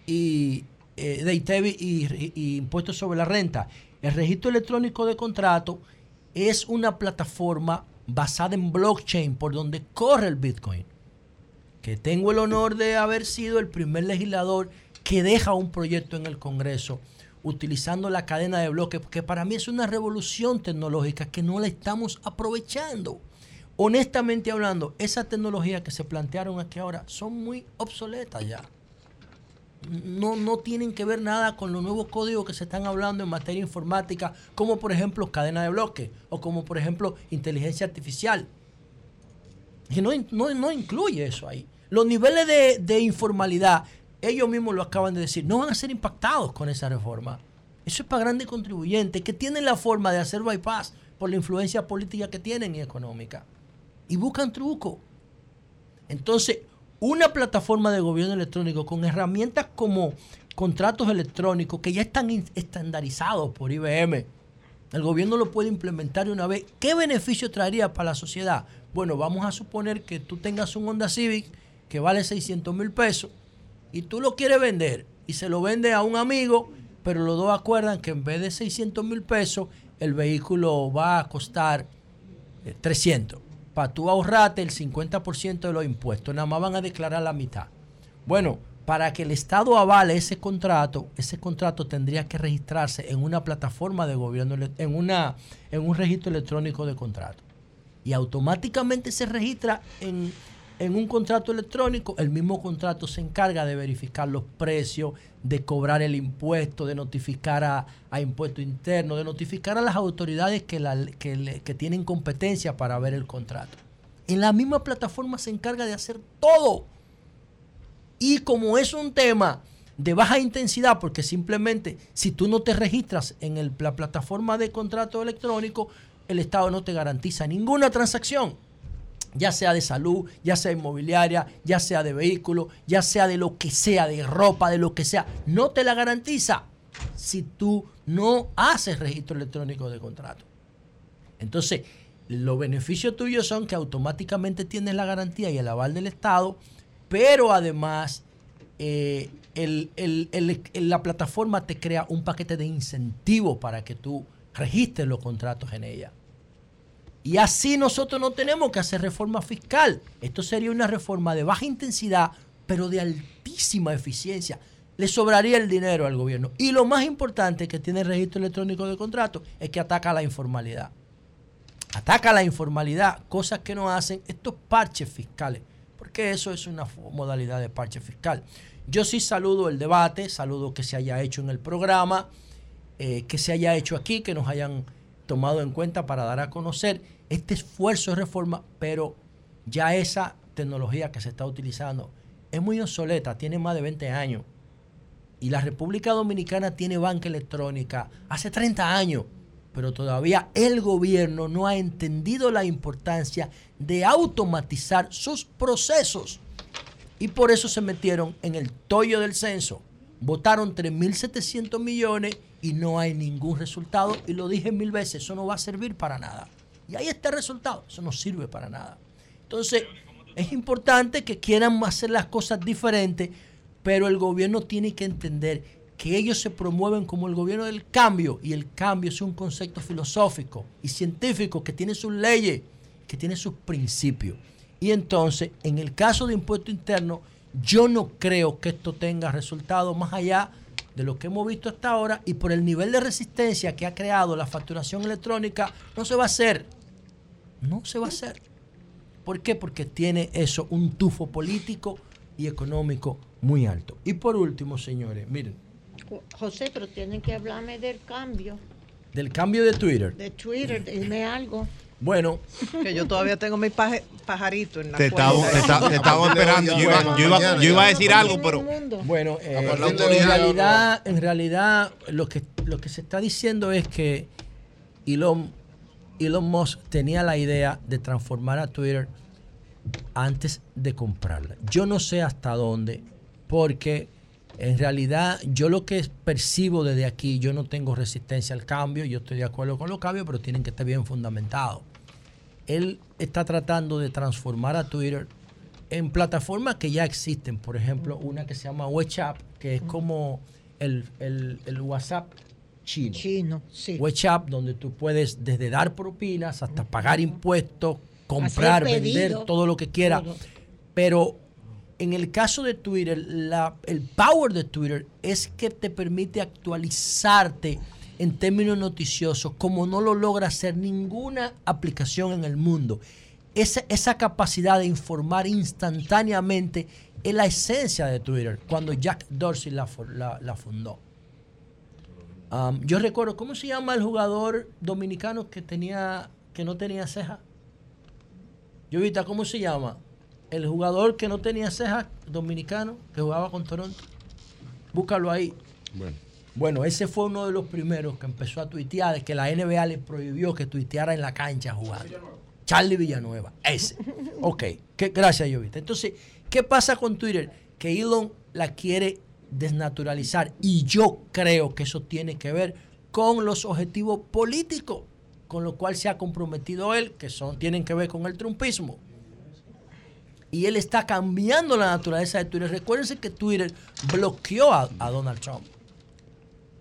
y, eh, de ITEVIS y, y impuestos sobre la renta. El registro electrónico de contrato es una plataforma basada en blockchain por donde corre el Bitcoin. Que tengo el honor de haber sido el primer legislador que deja un proyecto en el Congreso utilizando la cadena de bloques, que para mí es una revolución tecnológica que no la estamos aprovechando. Honestamente hablando, esas tecnologías que se plantearon aquí ahora son muy obsoletas ya no, no tienen que ver nada con los nuevos códigos que se están hablando en materia informática, como por ejemplo cadena de bloques o como por ejemplo inteligencia artificial. Que no, no, incluye eso ahí. Los niveles de, de, informalidad, ellos mismos lo acaban de decir, no van a ser impactados con esa reforma. Eso es para grandes contribuyentes que tienen la forma de hacer bypass por la influencia política que tienen y económica. Y buscan truco. Entonces, una plataforma de gobierno electrónico con herramientas como, contratos electrónicos que ya están estandarizados por IBM. El gobierno lo puede implementar de una vez. ¿Qué beneficio traería para la sociedad? Bueno, vamos a suponer que tú tengas un Honda Civic que vale 600 mil pesos y tú lo quieres vender y se lo vende a un amigo, pero los dos acuerdan que en vez de 600 mil pesos, el vehículo va a costar eh, 300. Para tú ahorrarte el 50% de los impuestos, nada más van a declarar la mitad. Bueno, para que el Estado avale ese contrato, ese contrato tendría que registrarse en una plataforma de gobierno, en, una, en un registro electrónico de contrato. Y automáticamente se registra en, en un contrato electrónico. El mismo contrato se encarga de verificar los precios, de cobrar el impuesto, de notificar a, a impuesto interno, de notificar a las autoridades que, la- que le- que tienen competencia para ver el contrato. En la misma plataforma se encarga de hacer todo. Y como es un tema de baja intensidad, porque simplemente si tú no te registras en el- la plataforma de contrato electrónico, el Estado no te garantiza ninguna transacción, ya sea de salud, ya sea inmobiliaria, ya sea de vehículo, ya sea de lo que sea, de ropa, de lo que sea, no te la garantiza si tú no haces registro electrónico de contrato. Entonces, los beneficios tuyos son que automáticamente tienes la garantía y el aval del Estado, pero además eh, la plataforma te crea un paquete de incentivos para que tú registres los contratos en ella. Y así nosotros no tenemos que hacer reforma fiscal. Esto sería una reforma de baja intensidad, pero de altísima eficiencia. Le sobraría el dinero al gobierno. Y lo más importante que tiene el registro electrónico de contratos es que ataca la informalidad. Ataca la informalidad, cosas que no hacen estos parches fiscales, porque eso es una modalidad de parche fiscal. Yo sí saludo el debate, saludo que se haya hecho en el programa, eh, que se haya hecho aquí, que nos hayan tomado en cuenta para dar a conocer este esfuerzo de reforma, pero ya esa tecnología que se está utilizando es muy obsoleta, tiene más de 20 años. Y la República Dominicana tiene banca electrónica hace 30 años, pero todavía el gobierno no ha entendido la importancia de automatizar sus procesos. Y por eso se metieron en el tollo del censo. Votaron 3.700 millones y no hay ningún resultado. Y lo dije mil veces, eso no va a servir para nada. Y ahí está el resultado, eso no sirve para nada. Entonces, es importante que quieran hacer las cosas diferentes, pero el gobierno tiene que entender que ellos se promueven como el gobierno del cambio y el cambio es un concepto filosófico y científico que tiene sus leyes, que tiene sus principios. Y entonces, en el caso de impuesto interno, yo no creo que esto tenga resultados más allá de lo que hemos visto hasta ahora y por el nivel de resistencia que ha creado la facturación electrónica, no se va a hacer. No se va a hacer. ¿Por qué? Porque tiene eso, un tufo político y económico muy alto. Y por último, señores, miren, Jo- José, pero tienen que hablarme del cambio del cambio de Twitter. de Twitter, dime algo. Bueno, Que yo todavía tengo mi paje- pajarito en la Te cuenta. estaba, te estaba- te estaba esperando. Yo iba, yo iba- yo iba a decir algo, pero. Bueno, eh, en, realidad, en realidad lo que, lo que se está diciendo es que Elon, Elon Musk tenía la idea de transformar a Twitter antes de comprarla. Yo no sé hasta dónde, porque en realidad yo lo que percibo desde aquí, yo no tengo resistencia al cambio, yo estoy de acuerdo con los cambios, pero tienen que estar bien fundamentados. Él está tratando de transformar a Twitter en plataformas que ya existen. Por ejemplo, una que se llama WhatsApp, que es como el, el- el WhatsApp chino. Chino, sí. WhatsApp, donde tú puedes desde dar propinas hasta pagar impuestos, comprar, vender, todo lo que quieras. Pero en el caso de Twitter, la- el power de Twitter es que te permite actualizarte en términos noticiosos como no lo logra hacer ninguna aplicación en el mundo. Esa, esa capacidad de informar instantáneamente es la esencia de Twitter, cuando Jack Dorsey la, la- la fundó. Um, yo recuerdo, ¿cómo se llama el jugador dominicano que tenía que no tenía ceja? Yo ahorita, ¿cómo se llama? El jugador que no tenía cejas dominicano que jugaba con Toronto. Búscalo ahí. Bueno. Bueno, ese fue uno de los primeros que empezó a tuitear, de que la NBA le prohibió que tuiteara en la cancha jugando. Charlie Villanueva, ese. *laughs* Ok, que, gracias, Jovita. Entonces, ¿qué pasa con Twitter? Que Elon la quiere desnaturalizar. Y yo creo que eso tiene que ver con los objetivos políticos con lo cual se ha comprometido él, que son, tienen que ver con el trumpismo. Y él está cambiando la naturaleza de Twitter. Recuérdense que Twitter bloqueó a, a Donald Trump.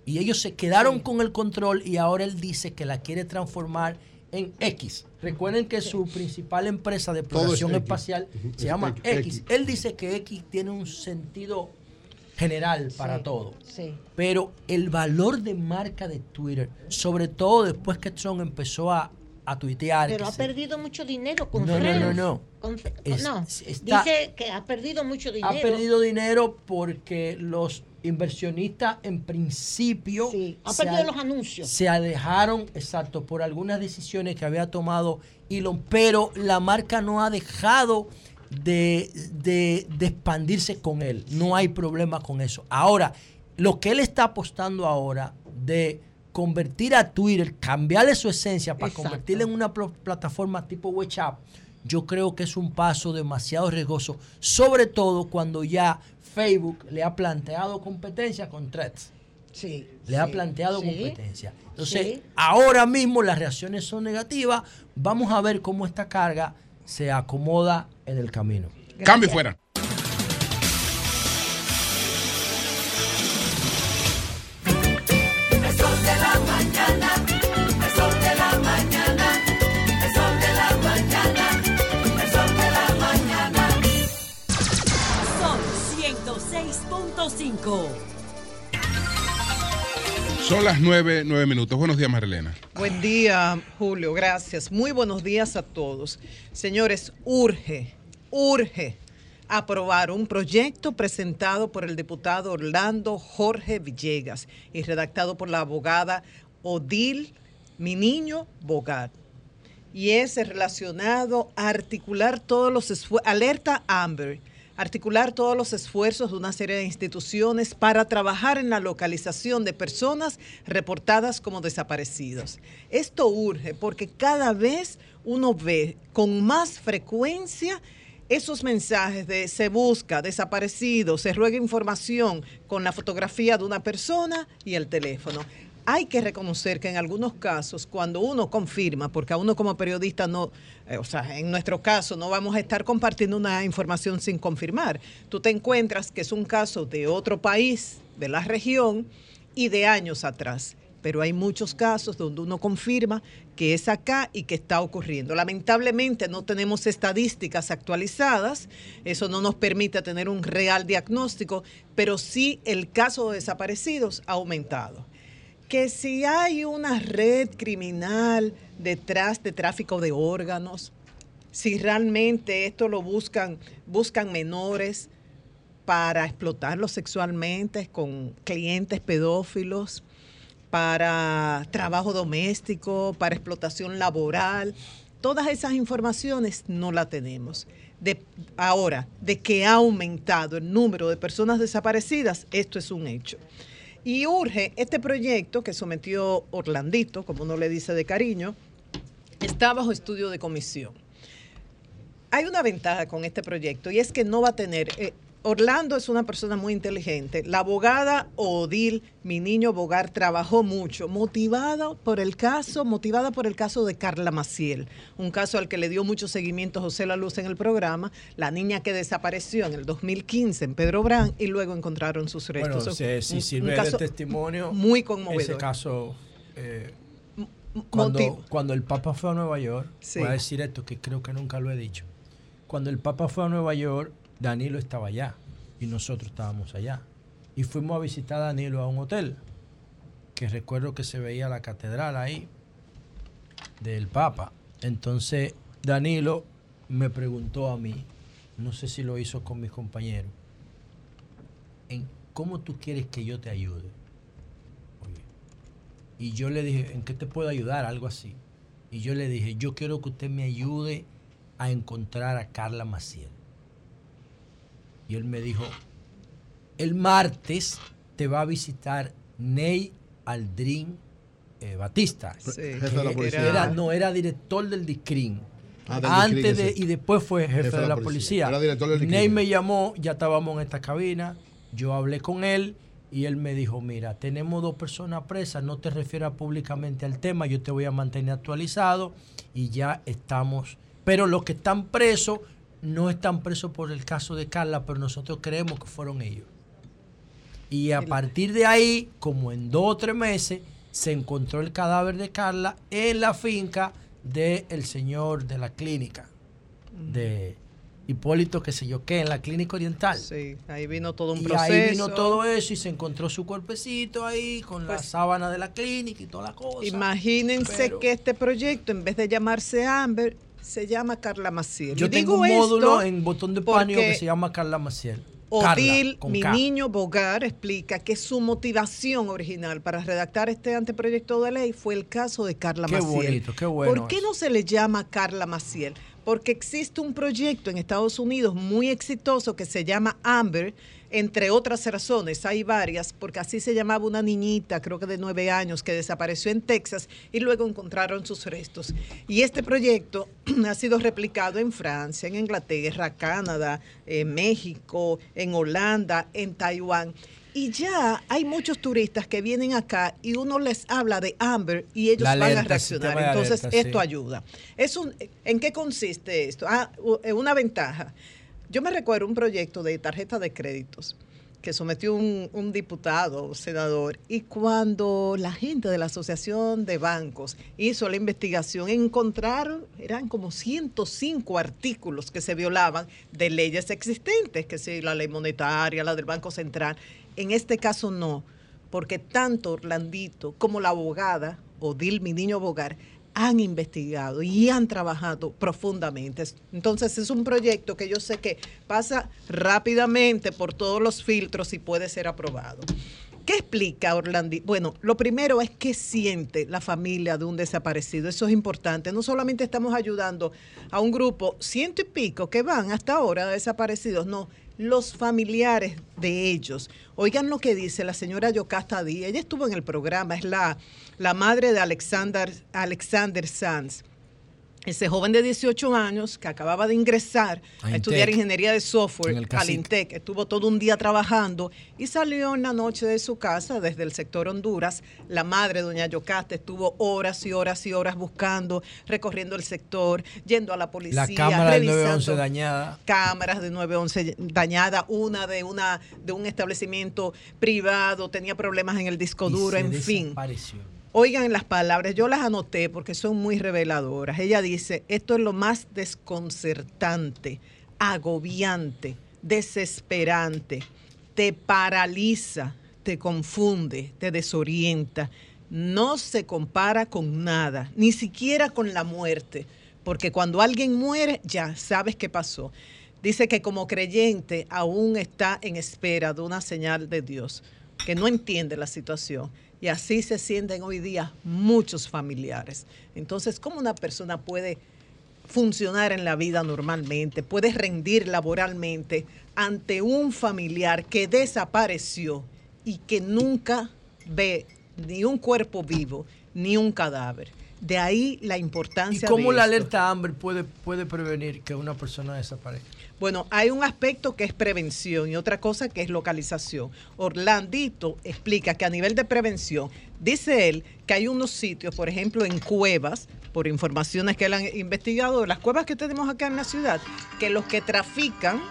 Y ellos se quedaron con el control y ahora él dice que la quiere transformar en X. Recuerden que su principal empresa de es exploración X. espacial se es llama X. X. Él dice que X tiene un sentido general para Sí, todo. Sí. Pero el valor de marca de Twitter, sobre todo después que Trump empezó a, a tuitear. Pero ha se- perdido mucho dinero con No, no, no, no. Con Es- no, está- dice que ha perdido mucho dinero. ha perdido dinero porque los inversionistas en principio se los anuncios. se alejaron exacto por algunas decisiones que había tomado Elon pero la marca no ha dejado de, de- de expandirse con él no hay problema con eso ahora lo que él está apostando ahora de convertir a Twitter cambiarle su esencia para Exacto. convertirla en una pl- plataforma tipo WhatsApp yo creo que es un paso demasiado riesgoso, sobre todo cuando ya Facebook le ha planteado competencia con Threads. Sí. Le ha planteado sí, competencia. Entonces, sí. ahora mismo las reacciones son negativas. Vamos a ver cómo esta carga se acomoda en el camino. Cambio fuera. Son 106.5. Son las nueve, nueve minutos. Buenos días, Marilena. Buen día, Julio. Gracias. Muy buenos días a todos. Señores, urge, urge aprobar un proyecto presentado por el diputado Orlando Jorge Villegas y redactado por la abogada Odil Mi Niño Bogar. Y es relacionado a articular todos los esfuerzos, alerta Amber, articular todos los esfuerzos de una serie de instituciones para trabajar en la localización de personas reportadas como desaparecidos. Esto urge porque cada vez uno ve con más frecuencia esos mensajes de se busca, desaparecido, se ruega información con la fotografía de una persona y el teléfono. Hay que reconocer que en algunos casos, cuando uno confirma, porque a uno como periodista no, eh, o sea, en nuestro caso no vamos a estar compartiendo una información sin confirmar. Tú te encuentras que es un caso de otro país, de la región y de años atrás. Pero hay muchos casos donde uno confirma que es acá y que está ocurriendo. Lamentablemente no tenemos estadísticas actualizadas, eso no nos permite tener un real diagnóstico, pero sí el caso de desaparecidos ha aumentado que si hay una red criminal detrás de tráfico de órganos, si realmente esto lo buscan, buscan menores para explotarlos sexualmente con clientes pedófilos, para trabajo doméstico, para explotación laboral, todas esas informaciones no las tenemos. De, ahora, de que ha aumentado el número de personas desaparecidas, esto es un hecho. Y urge este proyecto que sometió Orlandito, como uno le dice de cariño, está bajo estudio de comisión. Hay una ventaja con este proyecto y es que no va a tener... eh, Orlando es una persona muy inteligente. La abogada Odil, mi niño Bogar, trabajó mucho, motivada por el caso, motivada por el caso de Carla Maciel, un caso al que le dio mucho seguimiento José La Luz en el programa, la niña que desapareció en el 2015 en Pedro Brán y luego encontraron sus Bueno, restos. si, si sirve de testimonio, muy conmovedor. ese caso, eh, cuando el Papa fue a Nueva York, Sí. voy a decir esto que creo que nunca lo he dicho. Cuando el Papa fue a Nueva York, Danilo estaba allá y nosotros estábamos allá. Y fuimos a visitar a Danilo a un hotel, que recuerdo que se veía la catedral ahí del Papa. Entonces Danilo me preguntó a mí, no sé si lo hizo con mis compañeros, en cómo tú quieres que yo te ayude. Y yo le dije, ¿en qué te puedo ayudar? Algo así. Y yo le dije, yo quiero que usted me ayude a encontrar a Carla Maciel. Y él me dijo, el martes te va a visitar Ney Aldrin eh, Batista. Sí. que Jefe de la policía. Era, no, era director del DICRIN. Ah, Antes DICRIN, de, y después fue jefe, de la, policía. Era director del. Ney me llamó, ya estábamos en esta cabina Yo hablé con él y él me dijo, mira, tenemos dos personas presas, no te refieras públicamente al tema, yo te voy a mantener actualizado y ya estamos. Pero los que están presos no están presos por el caso de Carla, pero nosotros creemos que fueron ellos. Y a partir de ahí, como en dos o tres meses, se encontró el cadáver de Carla en la finca del señor de la clínica, de Hipólito, que sé yo qué, en la clínica oriental. Sí, ahí vino todo un y proceso. ahí vino todo eso y se encontró su cuerpecito ahí con la Pues- sábana de la clínica y toda la cosa. Imagínense Pero- que este proyecto, en vez de llamarse Amber, se llama Carla Maciel. Yo Y tengo digo un módulo en botón de pánico que se llama Carla Maciel. Odil, Carla, mi K. niño Bogar, explica que su motivación original para redactar este anteproyecto de ley fue el caso de Carla Qué Maciel. bonito, qué bueno ¿Por qué no se le llama Carla Maciel? Porque existe un proyecto en Estados Unidos muy exitoso que se llama Amber, entre otras razones, hay varias, porque así se llamaba una niñita, creo que de nueve años, que desapareció en Texas y luego encontraron sus restos. Y este proyecto *clears throat* ha sido replicado en Francia, en Inglaterra, Canadá, en México, en Holanda, en Taiwán. Y ya hay muchos turistas que vienen acá y uno les habla de Amber y ellos van a reaccionar. Entonces, alerta, esto sí. ayuda. Es un, ¿En qué consiste esto? Ah, eh, una ventaja. Yo me recuerdo un proyecto de tarjeta de créditos que sometió un, un diputado, senador, y cuando la gente de la Asociación de Bancos hizo la investigación, encontraron, eran como 105 artículos que se violaban de leyes existentes, que si la ley monetaria, la del Banco Central. En este caso no, porque tanto Orlandito como la abogada, Odil, mi niño Bogar, han investigado y han trabajado profundamente. Entonces es un proyecto que yo sé que pasa rápidamente por todos los filtros y puede ser aprobado. ¿Qué explica Orlandi? Bueno, lo primero es qué siente la familia de un desaparecido. Eso es importante. No solamente estamos ayudando a un grupo ciento y pico que van hasta ahora desaparecidos, no, los familiares de ellos. Oigan lo que dice la señora Yocasta Díaz. Ella estuvo en el programa, es la, la madre de Alexander, Alexander Sanz. Ese joven de 18 años que acababa de ingresar A a estudiar ingeniería de software al. Intec, estuvo todo un día trabajando y salió en la noche de su casa desde el sector Honduras. La madre, doña Yocasta, estuvo horas y horas y horas buscando, recorriendo el sector, yendo a la policía, La cámara revisando 911 dañada. cámaras de 911 dañada, una de una de un establecimiento privado, tenía problemas en el disco Y duro, se en fin. desapareció. Oigan las palabras, yo las anoté porque son muy reveladoras. Ella dice, esto es lo más desconcertante, agobiante, desesperante, te paraliza, te confunde, te desorienta. No se compara con nada, ni siquiera con la muerte, porque cuando alguien muere ya sabes qué pasó. Dice que como creyente aún está en espera de una señal de Dios, que no entiende la situación. Y así se sienten hoy día muchos familiares. Entonces, ¿cómo una persona puede funcionar en la vida normalmente, puede rendir laboralmente ante un familiar que desapareció y que nunca ve ni un cuerpo vivo ni un cadáver? De ahí la ¿Y importancia cómo de la esto. alerta Amber puede, puede prevenir que una persona desaparezca? Bueno, hay un aspecto que es prevención y otra cosa que es localización. Orlandito explica que a nivel de prevención, dice él que hay unos sitios, por ejemplo, en cuevas, por informaciones que él ha investigado, las cuevas que tenemos acá en la ciudad, que los que trafican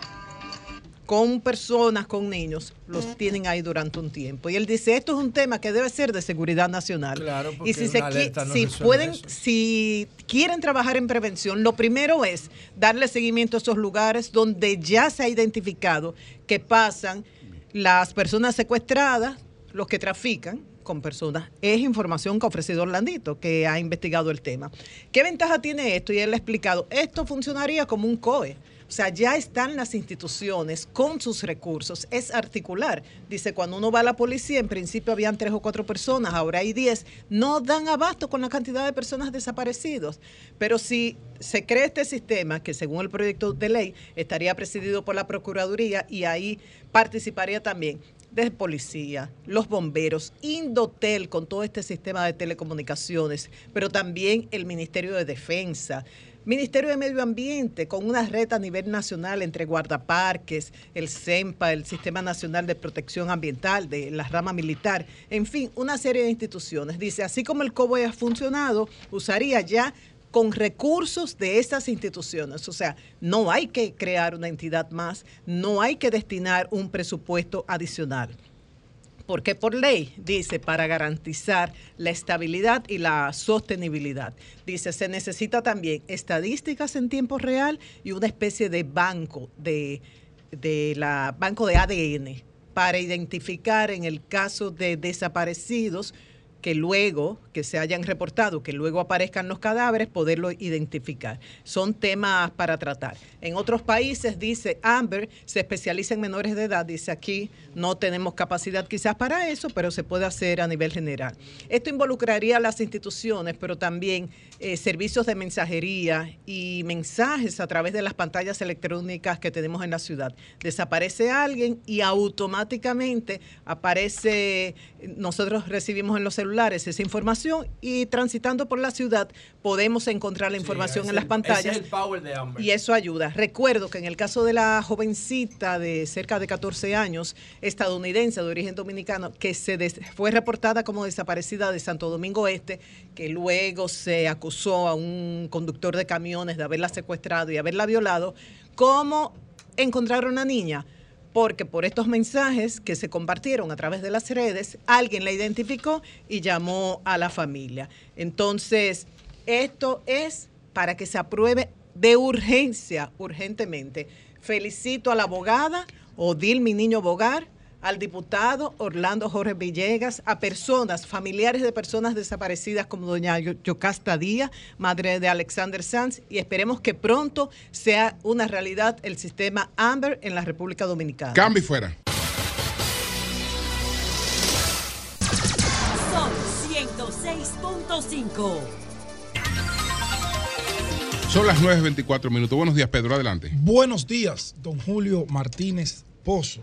con personas, con niños, los tienen ahí durante un tiempo. Y él dice, esto es un tema que debe ser de seguridad nacional. Claro, porque y si, se no si pueden, eso. si quieren trabajar en prevención, lo primero es darle seguimiento a esos lugares donde ya se ha identificado que pasan las personas secuestradas, los que trafican con personas. Es información que ha ofrecido Orlandito, que ha investigado el tema. ¿Qué ventaja tiene esto? Y él ha explicado, esto funcionaría como un COE. O sea, ya están las instituciones con sus recursos. Es articular. Dice, cuando uno va a la policía, en principio habían tres o cuatro personas, ahora hay diez. No dan abasto con la cantidad de personas desaparecidos. Pero si se crea este sistema, que según el proyecto de ley estaría presidido por la Procuraduría y ahí participaría también de policía, los bomberos, Indotel con todo este sistema de telecomunicaciones, pero también el Ministerio de Defensa, Ministerio de Medio Ambiente, con una red a nivel nacional entre guardaparques, el CEMPA, el Sistema Nacional de Protección Ambiental, de la rama militar, en fin, una serie de instituciones. Dice, así como el COBOE ha funcionado, usaría ya con recursos de estas instituciones. O sea, no hay que crear una entidad más, no hay que destinar un presupuesto adicional porque por ley dice para garantizar la estabilidad y la sostenibilidad. Dice, se necesita también estadísticas en tiempo real y una especie de banco de, de la banco de ADN para identificar en el caso de desaparecidos que luego, que se hayan reportado, que luego aparezcan los cadáveres, poderlo identificar. Son temas para tratar. En otros países, dice Amber, se especializa en menores de edad. Dice aquí, no tenemos capacidad quizás para eso, pero se puede hacer a nivel general. Esto involucraría a las instituciones, pero también eh, servicios de mensajería y mensajes a través de las pantallas electrónicas que tenemos en la ciudad. Desaparece alguien y automáticamente aparece, nosotros recibimos en los celulares esa información y transitando por la ciudad podemos encontrar la información en las pantallas. Es el power de Amber. Y eso ayuda. Recuerdo que en el caso de la jovencita de cerca de 14 años, estadounidense de origen dominicano, que se des- fue reportada como desaparecida de Santo Domingo Este, que luego se acusó a un conductor de camiones de haberla secuestrado y haberla violado, ¿cómo encontrar a una niña? Porque por estos mensajes que se compartieron a través de las redes, alguien la identificó y llamó a la familia. Entonces, esto es para que se apruebe de urgencia, urgentemente. Felicito a la abogada Odil Mi Niño Bogar, al diputado Orlando Jorge Villegas, a personas, familiares de personas desaparecidas como doña Yo- Yocasta Díaz, madre de Alexander Sanz, y esperemos que pronto sea una realidad el sistema AMBER en la República Dominicana. Cambio y fuera. Sol 106.5. Son las 9.24 minutos. Buenos días, Pedro. Adelante. Buenos días, don Julio Martínez Pozo.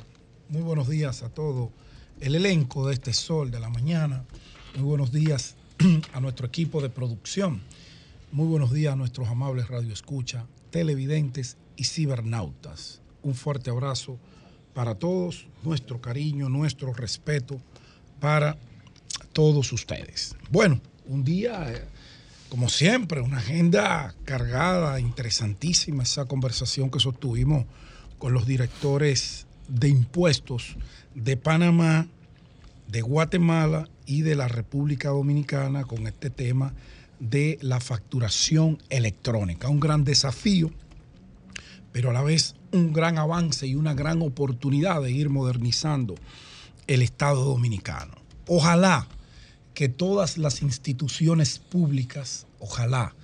Muy buenos días a todo el elenco de este Sol de la Mañana. Muy buenos días *clears throat* a nuestro equipo de producción. Muy buenos días a nuestros amables radioescucha, televidentes y cibernautas. Un fuerte abrazo para todos, nuestro cariño, nuestro respeto para todos ustedes. Bueno, un día, eh, como siempre, una agenda cargada, interesantísima, esa conversación que sostuvimos con los directores de impuestos de Panamá, de Guatemala y de la República Dominicana con este tema de la facturación electrónica. Un gran desafío, pero a la vez un gran avance y una gran oportunidad de ir modernizando el Estado dominicano. Ojalá que todas las instituciones públicas, ojalá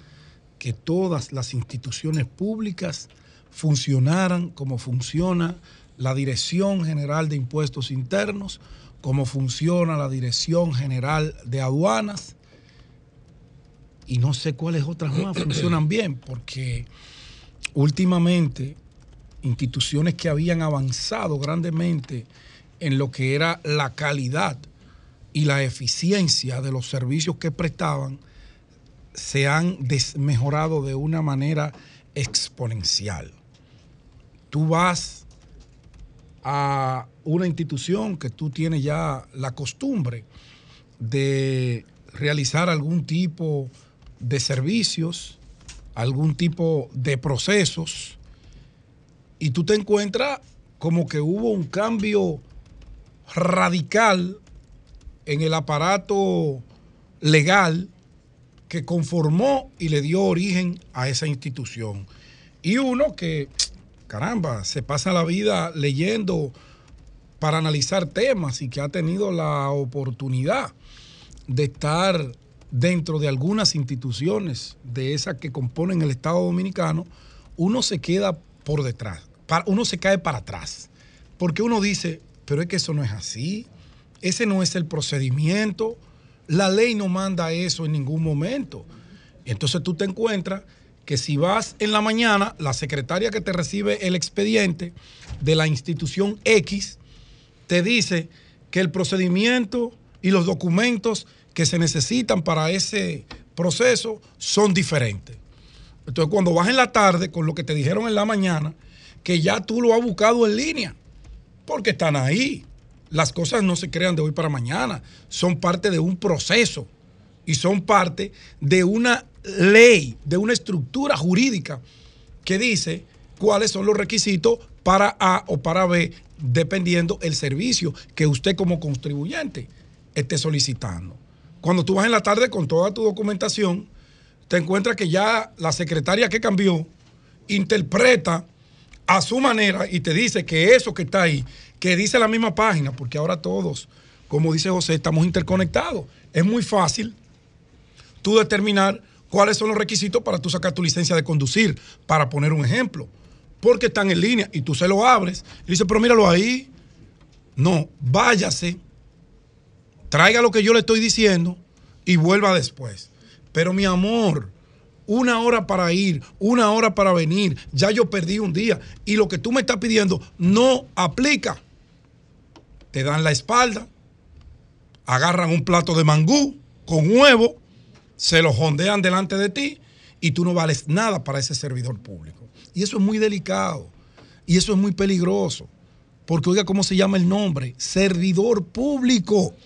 que todas las instituciones públicas funcionaran como funciona la Dirección General de Impuestos Internos, como funciona la Dirección General de Aduanas, y no sé cuáles otras más funcionan bien, porque últimamente instituciones que habían avanzado grandemente en lo que era la calidad y la eficiencia de los servicios que prestaban, se han desmejorado de una manera exponencial. Tú vas a una institución que tú tienes ya la costumbre de realizar algún tipo de servicios, algún tipo de procesos, y tú te encuentras como que hubo un cambio radical en el aparato legal que conformó y le dio origen a esa institución. Y uno que, caramba, se pasa la vida leyendo para analizar temas y que ha tenido la oportunidad de estar dentro de algunas instituciones de esas que componen el Estado Dominicano, uno se queda por detrás, uno se cae para atrás, porque uno dice, pero es que eso no es así, ese no es el procedimiento, la ley no manda eso en ningún momento. Entonces tú te encuentras que si vas en la mañana, la secretaria que te recibe el expediente de la institución X te dice que el procedimiento y los documentos que se necesitan para ese proceso son diferentes. Entonces, cuando vas en la tarde, con lo que te dijeron en la mañana, que ya tú lo has buscado en línea, porque están ahí. Las cosas no se crean de hoy para mañana, son parte de un proceso y son parte de una ley, de una estructura jurídica que dice cuáles son los requisitos para A o para B, dependiendo el servicio que usted como contribuyente esté solicitando. Cuando tú vas en la tarde con toda tu documentación, te encuentras que ya la secretaria que cambió interpreta a su manera y te dice que eso que está ahí, que dice la misma página, porque ahora todos, como dice José, estamos interconectados. Es muy fácil tú determinar cuáles son los requisitos para tú sacar tu licencia de conducir, para poner un ejemplo. Porque están en línea y tú se lo abres y dices, pero míralo ahí. No, váyase, traiga lo que yo le estoy diciendo y vuelva después. Pero mi amor, una hora para ir, una hora para venir, ya yo perdí un día y lo que tú me estás pidiendo no aplica. Te dan la espalda, agarran un plato de mangú con huevo, se lo jondean delante de ti y tú no vales nada para ese servidor público. Y eso es muy delicado y eso es muy peligroso. Porque oiga cómo se llama el nombre, servidor público.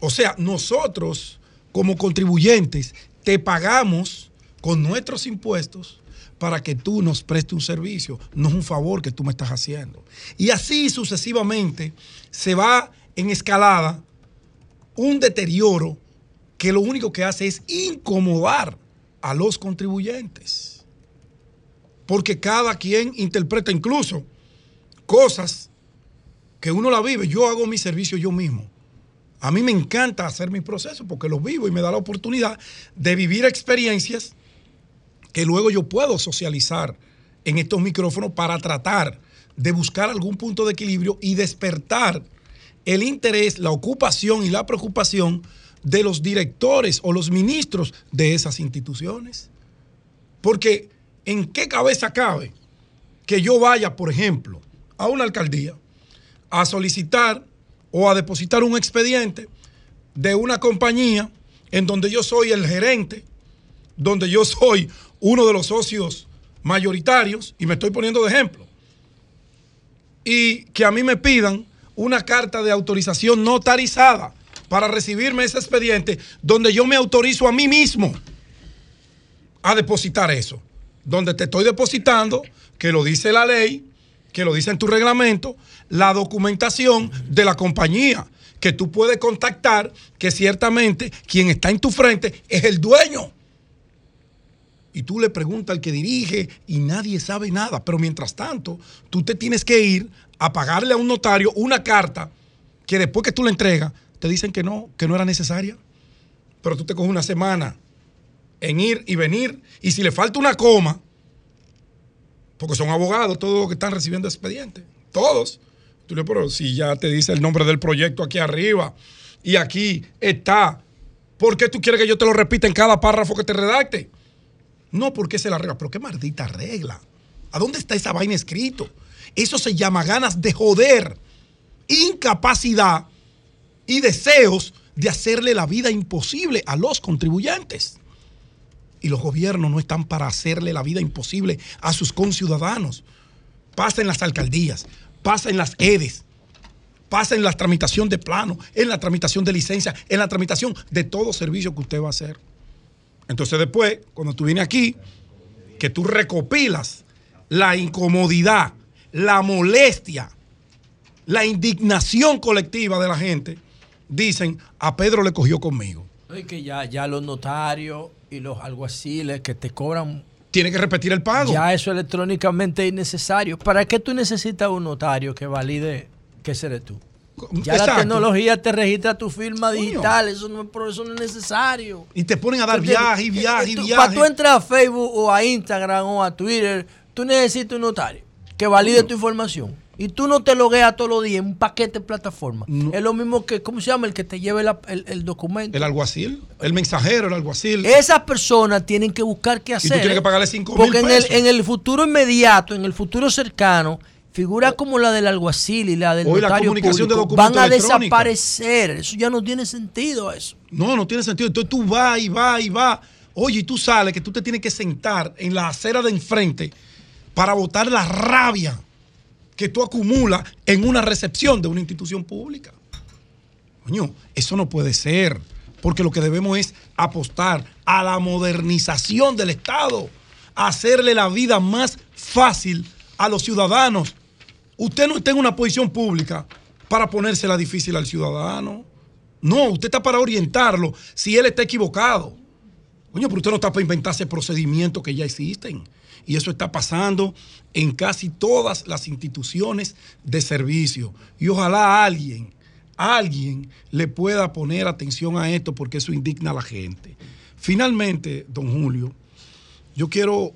O sea, nosotros como contribuyentes te pagamos con nuestros impuestos para que tú nos prestes un servicio, no es un favor que tú me estás haciendo. Y así sucesivamente se va en escalada un deterioro que lo único que hace es incomodar a los contribuyentes. Porque cada quien interpreta incluso cosas que uno la vive. Yo hago mi servicio yo mismo. A mí me encanta hacer mi proceso porque lo vivo y me da la oportunidad de vivir experiencias que luego yo puedo socializar en estos micrófonos para tratar de buscar algún punto de equilibrio y despertar el interés, la ocupación y la preocupación de los directores o los ministros de esas instituciones. Porque ¿en qué cabeza cabe que yo vaya, por ejemplo, a una alcaldía a solicitar o a depositar un expediente de una compañía en donde yo soy el gerente, donde yo soy uno de los socios mayoritarios, y me estoy poniendo de ejemplo, y que a mí me pidan una carta de autorización notarizada para recibirme ese expediente donde yo me autorizo a mí mismo a depositar eso. Donde te estoy depositando, que lo dice la ley, que lo dice en tu reglamento, la documentación de la compañía, que tú puedes contactar, que ciertamente quien está en tu frente es el dueño. Y tú le preguntas al que dirige y nadie sabe nada. Pero mientras tanto, tú te tienes que ir a pagarle a un notario una carta que después que tú la entregas, te dicen que no, que no era necesaria. Pero tú te coges una semana en ir y venir. Y si le falta una coma, porque son abogados todos los que están recibiendo expedientes, todos. Tú le pero si ya te dice el nombre del proyecto aquí arriba y aquí está, ¿por qué tú quieres que yo te lo repita en cada párrafo que te redacte? No porque se la regla, pero qué maldita regla. ¿A dónde está esa vaina escrito? Eso se llama ganas de joder, incapacidad y deseos de hacerle la vida imposible a los contribuyentes. Y los gobiernos no están para hacerle la vida imposible a sus conciudadanos. Pasa en las alcaldías, pasa en las EDES, pasa en la tramitación de plano, en la tramitación de licencia, en la tramitación de todo servicio que usted va a hacer. Entonces después, cuando tú vienes aquí, que tú recopilas la incomodidad, la molestia, la indignación colectiva de la gente, dicen, a Pedro le cogió conmigo. Y que ya, ya los notarios y los alguaciles que te cobran... Tiene que repetir el pago. Ya eso electrónicamente es innecesario. ¿Para qué tú necesitas un notario que valide que eres tú? Ya la tecnología te registra tu firma digital, eso no, eso no es necesario. Y te ponen a dar viaje y viaje y viaje. Para tú entrar a Facebook o a Instagram o a Twitter, tú necesitas un notario que valide tu información. Y tú no te logueas todos los días en un paquete de plataforma. Es lo mismo que, ¿cómo se llama? El que te lleve el, documento. El alguacil, el mensajero, el alguacil. Esas personas tienen que buscar qué hacer. Y tú tienes que pagarle 5 mil Porque en el, en el futuro inmediato, en el futuro cercano, figuras como la del alguacil y la del Hoy notario la comunicación público de van a desaparecer. Eso ya no tiene sentido eso. No, no tiene sentido. Entonces tú vas y vas y vas Oye, y tú sales que tú te tienes que sentar en la acera de enfrente para botar la rabia que tú acumulas en una recepción de una institución pública. Coño, eso no puede ser, porque lo que debemos es apostar a la modernización del Estado, hacerle la vida más fácil a los ciudadanos. Usted no está en una posición pública para ponérsela difícil al ciudadano. No, usted está para orientarlo si él está equivocado. Coño, pero usted no está para inventarse procedimientos que ya existen. Y eso está pasando en casi todas las instituciones de servicio. Y ojalá alguien, alguien le pueda poner atención a esto porque eso indigna a la gente. Finalmente, don Julio, yo quiero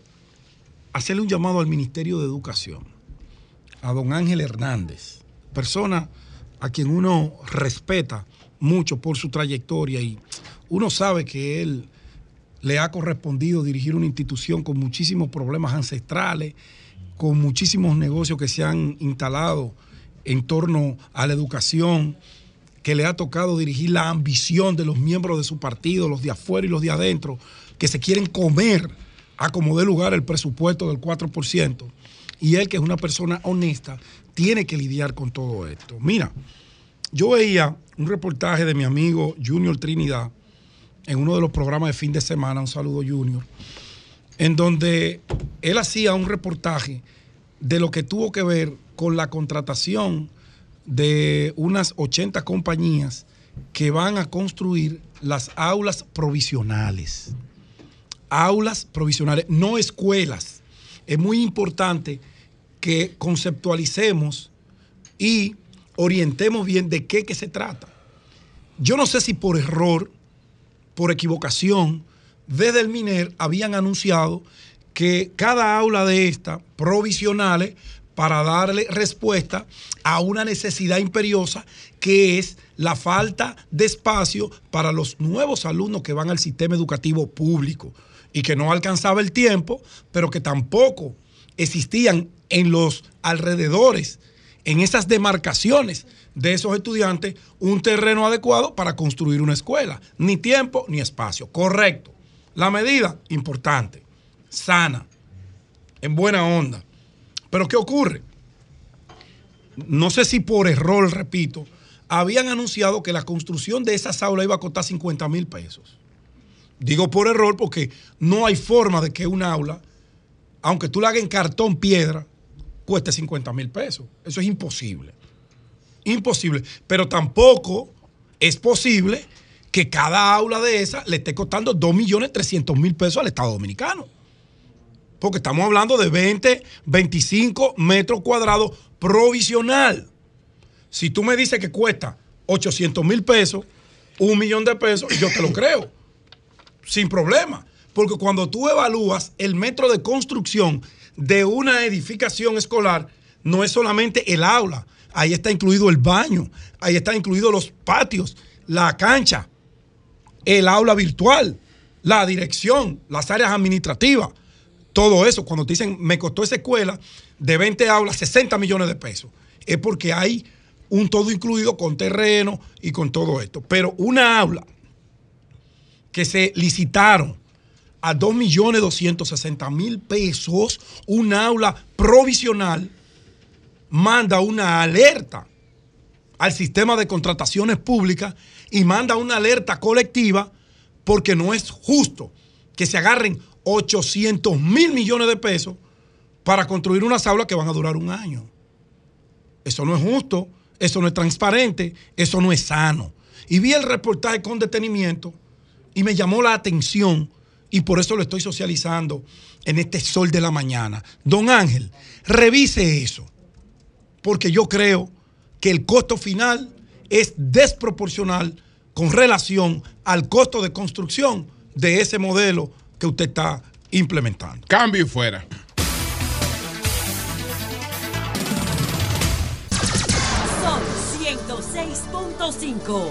hacerle un llamado al Ministerio de Educación, a don Ángel Hernández, persona a quien uno respeta mucho por su trayectoria y uno sabe que él le ha correspondido dirigir una institución con muchísimos problemas ancestrales, con muchísimos negocios que se han instalado en torno a la educación, que le ha tocado dirigir la ambición de los miembros de su partido, los de afuera y los de adentro, que se quieren comer a como dé lugar el presupuesto del 4%. Y él, que es una persona honesta, tiene que lidiar con todo esto. Mira, yo veía un reportaje de mi amigo Junior Trinidad en uno de los programas de fin de semana, un saludo Junior, en donde él hacía un reportaje de lo que tuvo que ver con la contratación de unas 80 compañías que van a construir las aulas provisionales. Aulas provisionales, no escuelas. Es muy importante que conceptualicemos y orientemos bien de qué que se trata. Yo no sé si por error, por equivocación, desde el MINER habían anunciado que cada aula de estas provisionales para darle respuesta a una necesidad imperiosa que es la falta de espacio para los nuevos alumnos que van al sistema educativo público y que no alcanzaba el tiempo, pero que tampoco existían en los alrededores, en esas demarcaciones de esos estudiantes, un terreno adecuado para construir una escuela. Ni tiempo ni espacio. Correcto. La medida, importante, sana, en buena onda. Pero ¿qué ocurre? No sé si por error, repito, habían anunciado que la construcción de esas aulas iba a costar 50 mil pesos. Digo por error porque no hay forma de que un aula, aunque tú la hagas en cartón piedra, cueste 50 mil pesos. Eso es imposible. Imposible. Pero tampoco es posible que cada aula de esas le esté costando 2.300.000 pesos al Estado Dominicano. Porque estamos hablando de 20, 25 metros cuadrados provisional. Si tú me dices que cuesta 800 mil pesos, un millón de pesos, yo te lo creo. Sin problema. Porque cuando tú evalúas el metro de construcción de una edificación escolar, no es solamente el aula. Ahí está incluido el baño, ahí está incluido los patios, la cancha, el aula virtual, la dirección, las áreas administrativas todo eso, cuando te dicen, me costó esa escuela de 20 aulas 60 millones de pesos, es porque hay un todo incluido con terreno y con todo esto. Pero una aula que se licitaron a 2.260.000 pesos, un aula provisional, manda una alerta al sistema de contrataciones públicas y manda una alerta colectiva porque no es justo que se agarren 800 mil millones de pesos para construir unas aulas que van a durar un año. Eso no es justo, eso no es transparente, eso no es sano. Y vi el reportaje con detenimiento y me llamó la atención y por eso lo estoy socializando en este sol de la mañana. Don Ángel, revise eso, porque yo creo que el costo final es desproporcional con relación al costo de construcción de ese modelo que usted está implementando. Cambio y fuera. Son 106.5.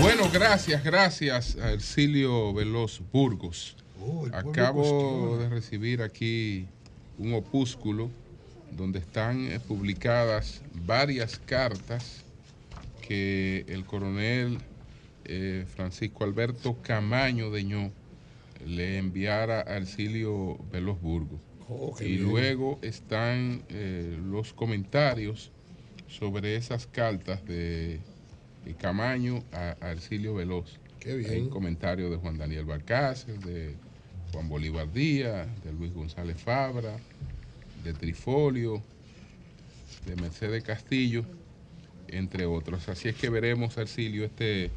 Bueno, gracias, gracias a Ercilio Veloz Burgos. Acabo de recibir aquí un opúsculo donde están eh, publicadas varias cartas que el coronel eh, Francisco Alberto Camaño Deñó le enviara a Arcilio Veloz Burgos. Oh, y bien. luego están eh, los comentarios sobre esas cartas de, de Camaño a, a Arcilio Veloz. Qué bien. Hay comentarios de Juan Daniel Barcácer, de Juan Bolívar Díaz, de Luis González Fabra, de Trifolio, de Mercedes Castillo, entre otros. Así es que veremos, Arcilio, este,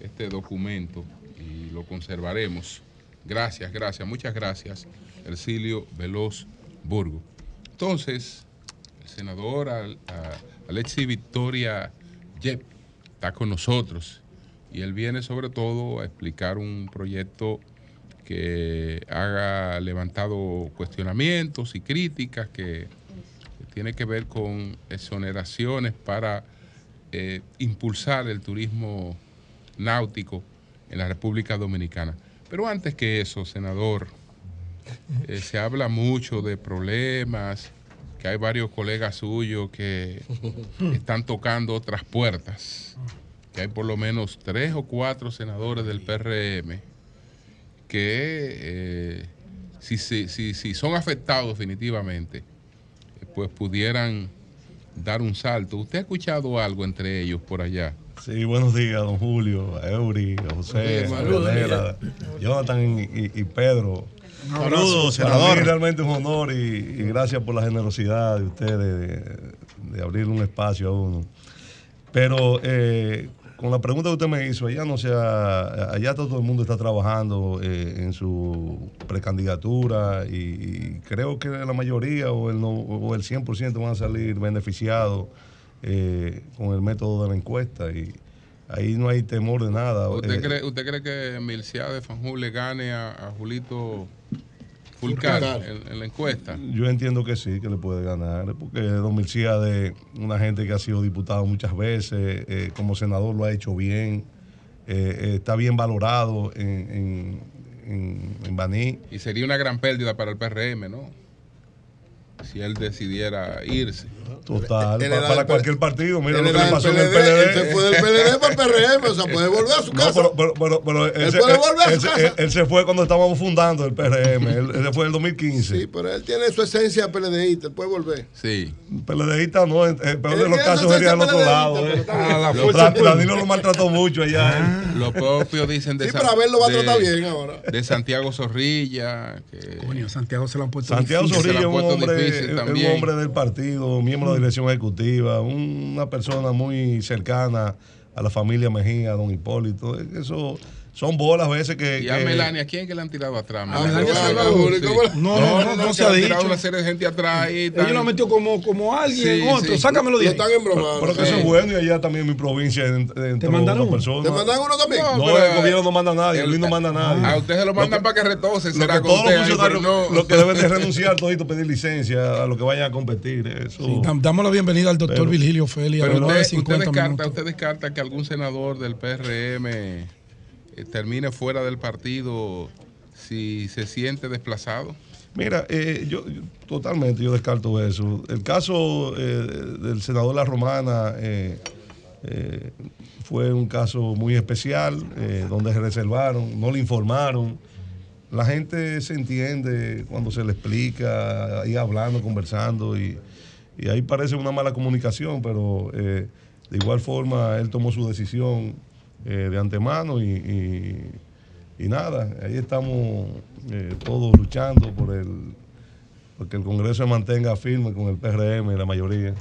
este documento y lo conservaremos. Gracias, gracias, muchas gracias, Ercilio Veloz Burgo. Entonces, el senador Alexi Victoria Yep está con nosotros y él viene sobre todo a explicar un proyecto que haga levantado cuestionamientos y críticas que, que tiene que ver con exoneraciones para eh, impulsar el turismo náutico en la República Dominicana. Pero antes que eso, senador, eh, se habla mucho de problemas, que hay varios colegas suyos que están tocando otras puertas, que hay por lo menos tres o cuatro senadores del PRM que eh, si, si, si, si son afectados definitivamente, eh, pues pudieran dar un salto. ¿Usted ha escuchado algo entre ellos por allá? Sí, buenos días, don Julio, a Eury, a José, a Saludos, Leonela, Jonathan y, y- y Pedro. Para senador. mí realmente un honor y, y gracias por la generosidad de ustedes de, de abrir un espacio a uno. Pero eh, con la pregunta que usted me hizo, allá no sea, allá todo el mundo está trabajando eh, en su precandidatura y, y creo que la mayoría o el, no- o el 100% van a salir beneficiados eh, con el método de la encuesta y ahí no hay temor de nada. ¿Usted, Eh, cree, ¿Usted cree que Milcia de Fanjul le gane a, a Julito Fulcar en, en la encuesta? Yo entiendo que sí, que le puede ganar, porque Don Milciade, una gente que ha sido diputado muchas veces, eh, como senador lo ha hecho bien, eh, eh, está bien valorado en, en, en, en Baní. Y sería una gran pérdida para el PRM, ¿no? Si él decidiera irse. Total, Él para, cualquier partido. Mira él lo que le pasó en el PLD, él se fue del PLD para el PRM, o sea, puede volver a su No, casa. pero, pero, pero, pero él, Él se, puede él- volver a su casa. él- él se fue cuando estábamos fundando el PRM. él, él se fue en el 2015. Sí, pero él tiene su esencia PLDista, él puede volver. Sí. PLDista no, el peor Él de los casos sería el otro lado. Eh. Ah, La lo Danilo maltrató mucho allá. eh. Lo propio dicen de Sí, pero Abel lo va a tratar bien ahora. De Santiago Zorrilla. Que Coño, Santiago se lo han puesto Santiago. Zorrilla es un puesto hombre, un hombre del partido, miembro de la dirección ejecutiva, una persona muy cercana a la familia Mejía, don Hipólito. Eso son bolas a veces que. Y a que- Melania, ¿quién que le han tirado atrás? A Melania Salvador, ¿y la- No, no, no, no se ha dicho. una serie de gente atrás ahí. Ellos lo han metido como, como alguien, Sí, otro. sí. Sácamelo de Lo ahí. están embromando. Pero que eso es bueno y allá también en mi provincia mandaron otra uno? persona. ¿Te mandan uno también? No, pero, el gobierno no manda a nadie, el Luis no manda a nadie. A usted se lo mandan para que retose. Lo será que con todos los funcionarios pero no- lo que deben de renunciar todito pedir licencia a lo que vayan a competir. Eso. Sí, dam- damos la bienvenida al doctor Pero- Virgilio Feli Pero usted, 9.50 usted descarta, minutos. usted descarta que algún senador del PRM eh, termine fuera del partido si se siente desplazado. Mira, eh, yo, totalmente yo descarto eso. El caso eh, del senador La Romana eh, eh, fue un caso muy especial, eh, donde se reservaron, no le informaron. La gente se entiende cuando se le explica, ahí hablando, conversando, y, ahí parece una mala comunicación, pero eh, de igual forma él tomó su decisión eh, de antemano y, y- nada, ahí estamos eh, todos luchando por el porque el Congreso se mantenga firme con el PRM y la mayoría.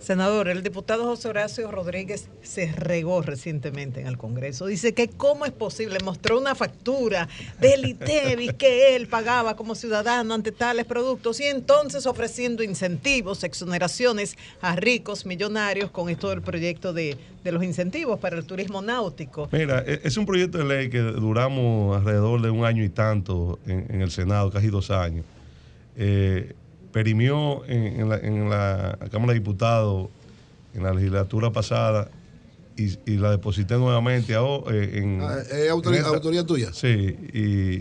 Senador, el diputado José Horacio Rodríguez se regó recientemente en el Congreso. Dice que cómo es posible, mostró una factura del ITEVIS que él pagaba como ciudadano ante tales productos y entonces ofreciendo incentivos, exoneraciones a ricos, millonarios con esto del proyecto de, los incentivos para el turismo náutico. Mira, e- es un proyecto de ley que duramos alrededor de un año y tanto en, en el Senado, casi dos años. Eh, perimió en, en la, en la Cámara de Diputados en la legislatura pasada y, y la deposité nuevamente ahora, eh, en, Ah, ¿Es autoría, en esta- autoría tuya? Sí, y,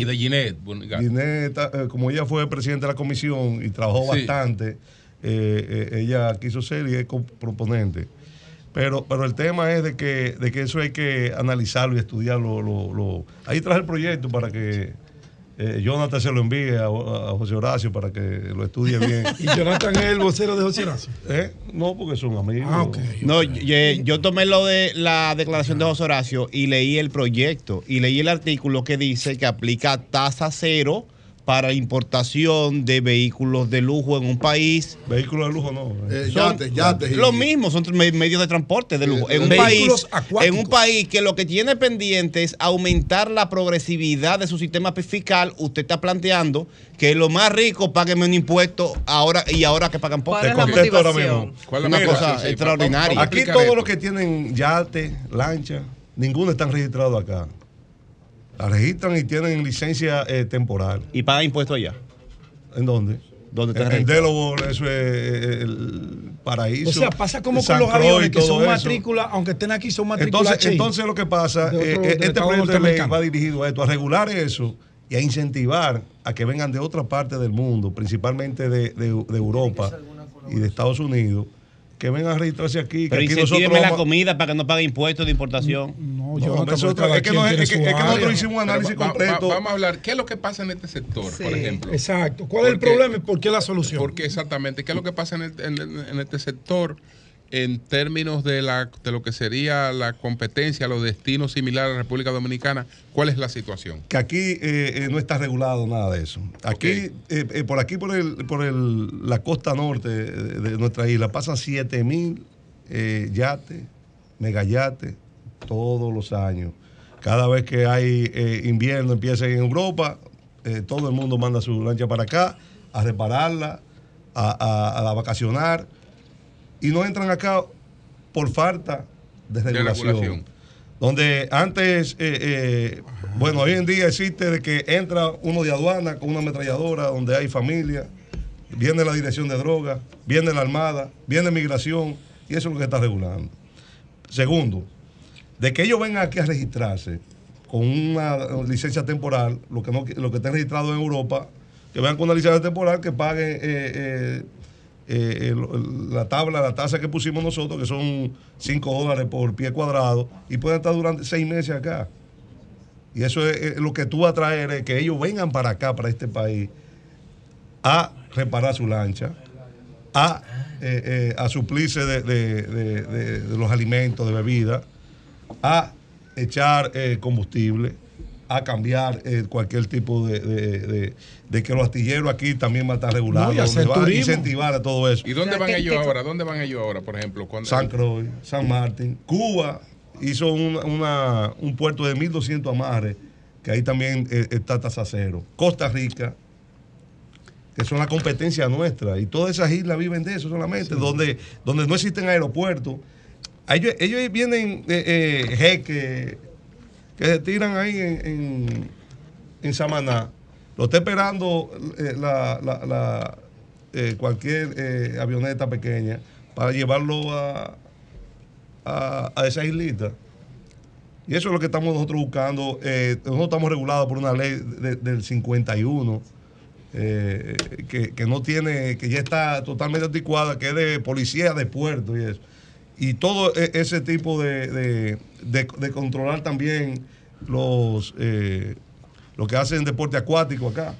Y de Ginette. bueno, Ginette, eh, como ella fue presidenta de la comisión y trabajó Sí. bastante, eh, eh, ella quiso ser y es proponente. Pero, pero el tema es de que, de que eso hay que analizarlo y estudiarlo. Lo, lo- Ahí traje el proyecto para que eh, Jonathan se lo envíe a, a José Horacio para que lo estudie bien. *laughs* Y Jonathan es el vocero de José Horacio. ¿Eh? No, porque son amigos. Ah, ok. No, yo, yo tomé lo de la declaración de José Horacio y leí el proyecto y leí el artículo que dice que aplica tasa cero para importación de vehículos de lujo en un país. Vehículos de lujo no. Eh, Son yates, yates Lo mismo, son me- medios de transporte de lujo. En un, Vehículos país, acuáticos. en un país que lo que tiene pendiente es aumentar la progresividad de su sistema fiscal, usted está planteando que los más ricos paguen un impuesto ahora y ahora que pagan poco. Te contesto ahora mismo. ¿Cuál es la Mira, cosa sí, sí, extraordinaria? Aquí todos los que tienen yate, lancha, ninguno están registrados acá. La registran y tienen licencia eh, temporal. ¿Y pagan impuestos allá? ¿En dónde? ¿Dónde está En? Delaware, eso es eh, el paraíso. O sea, pasa como San con los aviones que son eso. matrícula, aunque estén aquí, son matrícula Entonces, entonces lo que pasa, De otro- eh, este proyecto de ley va dirigido a esto, a regular eso y a incentivar a que vengan de otra parte del mundo, principalmente de, de- de Europa y de Estados Unidos, que vengan a registrarse aquí. Pero que aquí incentíveme la vamos- comida para que no pague impuestos de importación. No, yo no, eso otra- es que no es- es que- es que nosotros hicimos un análisis va- va- completo. vamos a hablar, ¿qué es lo que pasa en este sector, por ejemplo? Exacto. ¿Cuál es el Porque- problema y por qué la solución? Porque exactamente, ¿qué es lo que pasa en, el- en- en este sector en términos de, la, de lo que sería la competencia, los destinos similares a la República Dominicana? ¿Cuál es la situación? que aquí eh, eh, no está regulado nada de eso. Aquí, eh, eh, por aquí, por, el, por el- la costa norte de, nuestra isla, pasan 7 mil yates, megayates, todos los años. Cada vez que hay invierno, empieza en Europa, todo el mundo manda su lancha para acá a repararla, a, a- a vacacionar, y no entran acá por falta de regulación. regulación. Donde antes, eh, eh, bueno, hoy en día existe de que entra uno de aduana con una ametralladora donde hay familia, viene la dirección de drogas, viene la armada, viene migración, y eso es lo que está regulando. Segundo, de que ellos vengan aquí a registrarse con una licencia temporal, lo que, no, lo que estén registrados en Europa, que vengan con una licencia temporal, que paguen eh, eh, la tabla, la tasa que pusimos nosotros, que son 5 dólares por pie cuadrado, y pueden estar durante seis meses acá. Y eso es, lo que tú vas a traer, es que ellos vengan para acá, para este país, a reparar su lancha, a, eh, eh, a suplirse de, de- de- los alimentos, de bebidas, a echar combustible, a cambiar eh, cualquier tipo de, de- de- de que los astilleros aquí también van a estar regulados, No, a incentivar a todo eso. ¿Y dónde van ellos ahora? ¿Dónde van ellos ahora, por ejemplo? Cuando- San Croix, San Martín, Cuba hizo una- un puerto de 1.200 amarres, que ahí también eh, está tasa cero. Costa Rica, que son la competencia nuestra, y todas esas islas viven de eso solamente, donde, donde no existen aeropuertos. Ellos, ellos vienen eh, eh, jeques que se tiran ahí en, en, en Samaná. Lo está esperando eh, la, la- eh, cualquier eh, avioneta pequeña para llevarlo a, a, a esa islita. Y eso es lo que estamos nosotros buscando. Nosotros estamos regulados por una ley de- del 51 eh, que, que no tiene, que ya está totalmente anticuada, que es de policía de puerto y eso. Y todo e- ese tipo de, de- de- de controlar también los, eh, lo que hacen deporte acuático acá.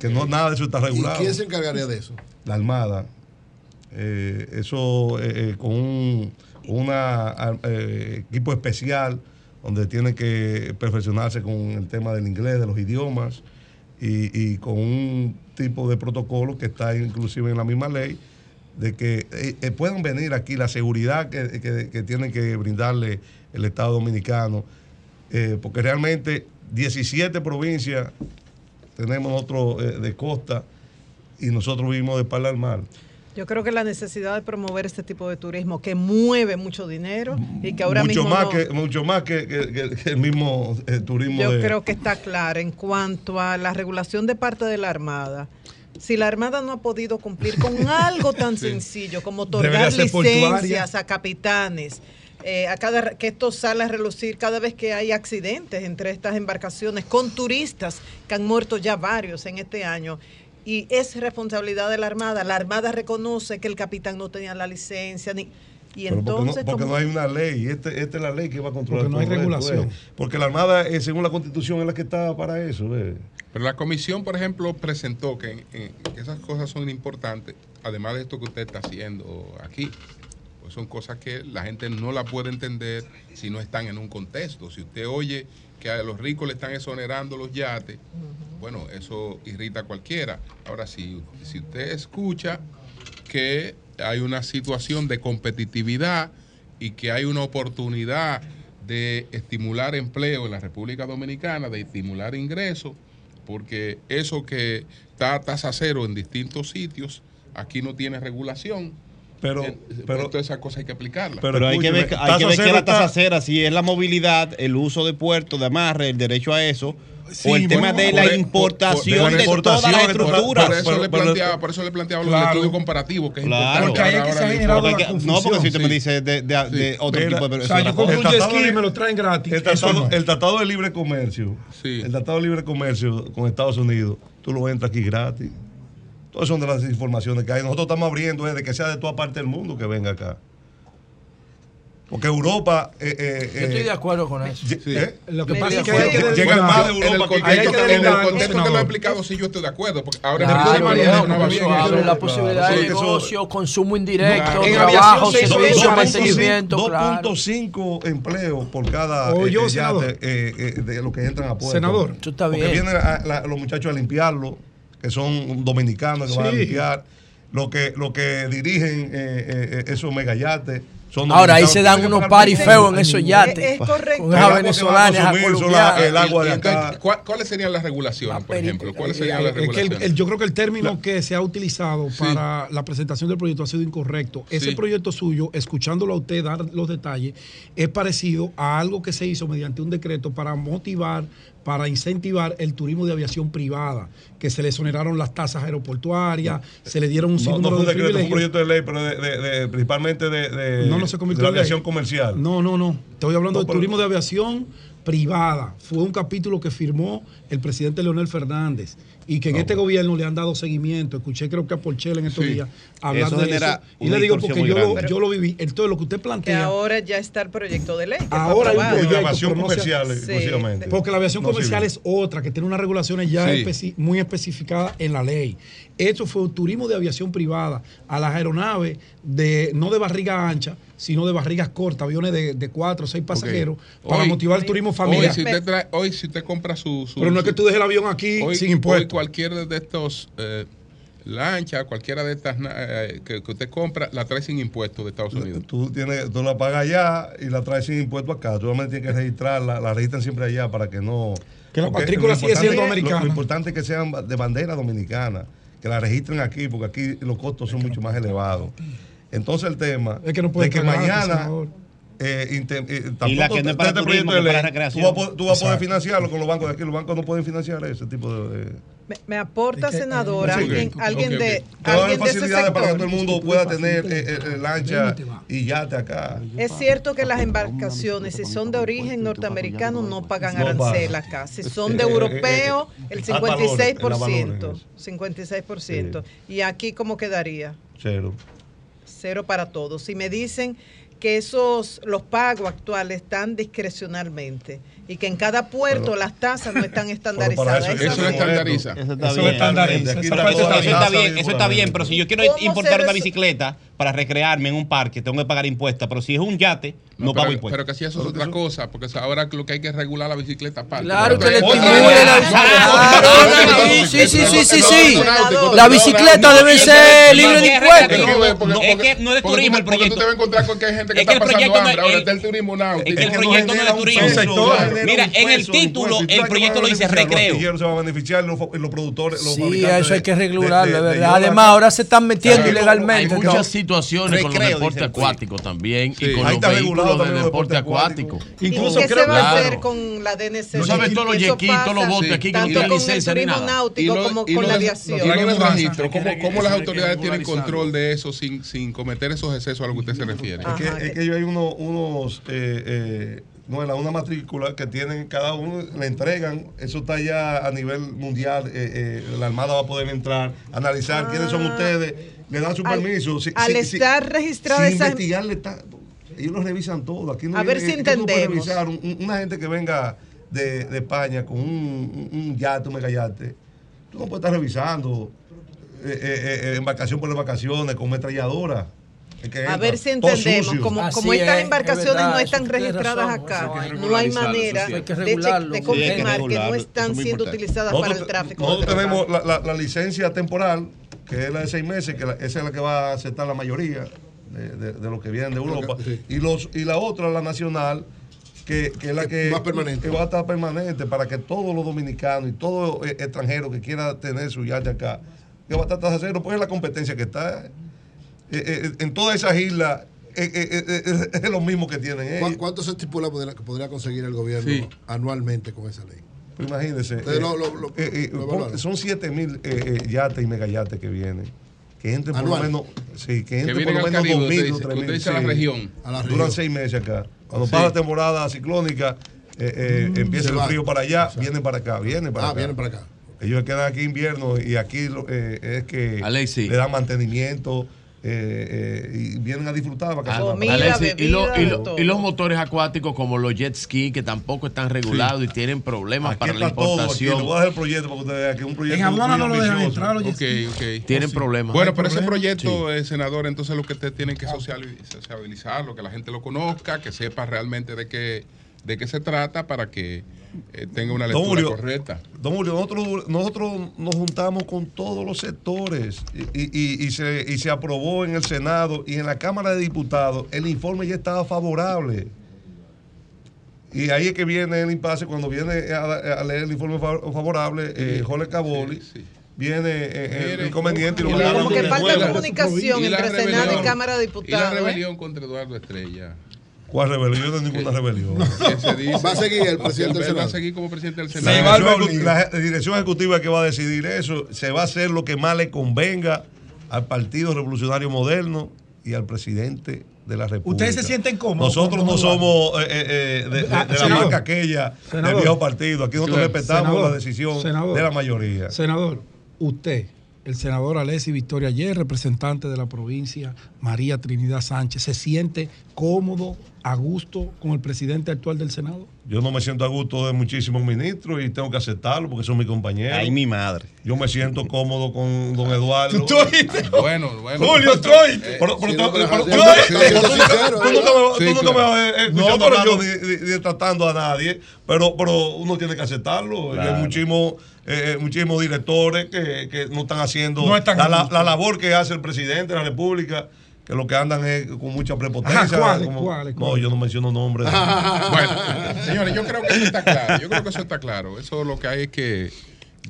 Que no nada de eso está ¿Y regulado. quién se encargaría de eso? La Armada. Eh, eso eh, eh, con un una, equipo especial donde tiene que perfeccionarse con el tema del inglés, de los idiomas y, y con un tipo de protocolo que está inclusive en la misma ley de que eh, eh, puedan venir aquí la seguridad que, que- que tiene que brindarle el Estado Dominicano, eh, porque realmente 17 provincias tenemos nosotros eh, de costa y nosotros vivimos de espalda al mar. Yo creo que la necesidad de promover este tipo de turismo que mueve mucho dinero y que ahora mucho mismo más no- que mucho más que, que- que- que el mismo eh, turismo Yo de- creo que está clara en cuanto a la regulación de parte de la Armada. Si la Armada no ha podido cumplir con *laughs* algo tan sencillo como otorgar portuaria. licencias a capitanes, eh, a cada, que esto sale a relucir cada vez que hay accidentes entre estas embarcaciones con turistas, que han muerto ya varios en este año, y es responsabilidad de la Armada. La Armada reconoce que el capitán no tenía la licencia ni y Pero entonces porque, no, porque como- no hay una ley, este, esta es la ley que va a controlar. Porque no hay regulación. ¿eh? Porque la Armada, eh, según la Constitución, es la que está para eso. ¿eh? Pero la comisión, por ejemplo, presentó que, eh, que esas cosas son importantes, además de esto que usted está haciendo aquí. Pues son cosas que la gente no la puede entender si no están en un contexto. Si usted oye que a los ricos le están exonerando los yates, bueno, eso irrita a cualquiera. Ahora, si, si usted escucha que hay una situación de competitividad y que hay una oportunidad de estimular empleo en la República Dominicana, de estimular ingresos, porque eso que está a tasa cero en distintos sitios, aquí no tiene regulación. Pero, Eh, pero- todas esas cosas hay que aplicarlas. Pero, hay que ver, hay que ver que la tasa cera, si es la movilidad, el uso de puertos, de amarre, el derecho a eso, o el tema de la importación de todas las estructuras. Por, eso le planteaba, por eso le planteaba los estudios comparativos, que es Claro. importante. Porque ahí es que Ahora se ha la generado la No, porque si usted me dice de, de- de otro tipo de... o sea, yo compro un jet ski y me lo traen gratis. El tratado, no. el tratado de libre comercio, el tratado de libre comercio con Estados Unidos, tú lo entras aquí gratis. Todas son de las informaciones que hay. Nosotros estamos abriendo eh, de que sea de toda parte del mundo que venga acá. Porque Europa. eh, eh, Yo estoy de acuerdo con eso. ¿eh? Lo que pasa es que hay que Llega más de en el Europa que contexto- en el contexto que lo he explicado, sí, yo estoy de acuerdo. Porque ahora Claro, en el eso aviación, abre la posibilidad de Sí, negocio, consumo indirecto, trabajo, servicio, 2.5 mantenimiento, claro. 2.5 empleos por cada eh, eh, eh, eh, de los que entran a puerto. Senador. Porque vienen a- la- los muchachos a limpiarlo, que son dominicanos que van a Sí. limpiar. Los que, los que dirigen eh, eh, esos megayates son Ahora ahí se dan unos petróleo. feos en esos yates. Es correcto. Con El esas agua venezolanas, el de acá. ¿cuál- ¿Cuáles serían las regulaciones, por ejemplo? ¿Cuáles serían las Es que el- regulaciones? el- yo creo que el término que se ha utilizado para la presentación del proyecto ha sido incorrecto. Ese Sí. proyecto suyo, escuchándolo a usted dar los detalles, es parecido a algo que se hizo mediante un decreto para motivar, para incentivar el turismo de aviación privada, que se le exoneraron las tasas aeroportuarias, se le dieron un No, no sinnúmero fue de decreto, fue un proyecto de ley, pero de, de- de- principalmente de, No, no se de la en ley. aviación comercial. No, no, no. Estoy hablando No, de pero- turismo de aviación privada. Fue un capítulo que firmó el presidente Leonel Fernández y que en este gobierno le han dado seguimiento. Escuché creo que a Porchel en estos Sí. días hablar Eso de eso. Y le digo porque yo lo, yo lo viví. Entonces lo que usted Que plantea... ahora ya está el proyecto de ley. que Ahora hay un proyecto, aviación no se- comercial Sí. exclusivamente. Porque la aviación No comercial es otra, que tiene unas regulaciones ya Sí. especi- muy especificadas en la ley. Esto fue un turismo de aviación privada a las aeronaves de no de barriga ancha, sino de barrigas cortas, aviones de, de cuatro o seis pasajeros, para Hoy- motivar el turismo Hoy familiar. si, usted trae- hoy, si usted compra su. su- Pero no es que tú dejes el avión aquí hoy, sin hoy impuestos. cualquiera de estos eh, lanchas, cualquiera de estas eh, que, que usted compra, la trae sin impuestos de Estados Unidos. Tú, tienes, tú la pagas allá y la traes sin impuesto acá. Tú solamente tienes que registrarla, la registran siempre allá para que no. Que la matrícula sigue siendo americana. Lo, lo importante es que sean de bandera dominicana, que la registren aquí, porque aquí los costos son mucho más elevados. Entonces el tema Es que no puede de que mañana eh, eh, Y la que no es de para este turismo, proyecto de para ley. Tú vas, a po- tú vas a poder financiarlo con los bancos de aquí. Los bancos no pueden financiar ese tipo de. de- Me, me aporta, Es que- senador, Ok, alguien, ok, alguien de, las alguien de ese facilidades para que todo el mundo pueda tener eh, eh, eh, lancha y yate acá. Es cierto que las embarcaciones, si son de origen norteamericano, no pagan arancel acá. Si son Eh, de eh, europeo, eh, el eh, al valor, el 56%. valor 56%. ¿Y aquí cómo quedaría? Cero. Cero para todos. Si me dicen que esos los pagos actuales están discrecionalmente y que en cada puerto Pero- las tasas no están *laughs* estandarizadas. eso- Eso lo no- estandariza. Eso está Eso bien. estandariza. Está Eso bien. está tasa bien, eso está bien, pero si yo quiero ¿Cómo se importar una bicicleta para recrearme en un parque, tengo que pagar impuestos, pero si es un yate, no, No, pago impuestos. pero que si eso es otra cosa, porque ahora lo que hay que es regular la bicicleta aparte. Claro que le estimule la bicicleta. Sí, sí, sí, sí, sí. La bicicleta debe ser libre de impuestos. No, es que no es de turismo el Porque proyecto. tú te vas a encontrar con que hay gente que Es que está el pasando proyecto no- hambre. Ahora el- está el turismo náutico. es que el proyecto no es de turismo. Mira, en el título, impuesto. ¿Y tú el proyecto lo dice recreo. Los se van a beneficiar, los, productores, los Sí, fabricantes eso hay que regularlo, de- verdad. de- Además, ahora se están metiendo Hay ilegalmente. Situaciones con los Recreo, deportes acuáticos también Sí. y con Ahí los vehículos de los deporte acuático. acuáticos. ¿Y Incluso qué creo se va a Claro. hacer con la DNC? Tú sabes todos los todos los botes aquí que no tienen con licencia el ni turismo nada. náutico como y con lo la aviación. y lo de Hay registro, Hay que ¿cómo, cómo las autoridades tienen control de eso sin, sin cometer esos excesos a lo que usted se refiere? Ah. Es que, es que- hay uno- unos eh, eh, no es la una matrícula que tienen cada uno, le entregan, eso está ya a nivel mundial, eh, eh, la Armada va a poder entrar, analizar quiénes son ustedes, le dan su Al- permiso. Si- al si- si- estar registrada sin esa- investigarle ta- ellos lo revisan todo. Aquí no A ver si entendemos. revisar un- un- una gente que venga de, de España con un, un, un yate, un megayate, tú no puedes estar revisando eh, eh, eh, embarcación por embarcaciones con metralladora. A ver si entendemos, como, estas es, es embarcaciones verdad, no están registradas razón, acá, no hay manera hay que de, Sí, que confirmar que no están es siendo utilizadas Nosotros, para el tráfico. nosotros tenemos la, la- la licencia temporal, que es la de seis meses, que la- esa es la que va a aceptar la mayoría de, de- de los que vienen de Europa. Y, los, y la otra, la nacional, que, que es la que, Más permanente. que va a estar permanente para que todos los dominicanos y todo eh, extranjero que quiera tener su yate acá, que va a estar tasa cero, pues es la competencia que está. eh, eh, en todas esas islas eh, eh, eh, eh, es lo mismo que tienen ellos. ¿Cu- ¿Cuánto se estipula que podría conseguir el gobierno Sí. anualmente con esa ley? Imagínense. Ustedes eh, lo- lo- lo- eh, eh, son 7 mil eh, eh, yates y megayates que vienen. Que entren por lo menos. Sí, que entren por lo menos Caribe, 2 usted mil o 3 usted mil. dice a la región. Duran región. 6 meses acá. Cuando Sí. pasa la temporada ciclónica, eh, eh, Mm, empieza el frío para allá, vienen para acá, vienen para Ah, acá. vienen para acá. Ellos quedan aquí invierno y aquí eh, es que Alexi. le dan mantenimiento eh, eh, y vienen a disfrutar de vacaciones. Alexis, y, lo- y lo- y los motores acuáticos como los jet ski que tampoco están regulados y tienen problemas Aquí para la está todo, aquí, importación. le voy a dar el proyecto para que usted vea que es un proyecto En muy no lo dejan entrar, los jet ski. Tienen Oh, sí. problemas. Bueno, pero ese proyecto, eh, senador, entonces lo que usted tiene que sociali- sociabilizarlo, que la gente lo conozca, que sepa realmente de qué, de qué se trata para que eh, tenga una Don lectura Julio, correcta. Don Julio, nosotros, nosotros nos juntamos con todos los sectores y, y- y se, y se aprobó en el Senado y en la Cámara de Diputados. El informe ya estaba favorable. Y ahí es que viene el impasse cuando viene a, a leer el informe fa- favorable, eh, Jorge Caboli. Viene eh, el inconveniente y lo Y Como que falta comunicación Y entre Senado y. Cámara de Y la Diputados. ¿eh? rebelión contra Eduardo Estrella. ¿Cuál rebelión? No hay ninguna rebelión. Que se dice- Va a seguir el presidente del Él Va a Senado. seguir como presidente del La Senado. la dirección ejecutiva que va a decidir eso, se va a hacer lo que más le convenga al Partido Revolucionario Moderno y al presidente de la República. ¿Ustedes se sienten cómodos Nosotros no somos eh, eh, eh, de, de- Ah, de la marca aquella del viejo partido. Aquí nosotros Claro. respetamos Senador. la decisión Senador. de la mayoría. Senador, usted, el senador Alessi Victoria Ayer, representante de la provincia, María Trinidad Sánchez, ¿se siente cómodo, a gusto con el presidente actual del Senado? Yo no me siento a gusto de muchísimos ministros y tengo que aceptarlo porque son mis compañeros. Ay, mi madre. Yo me siento cómodo con don Eduardo. ¿Tú oíste? Bueno, bueno. Julio, estoy. Eh, Pero- tú nunca- tú eh. me- tú vas a- No, escuchando ni- ni- ni tratando a nadie, pero, pero uno tiene que aceptarlo. Claro. Hay muchísimos, eh, muchísimos directores que, que no están haciendo No están la, la- labor que hace el presidente de la República, que lo que andan es con mucha prepotencia. Ajá, ¿cuáles, como- cuáles, No, yo no menciono nombres. *laughs* Bueno, *laughs* señores, yo creo que eso está claro. Yo creo que eso está claro. Eso lo que hay es que.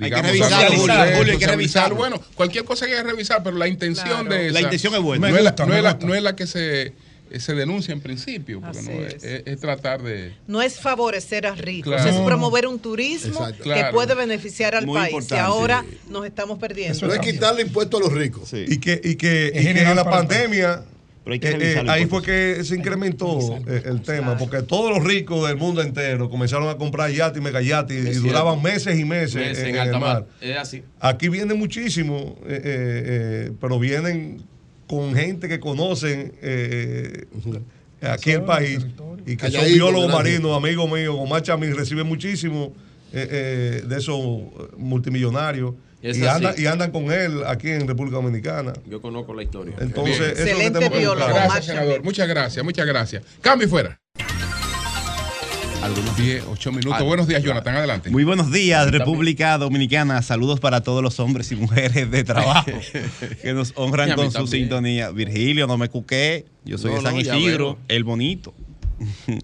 Hay que Digamos, revisarlo, Julio, Julio, hay que revisarlo. Bueno, cualquier cosa hay que revisar, pero la intención Claro. de esa. La intención es buena. No, es, la, es no es la que se, se denuncia en principio, porque no es. es, es- es tratar de. No es favorecer a ricos, Claro. es promover un turismo Exacto. que Claro. puede beneficiar al Muy país. importante. Y ahora nos estamos perdiendo. No es quitarle impuesto a los ricos. Sí. Y que, y que, y que en la pandemia, Pero hay que eh, eh, ahí fue que se incrementó el tema, porque todos los ricos del mundo entero comenzaron a comprar yates y megayates y duraban meses y meses, Meses en, en alta el mar. mar. Es así. Aquí vienen muchísimos, eh, eh, eh, pero vienen con gente que conocen eh, aquí el país y que son biólogos marinos, amigos míos. Omar Chamín recibe muchísimo eh, eh, de esos multimillonarios Es y, andan, y andan con él aquí en República Dominicana. Yo conozco la historia. Entonces, Bien. eso es lo que Excelente biólogo. Gracias, senador. Muchas gracias, muchas gracias. Cambio y fuera. Algunos 10, 8 minutos. Ah, Buenos días, Jonathan. Adelante. Muy buenos días, República Dominicana. Saludos para todos los hombres y mujeres de trabajo *laughs* que nos honran con su sintonía. Virgilio, no me cuqué. Yo soy No, de San no, Isidro, veo. el bonito.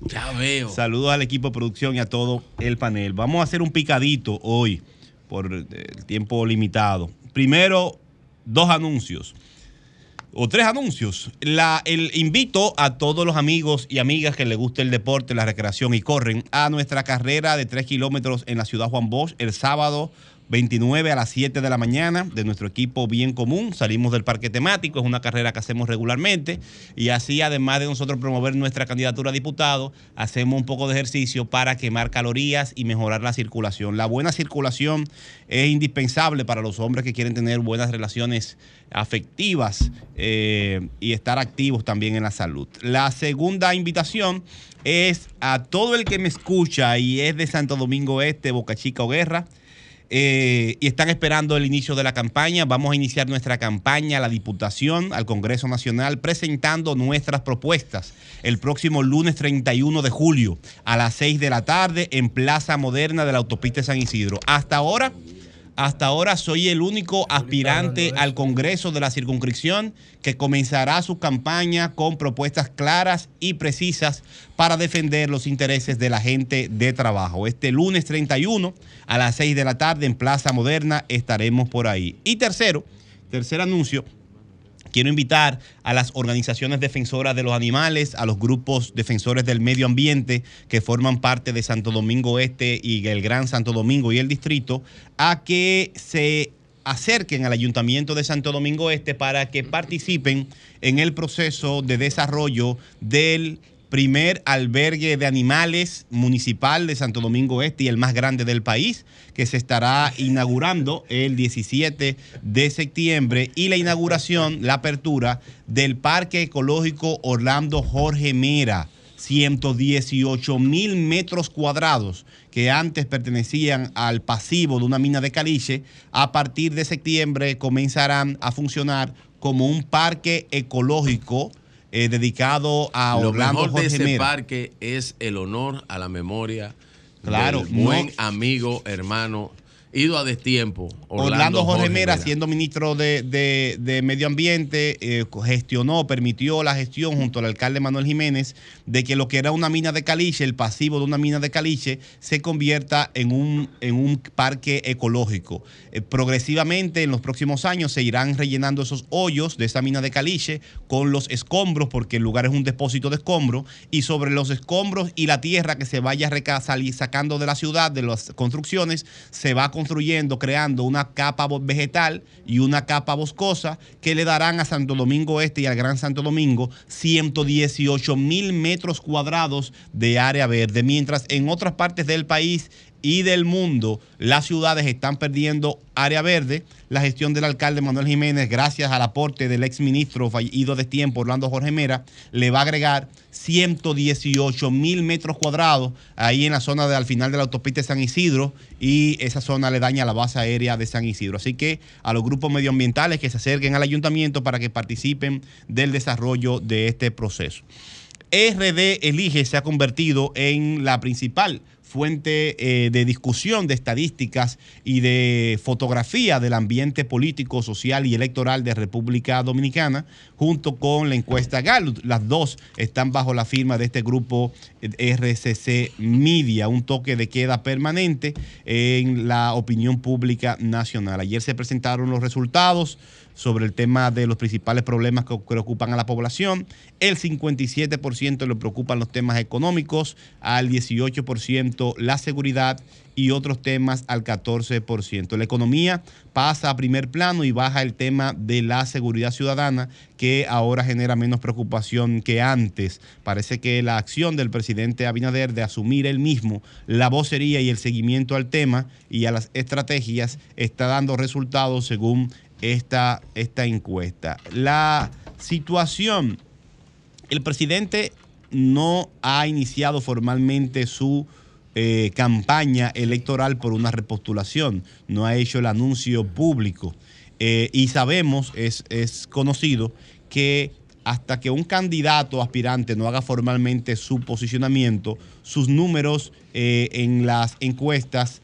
Ya veo. Saludos al equipo de producción y a todo el panel. Vamos a hacer un picadito hoy por el tiempo limitado. Primero, dos anuncios. O tres anuncios. La, el invito a todos los amigos y amigas que les guste el deporte, la recreación y corren a nuestra carrera de tres kilómetros en la ciudad Juan Bosch el sábado 29 a las 7 de la mañana de nuestro equipo Bien Común. Salimos del parque temático, es una carrera que hacemos regularmente y así además de nosotros promover nuestra candidatura a diputado, hacemos un poco de ejercicio para quemar calorías y mejorar la circulación. La buena circulación es indispensable para los hombres que quieren tener buenas relaciones afectivas eh, y estar activos también en la salud. La segunda invitación es a todo el que me escucha y es de Santo Domingo Este, Boca Chica o Guerra. Eh, y están esperando el inicio de la campaña. Vamos a iniciar nuestra campaña a la Diputación, al Congreso Nacional, presentando nuestras propuestas el próximo lunes 31 de julio a las 6 de la tarde en Plaza Moderna de la Autopista San Isidro. Hasta ahora, hasta ahora soy el único aspirante al Congreso de la circunscripción que comenzará su campaña con propuestas claras y precisas para defender los intereses de la gente de trabajo. Este lunes 31 a las 6 de la tarde en Plaza Moderna estaremos por ahí. Y tercero, tercer anuncio, Quiero invitar a las organizaciones defensoras de los animales, a los grupos defensores del medio ambiente que forman parte de Santo Domingo Este y el Gran Santo Domingo y el distrito, a que se acerquen al Ayuntamiento de Santo Domingo Este para que participen en el proceso de desarrollo del primer albergue de animales municipal de Santo Domingo Este y el más grande del país, que se estará inaugurando el 17 de septiembre y la inauguración, la apertura del Parque Ecológico Orlando Jorge Mera. 118 mil metros cuadrados que antes pertenecían al pasivo de una mina de caliche, a partir de septiembre comenzarán a funcionar como un parque ecológico eh, dedicado a Lo Orlando mejor de Jorge ese Mera. parque es el honor a la memoria Claro, del buen no- amigo, hermano, ido a destiempo, Orlando, Orlando, Jorge, Jorge Mera, Mera. siendo ministro de, de- de Medio Ambiente, eh, gestionó, permitió la gestión junto al alcalde Manuel Jiménez de que lo que era una mina de caliche, el pasivo de una mina de caliche, se convierta en un, en un parque ecológico. Eh, progresivamente, en los próximos años, se irán rellenando esos hoyos de esa mina de caliche con los escombros, porque el lugar es un depósito de escombros, y sobre los escombros y la tierra que se vaya sacando de la ciudad, de las construcciones, se va construyendo, creando una capa vegetal y una capa boscosa que le darán a Santo Domingo Este y al Gran Santo Domingo 118 mil metros cuadrados de área verde, mientras en otras partes del país y del mundo las ciudades están perdiendo área verde. La gestión del alcalde Manuel Jiménez, gracias al aporte del exministro fallido de tiempo Orlando Jorge Mera, le va a agregar 118 mil metros cuadrados ahí en la zona de, al final de la autopista de San Isidro y esa zona le daña la base aérea de San Isidro. Así que a los grupos medioambientales que se acerquen al ayuntamiento para que participen del desarrollo de este proceso. RD Elige se ha convertido en la principal fuente eh, de discusión de estadísticas y de fotografía del ambiente político, social y electoral de República Dominicana, junto con la encuesta Gallup. Las dos están bajo la firma de este grupo eh, RCC Media, un toque de queda permanente en la opinión pública nacional. Ayer se presentaron los resultados sobre el tema de los principales problemas que preocupan a la población. El 57% le preocupan los temas económicos, al 18% la seguridad y otros temas al 14%. La economía pasa a primer plano y baja el tema de la seguridad ciudadana, que ahora genera menos preocupación que antes. Parece que la acción del presidente Abinader de asumir él mismo la vocería y el seguimiento al tema y a las estrategias está dando resultados según esta, esta encuesta. La situación, el presidente no ha iniciado formalmente su eh, campaña electoral por una repostulación, no ha hecho el anuncio público Eh, y sabemos, es, es conocido, que hasta que un candidato aspirante no haga formalmente su posicionamiento, sus números eh, en las encuestas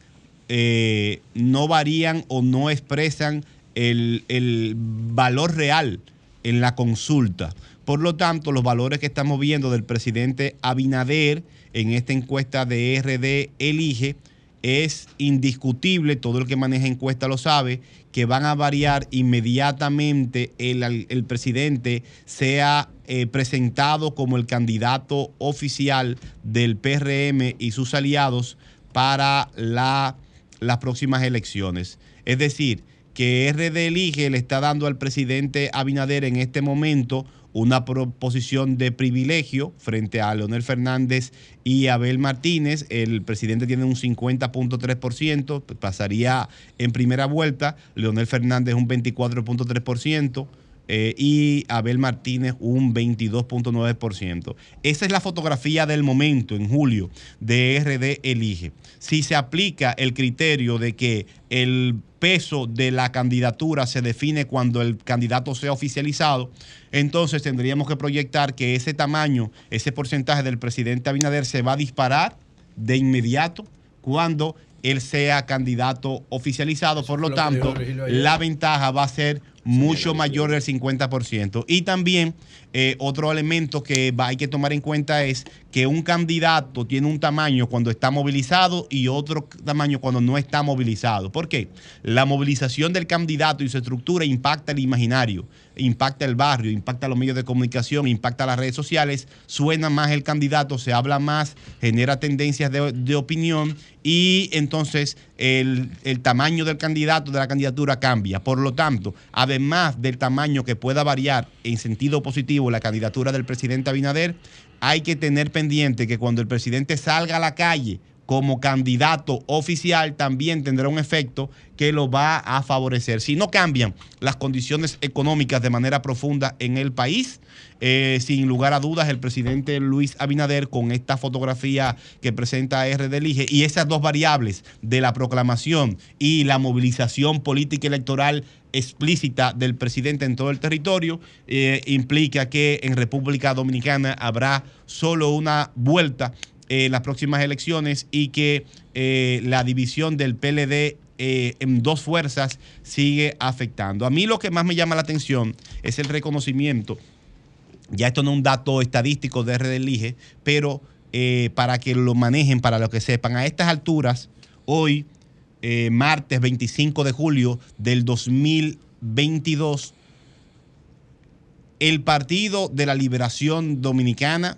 no varían o no expresan el, el valor real en la consulta. Por lo tanto, los valores que estamos viendo del presidente Abinader en esta encuesta de RD Elige es indiscutible, todo el que maneja encuesta lo sabe, que van a variar inmediatamente el, el presidente sea eh, presentado como el candidato oficial del PRM y sus aliados para la las próximas elecciones. Es decir, que RD Elige le está dando al presidente Abinader en este momento una proposición de privilegio frente a Leonel Fernández y Abel Martínez. El presidente tiene un 50.3%, pasaría en primera vuelta. Leonel Fernández un 24.3%. eh, y Abel Martínez un 22.9%. Esa es la fotografía del momento en julio de RD Elige. Si se aplica el criterio de que el peso de la candidatura se define cuando el candidato sea oficializado, entonces tendríamos que proyectar que ese tamaño, ese porcentaje del presidente Abinader se va a disparar de inmediato cuando él sea candidato oficializado. Por lo tanto, la ventaja va a ser mucho mayor del 50%. Y también eh, otro elemento que va- hay que tomar en cuenta es que un candidato tiene un tamaño cuando está movilizado y otro tamaño cuando no está movilizado. ¿Por qué? La movilización del candidato y su estructura impacta el imaginario, impacta el barrio, impacta los medios de comunicación, impacta las redes sociales, suena más el candidato, se habla más, genera tendencias de, de opinión y entonces el, el tamaño del candidato, de la candidatura cambia. Por lo tanto, además del tamaño que pueda variar en sentido positivo la candidatura del presidente Abinader, hay que tener pendiente que cuando el presidente salga a la calle como candidato oficial también tendrá un efecto que lo va a favorecer. Si no cambian las condiciones económicas de manera profunda en el país, eh, sin lugar a dudas, el presidente Luis Abinader, con esta fotografía que presenta R. Elige y esas dos variables de la proclamación y la movilización política electoral explícita del presidente en todo el territorio, eh, implica que en República Dominicana habrá solo una vuelta en las próximas elecciones y que eh, la división del PLD eh, en dos fuerzas sigue afectando. A mí lo que más me llama la atención es el reconocimiento ya esto no es un dato estadístico de RD Elige, pero eh, para que lo manejen, para lo que sepan, a estas alturas, hoy, eh, martes 25 de julio del 2022, el Partido de la Liberación Dominicana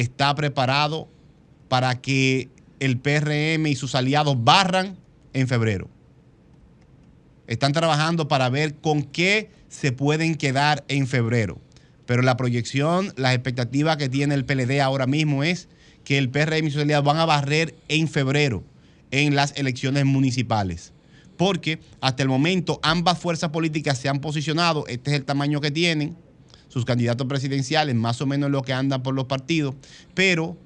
está preparado para que el PRM y sus aliados barran en febrero. Están trabajando para ver con qué se pueden quedar en febrero. Pero la proyección, las expectativas que tiene el PLD ahora mismo es que el PRM y sus aliados van a barrer en febrero en las elecciones municipales. Porque hasta el momento ambas fuerzas políticas se han posicionado, este es el tamaño que tienen, sus candidatos presidenciales, más o menos lo que andan por los partidos, pero,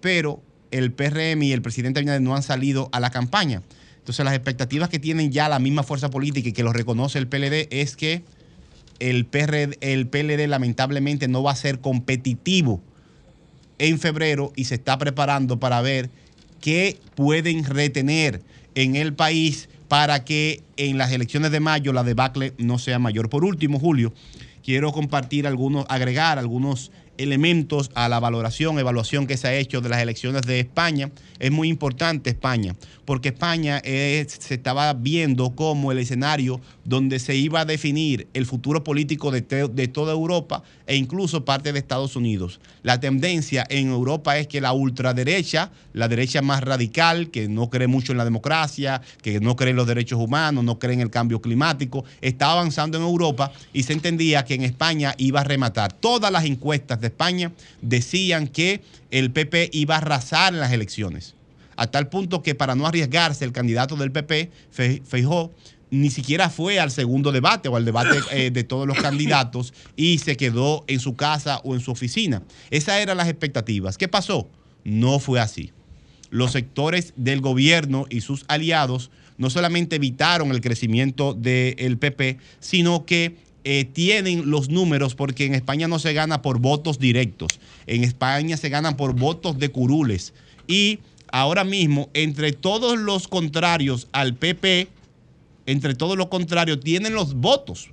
pero el PRM y el presidente Abinader no han salido a la campaña. Entonces las expectativas que tienen ya la misma fuerza política y que lo reconoce el PLD es que el, el PLD lamentablemente no va a ser competitivo en febrero y se está preparando para ver qué pueden retener en el país para que en las elecciones de mayo la debacle no sea mayor. Por último, Julio, quiero compartir algunos, agregar algunos elementos a la valoración, evaluación que se ha hecho de las elecciones de España. Es muy importante España, porque España es- se estaba viendo como el escenario donde se iba a definir el futuro político de, de toda Europa e incluso parte de Estados Unidos. La tendencia en Europa es que la ultraderecha, la derecha más radical, que no cree mucho en la democracia, que no cree en los derechos humanos, no cree en el cambio climático, está avanzando en Europa y se entendía que en España iba a rematar. Todas las encuestas de España decían que el PP iba a arrasar en las elecciones. A tal punto que para no arriesgarse el candidato del PP, Fe- Feijó, ni siquiera fue al segundo debate o al debate eh, de todos los candidatos y se quedó en su casa o en su oficina. Esas eran las expectativas. ¿Qué pasó? No fue así. Los sectores del gobierno y sus aliados no solamente evitaron el crecimiento del PP, sino que eh, tienen los números porque en España no se gana por votos directos. En España se ganan por votos de curules. Y ahora mismo, entre todos los contrarios al PP, entre todos los contrarios, tienen los votos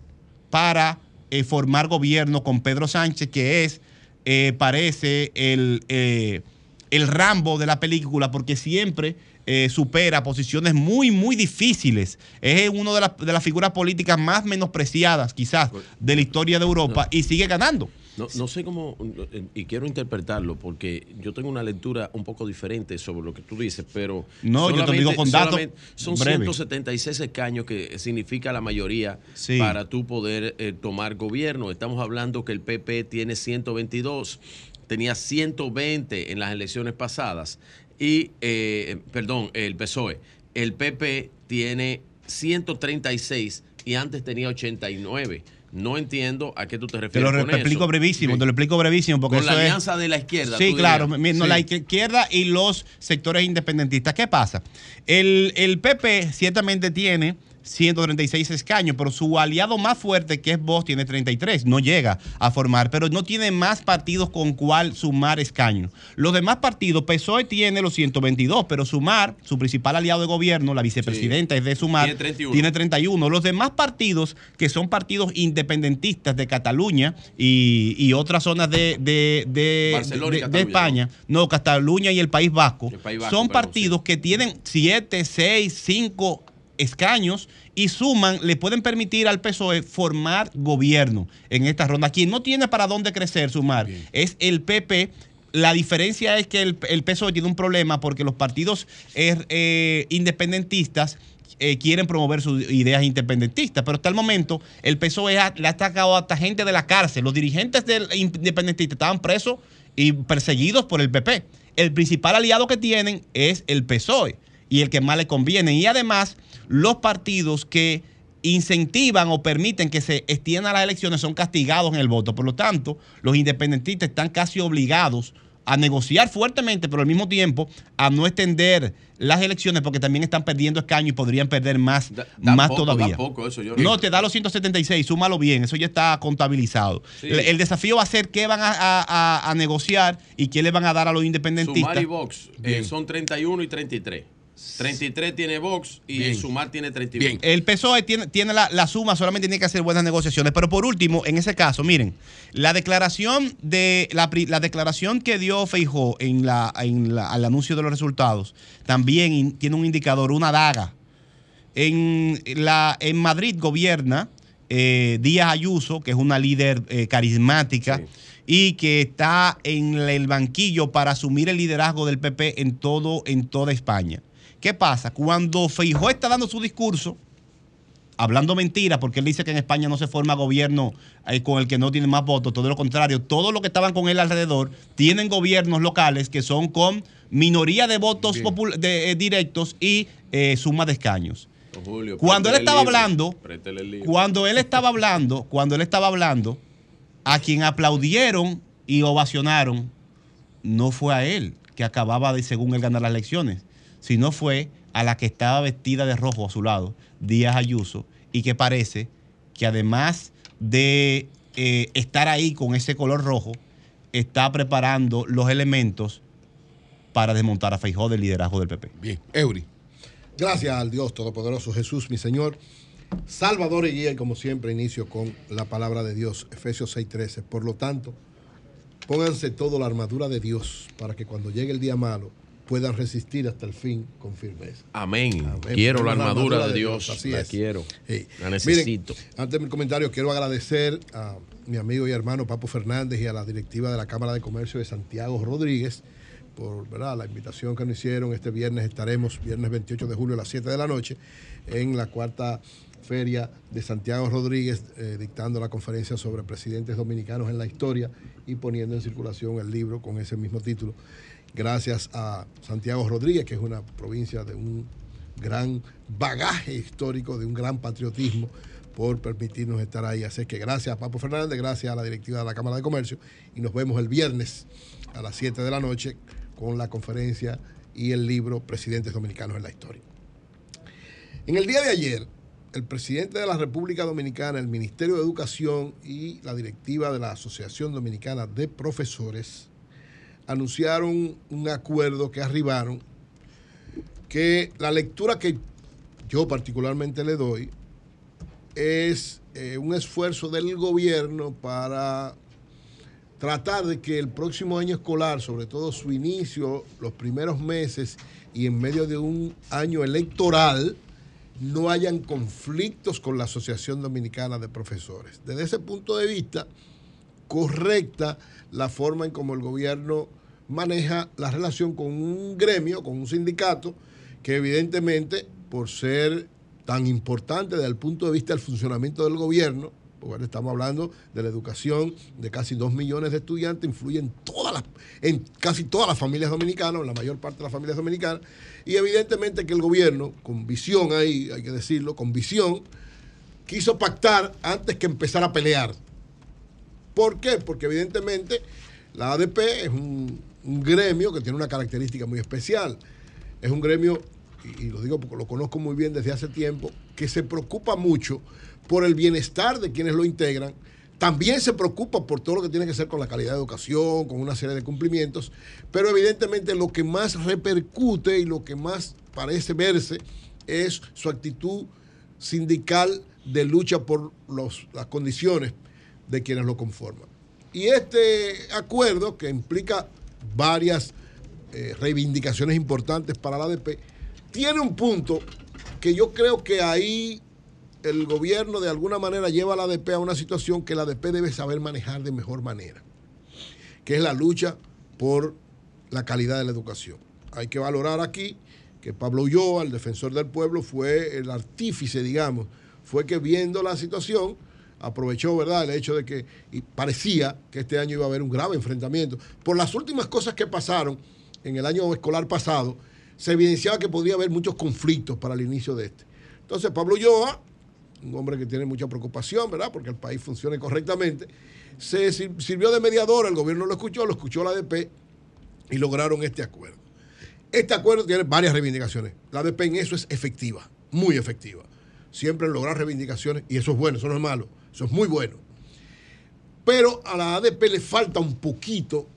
para eh, formar gobierno con Pedro Sánchez, que es, eh, parece, el, el Rambo de la película, porque siempre eh, supera posiciones muy, muy difíciles. Es una de, las- de las figuras políticas más menospreciadas, quizás, de la historia de Europa y sigue ganando. No, no sé cómo, y quiero interpretarlo, porque yo tengo una lectura un poco diferente sobre lo que tú dices, pero... No, yo te digo con datos Son breves. 176 escaños que significa la mayoría Sí. para tú poder eh, tomar gobierno. Estamos hablando que el PP tiene 122, tenía 120 en las elecciones pasadas, y, eh, perdón, el PSOE. El PP tiene 136 y antes tenía 89. No entiendo a qué tú te Te refieres lo con re- explico eso. brevísimo, te lo explico brevísimo porque Con la es- alianza de la izquierda. Sí, claro, no, Sí. la izquierda y los sectores independentistas. ¿Qué pasa? El, el PP ciertamente tiene 136 escaños, pero su aliado más fuerte, que es Vox, tiene 33. No llega a formar, pero no tiene más partidos con cuál sumar escaños. Los demás partidos, PSOE tiene los 122, pero Sumar, su principal aliado de gobierno, la vicepresidenta es de Sumar, Tiene 31. tiene 31. Los demás partidos, que son partidos independentistas de Cataluña y, y otras zonas de, de- de- España, no, Cataluña y el País Vasco, País Vasco, son partidos que tienen 7, 6, 5 escaños y suman, le pueden permitir al PSOE formar gobierno en esta ronda. Quien no tiene para dónde crecer, sumar, es el PP. La diferencia es que el, el PSOE tiene un problema porque los partidos eh, eh, independentistas eh, quieren promover sus ideas independentistas, pero hasta el momento el PSOE ha- le ha atacado hasta gente de la cárcel. Los dirigentes del independentistas estaban presos y perseguidos por el PP. El principal aliado que tienen es el PSOE y el que más le conviene. Y además, los partidos que incentivan o permiten que se extiendan las elecciones son castigados en el voto. Por lo tanto, los independentistas están casi obligados a negociar fuertemente, pero al mismo tiempo a no extender las elecciones porque también están perdiendo escaños y podrían perder más, da más poco, todavía. poco eso, yo- no, te da los 176, súmalo bien, eso ya está contabilizado. Sí. El, el desafío va a ser qué van a, a- a- a negociar y qué le van a dar a los independentistas. Sumar y Vox eh, son 31 y 33. 33 tiene Vox y Bien. Sumar tiene 31. El PSOE tiene, tiene la, la suma, solamente tiene que hacer buenas negociaciones. Pero por último, en ese caso, miren, la declaración de la, la declaración que dio Feijó en la, en la- al anuncio de los resultados también in- tiene un indicador, una daga. En, la, en Madrid gobierna eh, Díaz Ayuso, que es una líder eh, carismática y que está en el banquillo para asumir el liderazgo del PP en, todo, en toda España. ¿Qué pasa? Cuando Feijó está dando su discurso, hablando mentiras, porque él dice que en España no se forma gobierno eh, con el que no tiene más votos, todo lo contrario, todos los que estaban con él alrededor tienen gobiernos locales que son con minoría de votos de, eh, directos y eh, suma de escaños. Julio, Cuando él estaba libro, hablando, cuando él estaba *laughs* hablando, cuando él estaba hablando, a quien aplaudieron y ovacionaron no fue a él, que acababa de, según él, ganar las elecciones, sino fue a la que estaba vestida de rojo a su lado, Díaz Ayuso, y que parece que además de eh, estar ahí con ese color rojo, está preparando los elementos para desmontar a Feijó del liderazgo del PP. Bien, Eury. Gracias al Dios Todopoderoso Jesús, mi Señor. Salvador y guía, y como siempre inicio con la palabra de Dios, Efesios 6:13. Por lo tanto, pónganse toda la armadura de Dios para que cuando llegue el día malo puedan resistir hasta el fin con firmeza. Amén. Amén. Quiero la armadura de Dios. así la es. quiero. Sí. La necesito. Miren, antes de mi comentario, quiero agradecer a mi amigo y hermano Papo Fernández y a la directiva de la Cámara de Comercio de Santiago Rodríguez por ¿verdad? la invitación que nos hicieron. Este viernes estaremos, viernes 28 de julio a las 7 de la noche, en la cuarta feria de Santiago Rodríguez, eh, dictando la conferencia sobre presidentes dominicanos en la historia y poniendo en circulación el libro con ese mismo título. Gracias a Santiago Rodríguez, que es una provincia de un gran bagaje histórico, de un gran patriotismo, por permitirnos estar ahí. Así que gracias a Papo Fernández, gracias a la directiva de la Cámara de Comercio y nos vemos el viernes a las 7 de la noche con la conferencia y el libro Presidentes Dominicanos en la Historia. En el día de ayer, el presidente de la República Dominicana, el Ministerio de Educación y la directiva de la Asociación Dominicana de Profesores anunciaron un acuerdo que arribaron que la lectura que yo particularmente le doy es eh, un esfuerzo del gobierno para tratar de que el próximo año escolar, sobre todo su inicio, los primeros meses y en medio de un año electoral, no hayan conflictos con la Asociación Dominicana de Profesores. Desde ese punto de vista, correcta la forma en cómo el gobierno maneja la relación con un gremio, con un sindicato, que evidentemente, por ser tan importante desde el punto de vista del funcionamiento del gobierno, porque estamos hablando de la educación de casi dos millones de estudiantes, influye en, todas las, en casi todas las familias dominicanas, en la mayor parte de las familias dominicanas, y evidentemente que el gobierno, con visión ahí, hay que decirlo, con visión, quiso pactar antes que empezar a pelear. ¿Por qué? Porque evidentemente la ADP es un, gremio que tiene una característica muy especial. Es un gremio, y, lo digo porque lo conozco muy bien desde hace tiempo, que se preocupa mucho por el bienestar de quienes lo integran, también se preocupa por todo lo que tiene que ver con la calidad de educación, con una serie de cumplimientos, pero evidentemente lo que más repercute y lo que más parece verse es su actitud sindical de lucha por las condiciones de quienes lo conforman. Y este acuerdo, que implica varias eh, reivindicaciones importantes para la ADP, tiene un punto que yo creo que ahí el gobierno de alguna manera lleva a la ADP a una situación que la ADP debe saber manejar de mejor manera, que es la lucha por la calidad de la educación. Hay que valorar aquí que Pablo Ulloa, el defensor del pueblo, fue el artífice, digamos, fue que viendo la situación aprovechó, ¿verdad?, el hecho de que parecía que este año iba a haber un grave enfrentamiento. Por las últimas cosas que pasaron en el año escolar pasado, se evidenciaba que podría haber muchos conflictos para el inicio de este. Entonces, Pablo Ulloa, un hombre que tiene mucha preocupación, ¿verdad?, porque el país funcione correctamente, se sir- sirvió de mediador, el gobierno lo escuchó, lo escuchó la ADP y lograron este acuerdo. Este acuerdo tiene varias reivindicaciones. La ADP en eso es efectiva, muy efectiva. Siempre lograr reivindicaciones, y eso es bueno, eso no es malo, eso es muy bueno. Pero a la ADP le falta un poquito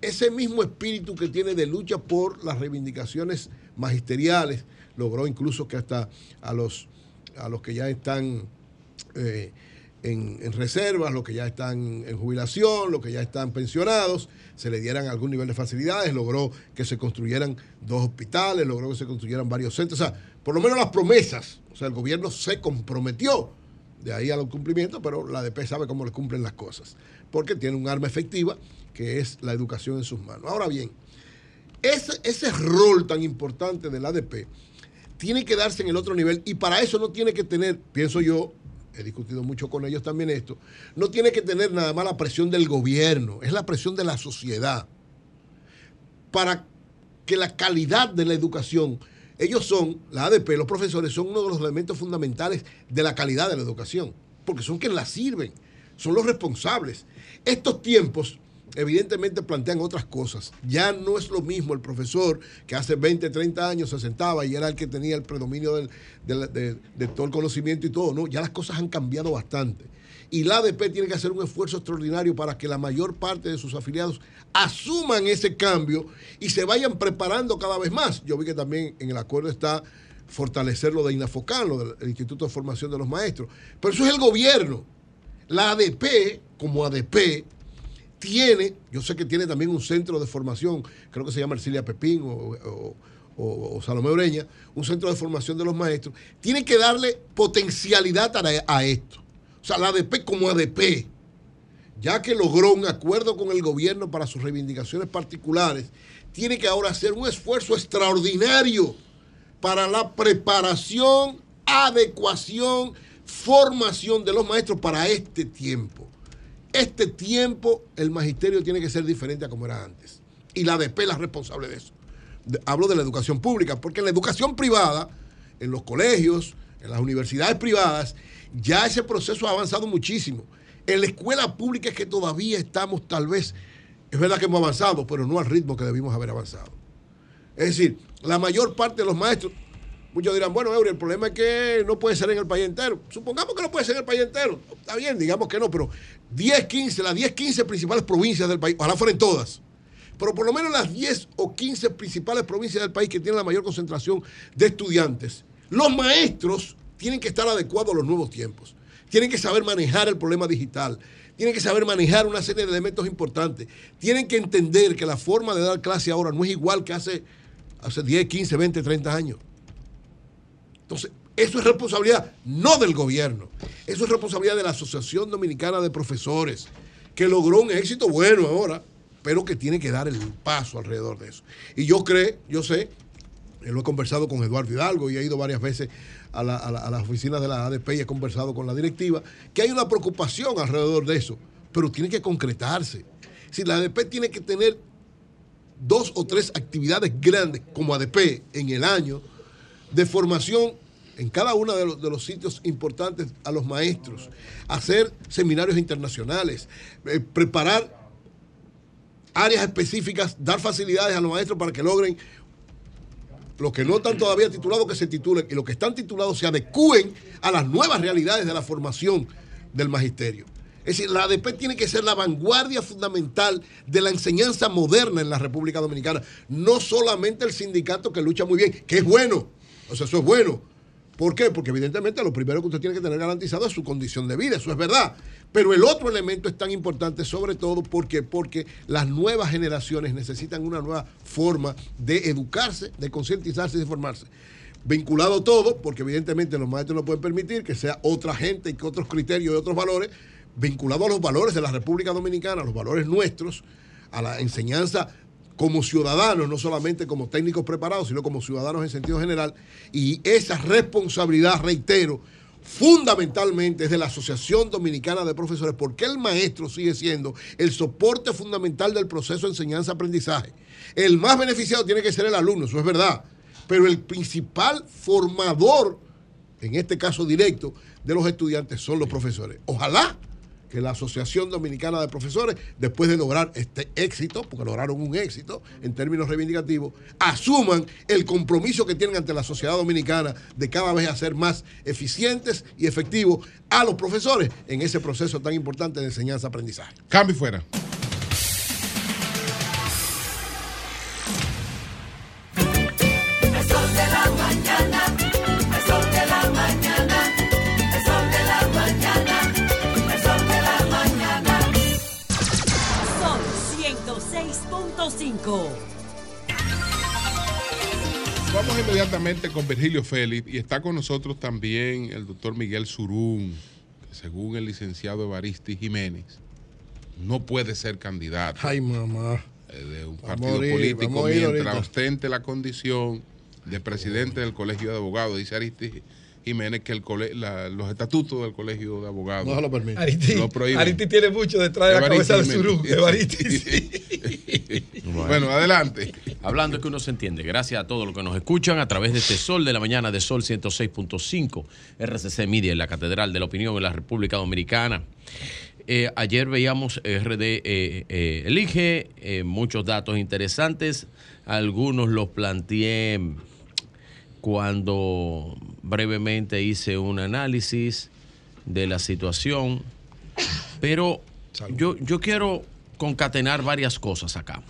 ese mismo espíritu que tiene de lucha por las reivindicaciones magisteriales. Logró incluso que hasta a los, a los que ya están eh, en, en reservas, los que ya están en jubilación, los que ya están pensionados, se le dieran algún nivel de facilidades, logró que se construyeran dos hospitales, logró que se construyeran varios centros, o sea, por lo menos las promesas, o sea, el gobierno se comprometió de ahí a los cumplimientos, pero la ADP sabe cómo le cumplen las cosas, porque tiene un arma efectiva que es la educación en sus manos. Ahora bien, ese, ese rol tan importante del ADP tiene que darse en el otro nivel y para eso no tiene que tener, pienso yo, he discutido mucho con ellos también esto, no tiene que tener nada más la presión del gobierno, es la presión de la sociedad para que la calidad de la educación, ellos son, la ADP, los profesores son uno de los elementos fundamentales de la calidad de la educación, porque son quienes la sirven, son los responsables. Estos tiempos evidentemente plantean otras cosas. Ya no es lo mismo el profesor que hace 20, 30 años se sentaba y era el que tenía el predominio del- del- de, de todo el conocimiento y todo. No, ya las cosas han cambiado bastante. Y la ADP tiene que hacer un esfuerzo extraordinario para que la mayor parte de sus afiliados asuman ese cambio y se vayan preparando cada vez más. Yo vi que también en el acuerdo está fortalecer lo de INAFOCAN, lo del el Instituto de Formación de los Maestros. Pero eso es el gobierno. La ADP, como ADP, tiene, yo sé que tiene también un centro de formación, creo que se llama Ercilia Pepín o Salomé Ureña, un centro de formación de los maestros, tiene que darle potencialidad a, a esto. O sea, la ADP como ADP, ya que logró un acuerdo con el gobierno para sus reivindicaciones particulares, tiene que ahora hacer un esfuerzo extraordinario para la preparación, adecuación, formación de los maestros para este tiempo. Este tiempo el magisterio tiene que ser diferente a como era antes. Y la ADP es la responsable de eso. Hablo de la educación pública, porque en la educación privada, en los colegios, en las universidades privadas, ya ese proceso ha avanzado muchísimo. En la escuela pública es que todavía estamos tal vez, es verdad que hemos avanzado, pero no al ritmo que debimos haber avanzado. Es decir, la mayor parte de los maestros, muchos dirán, bueno, Eury, el problema es que no puede ser en el país entero. Supongamos que no puede ser en el país entero. Está bien, digamos que no, pero 10, 15, las 10, 15 principales provincias del país, ojalá fueran todas, pero por lo menos las 10 o 15 principales provincias del país que tienen la mayor concentración de estudiantes, los maestros tienen que estar adecuados a los nuevos tiempos. Tienen que saber manejar el problema digital. Tienen que saber manejar una serie de elementos importantes. Tienen que entender que la forma de dar clase ahora no es igual que hace, hace 10, 15, 20, 30 años. Entonces, eso es responsabilidad no del gobierno, eso es responsabilidad de la Asociación Dominicana de Profesores, que logró un éxito bueno ahora, pero que tiene que dar el paso alrededor de eso. Y yo creo, yo sé, lo he conversado con Eduardo Hidalgo y he ido varias veces a, la- a la- a las oficinas de la ADP y he conversado con la directiva, que hay una preocupación alrededor de eso, pero tiene que concretarse. Si la ADP tiene que tener dos o tres actividades grandes como ADP en el año de formación en cada uno de los, de los sitios importantes a los maestros, hacer seminarios internacionales, eh, preparar áreas específicas, dar facilidades a los maestros para que logren los que no están todavía titulados que se titulen y los que están titulados se adecúen a las nuevas realidades de la formación del magisterio. Es decir, la ADP tiene que ser la vanguardia fundamental de la enseñanza moderna en la República Dominicana, no solamente el sindicato que lucha muy bien, que es bueno, o sea, eso es bueno. ¿Por qué? Porque evidentemente lo primero que usted tiene que tener garantizado es su condición de vida, eso es verdad. Pero el otro elemento es tan importante, sobre todo porque, porque las nuevas generaciones necesitan una nueva forma de educarse, de concientizarse y de formarse. Vinculado todo, porque evidentemente los maestros no pueden permitir que sea otra gente y que otros criterios y otros valores, vinculado a los valores de la República Dominicana, a los valores nuestros, a la enseñanza como ciudadanos, no solamente como técnicos preparados, sino como ciudadanos en sentido general. Y esa responsabilidad, reitero, fundamentalmente es de la Asociación Dominicana de Profesores, porque el maestro sigue siendo el soporte fundamental del proceso de enseñanza-aprendizaje. El más beneficiado tiene que ser el alumno, eso es verdad, pero el principal formador, en este caso directo, de los estudiantes son los profesores. Ojalá que la Asociación Dominicana de Profesores, después de lograr este éxito, porque lograron un éxito en términos reivindicativos, asuman el compromiso que tienen ante la sociedad dominicana de cada vez hacer más eficientes y efectivos a los profesores en ese proceso tan importante de enseñanza-aprendizaje. Cambio fuera. 106.5. Vamos inmediatamente con Virgilio Félix y está con nosotros también el doctor Miguel Surún, que según el licenciado Evaristi Jiménez, no puede ser candidato. Ay, mamá. eh, de un Vamos partido político mientras ostente la condición de presidente del Colegio de Abogados. Dice Aristi Jiménez que el cole- la- los estatutos del Colegio de Abogados No se lo permite. Aristi, lo prohíben. Aristi tiene mucho detrás de la cabeza de. Surú. *laughs* Sí. Bueno, adelante. Hablando que uno se entiende. Gracias a todos los que nos escuchan a través de este Sol de la Mañana de Sol 106.5, RCC Media en la Catedral de la Opinión en la República Dominicana. Eh, ayer veíamos RD eh, eh, Elige, eh, muchos datos interesantes. Algunos los planteé cuando brevemente hice un análisis de la situación, pero yo, yo quiero concatenar varias cosas acá.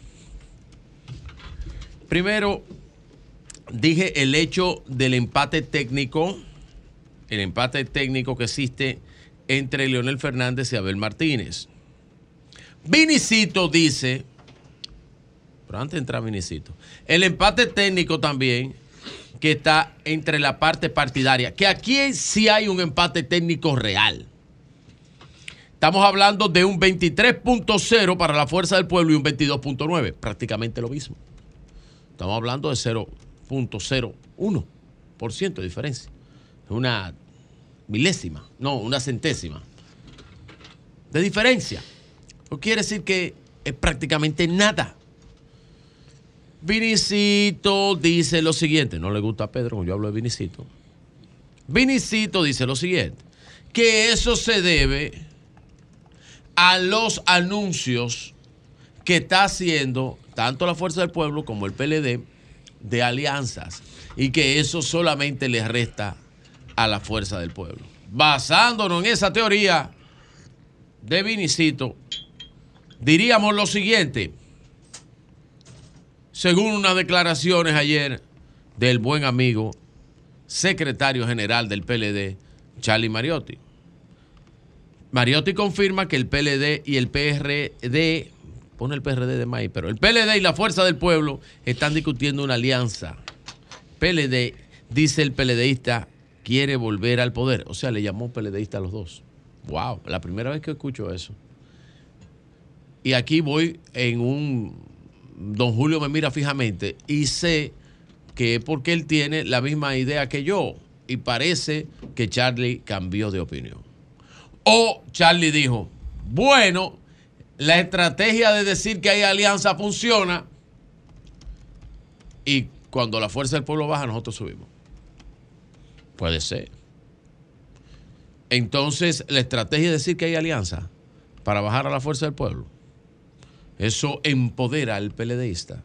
Primero, dije el hecho del empate técnico, el empate técnico que existe entre Leonel Fernández y Abel Martínez. Vinicito dice, pero antes de entrar Vinicito, el empate técnico también que está entre la parte partidaria, que aquí sí hay un empate técnico real. Estamos hablando de un 23.0 para la Fuerza del Pueblo y un 22.9, prácticamente lo mismo. Estamos hablando de 0.01% de diferencia. Una milésima, no, una centésima de diferencia. Eso quiere decir que es prácticamente nada. Vinicito dice lo siguiente, no le gusta a Pedro cuando yo hablo de Vinicito. Vinicito dice lo siguiente, que eso se debe a los anuncios que está haciendo tanto la Fuerza del Pueblo como el PLD de alianzas y que eso solamente le resta a la Fuerza del Pueblo. Basándonos en esa teoría de Vinicito, diríamos lo siguiente, según unas declaraciones ayer del buen amigo secretario general del PLD, Charlie Mariotti. Mariotti confirma que el PLD y el PRD, pone el PRD de maíz, pero el PLD y la Fuerza del Pueblo están discutiendo una alianza. PLD, dice el PLDista, quiere volver al poder. O sea, le llamó PLDista a los dos. Wow, la primera vez que escucho eso. y aquí voy en un... Don Julio me mira fijamente y sé que es porque él tiene la misma idea que yo y parece que Charlie cambió de opinión. O Charlie dijo, bueno, la estrategia de decir que hay alianza funciona y cuando la fuerza del pueblo baja nosotros subimos. Puede ser. Entonces, la estrategia de decir que hay alianza para bajar a la fuerza del pueblo, eso empodera al PLDista.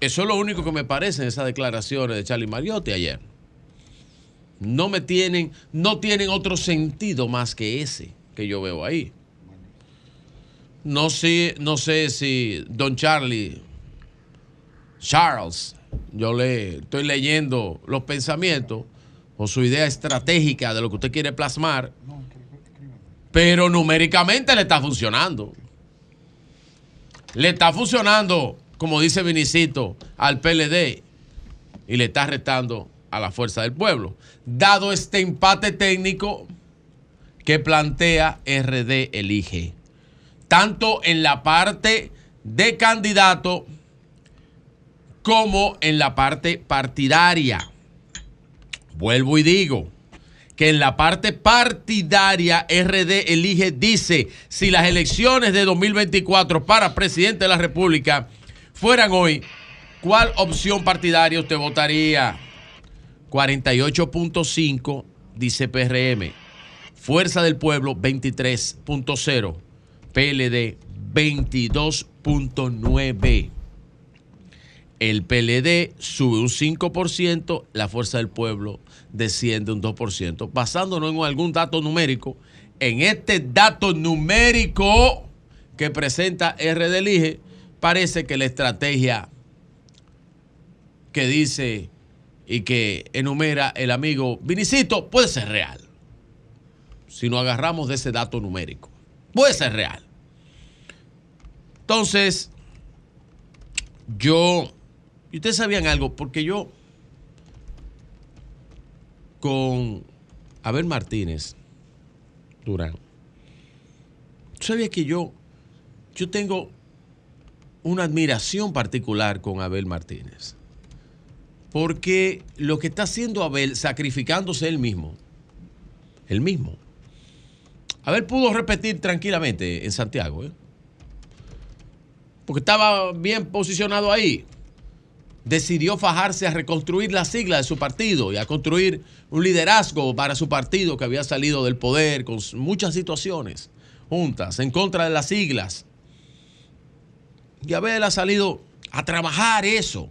Eso es lo único que me parece en esas declaraciones de Charlie Mariotti ayer. No me tienen, no tienen otro sentido más que ese que yo veo ahí. No sé, no sé si Don Charlie, Charles, yo le estoy leyendo los pensamientos o su idea estratégica de lo que usted quiere plasmar, pero numéricamente le está funcionando. Le está funcionando, como dice Vinicito, al PLD y le está restando a la fuerza del pueblo. Dado este empate técnico que plantea RD Elige, tanto en la parte de candidato como en la parte partidaria. Vuelvo y digo que en la parte partidaria RD Elige dice si las elecciones de 2024 para presidente de la República fueran hoy, ¿cuál opción partidaria usted votaría? 48.5 dice PRM. Fuerza del Pueblo 23.0. PLD 22.9. El PLD sube un 5%, la Fuerza del Pueblo desciende un 2%. Basándonos en algún dato numérico, en este dato numérico que presenta RD Elige, parece que la estrategia que dice y que enumera el amigo Vinicito puede ser real. Si nos agarramos de ese dato numérico. Puede ser real. Entonces, yo, y ustedes sabían algo, porque yo con Abel Martínez Durán, ¿tú sabías que yo, yo tengo una admiración particular con Abel Martínez? Porque lo que está haciendo Abel, sacrificándose él mismo, él mismo. Abel pudo repetir tranquilamente en Santiago, ¿eh? porque estaba bien posicionado ahí. Decidió fajarse a reconstruir la sigla de su partido y a construir un liderazgo para su partido que había salido del poder con muchas situaciones juntas en contra de las siglas. Y Abel ha salido a trabajar eso.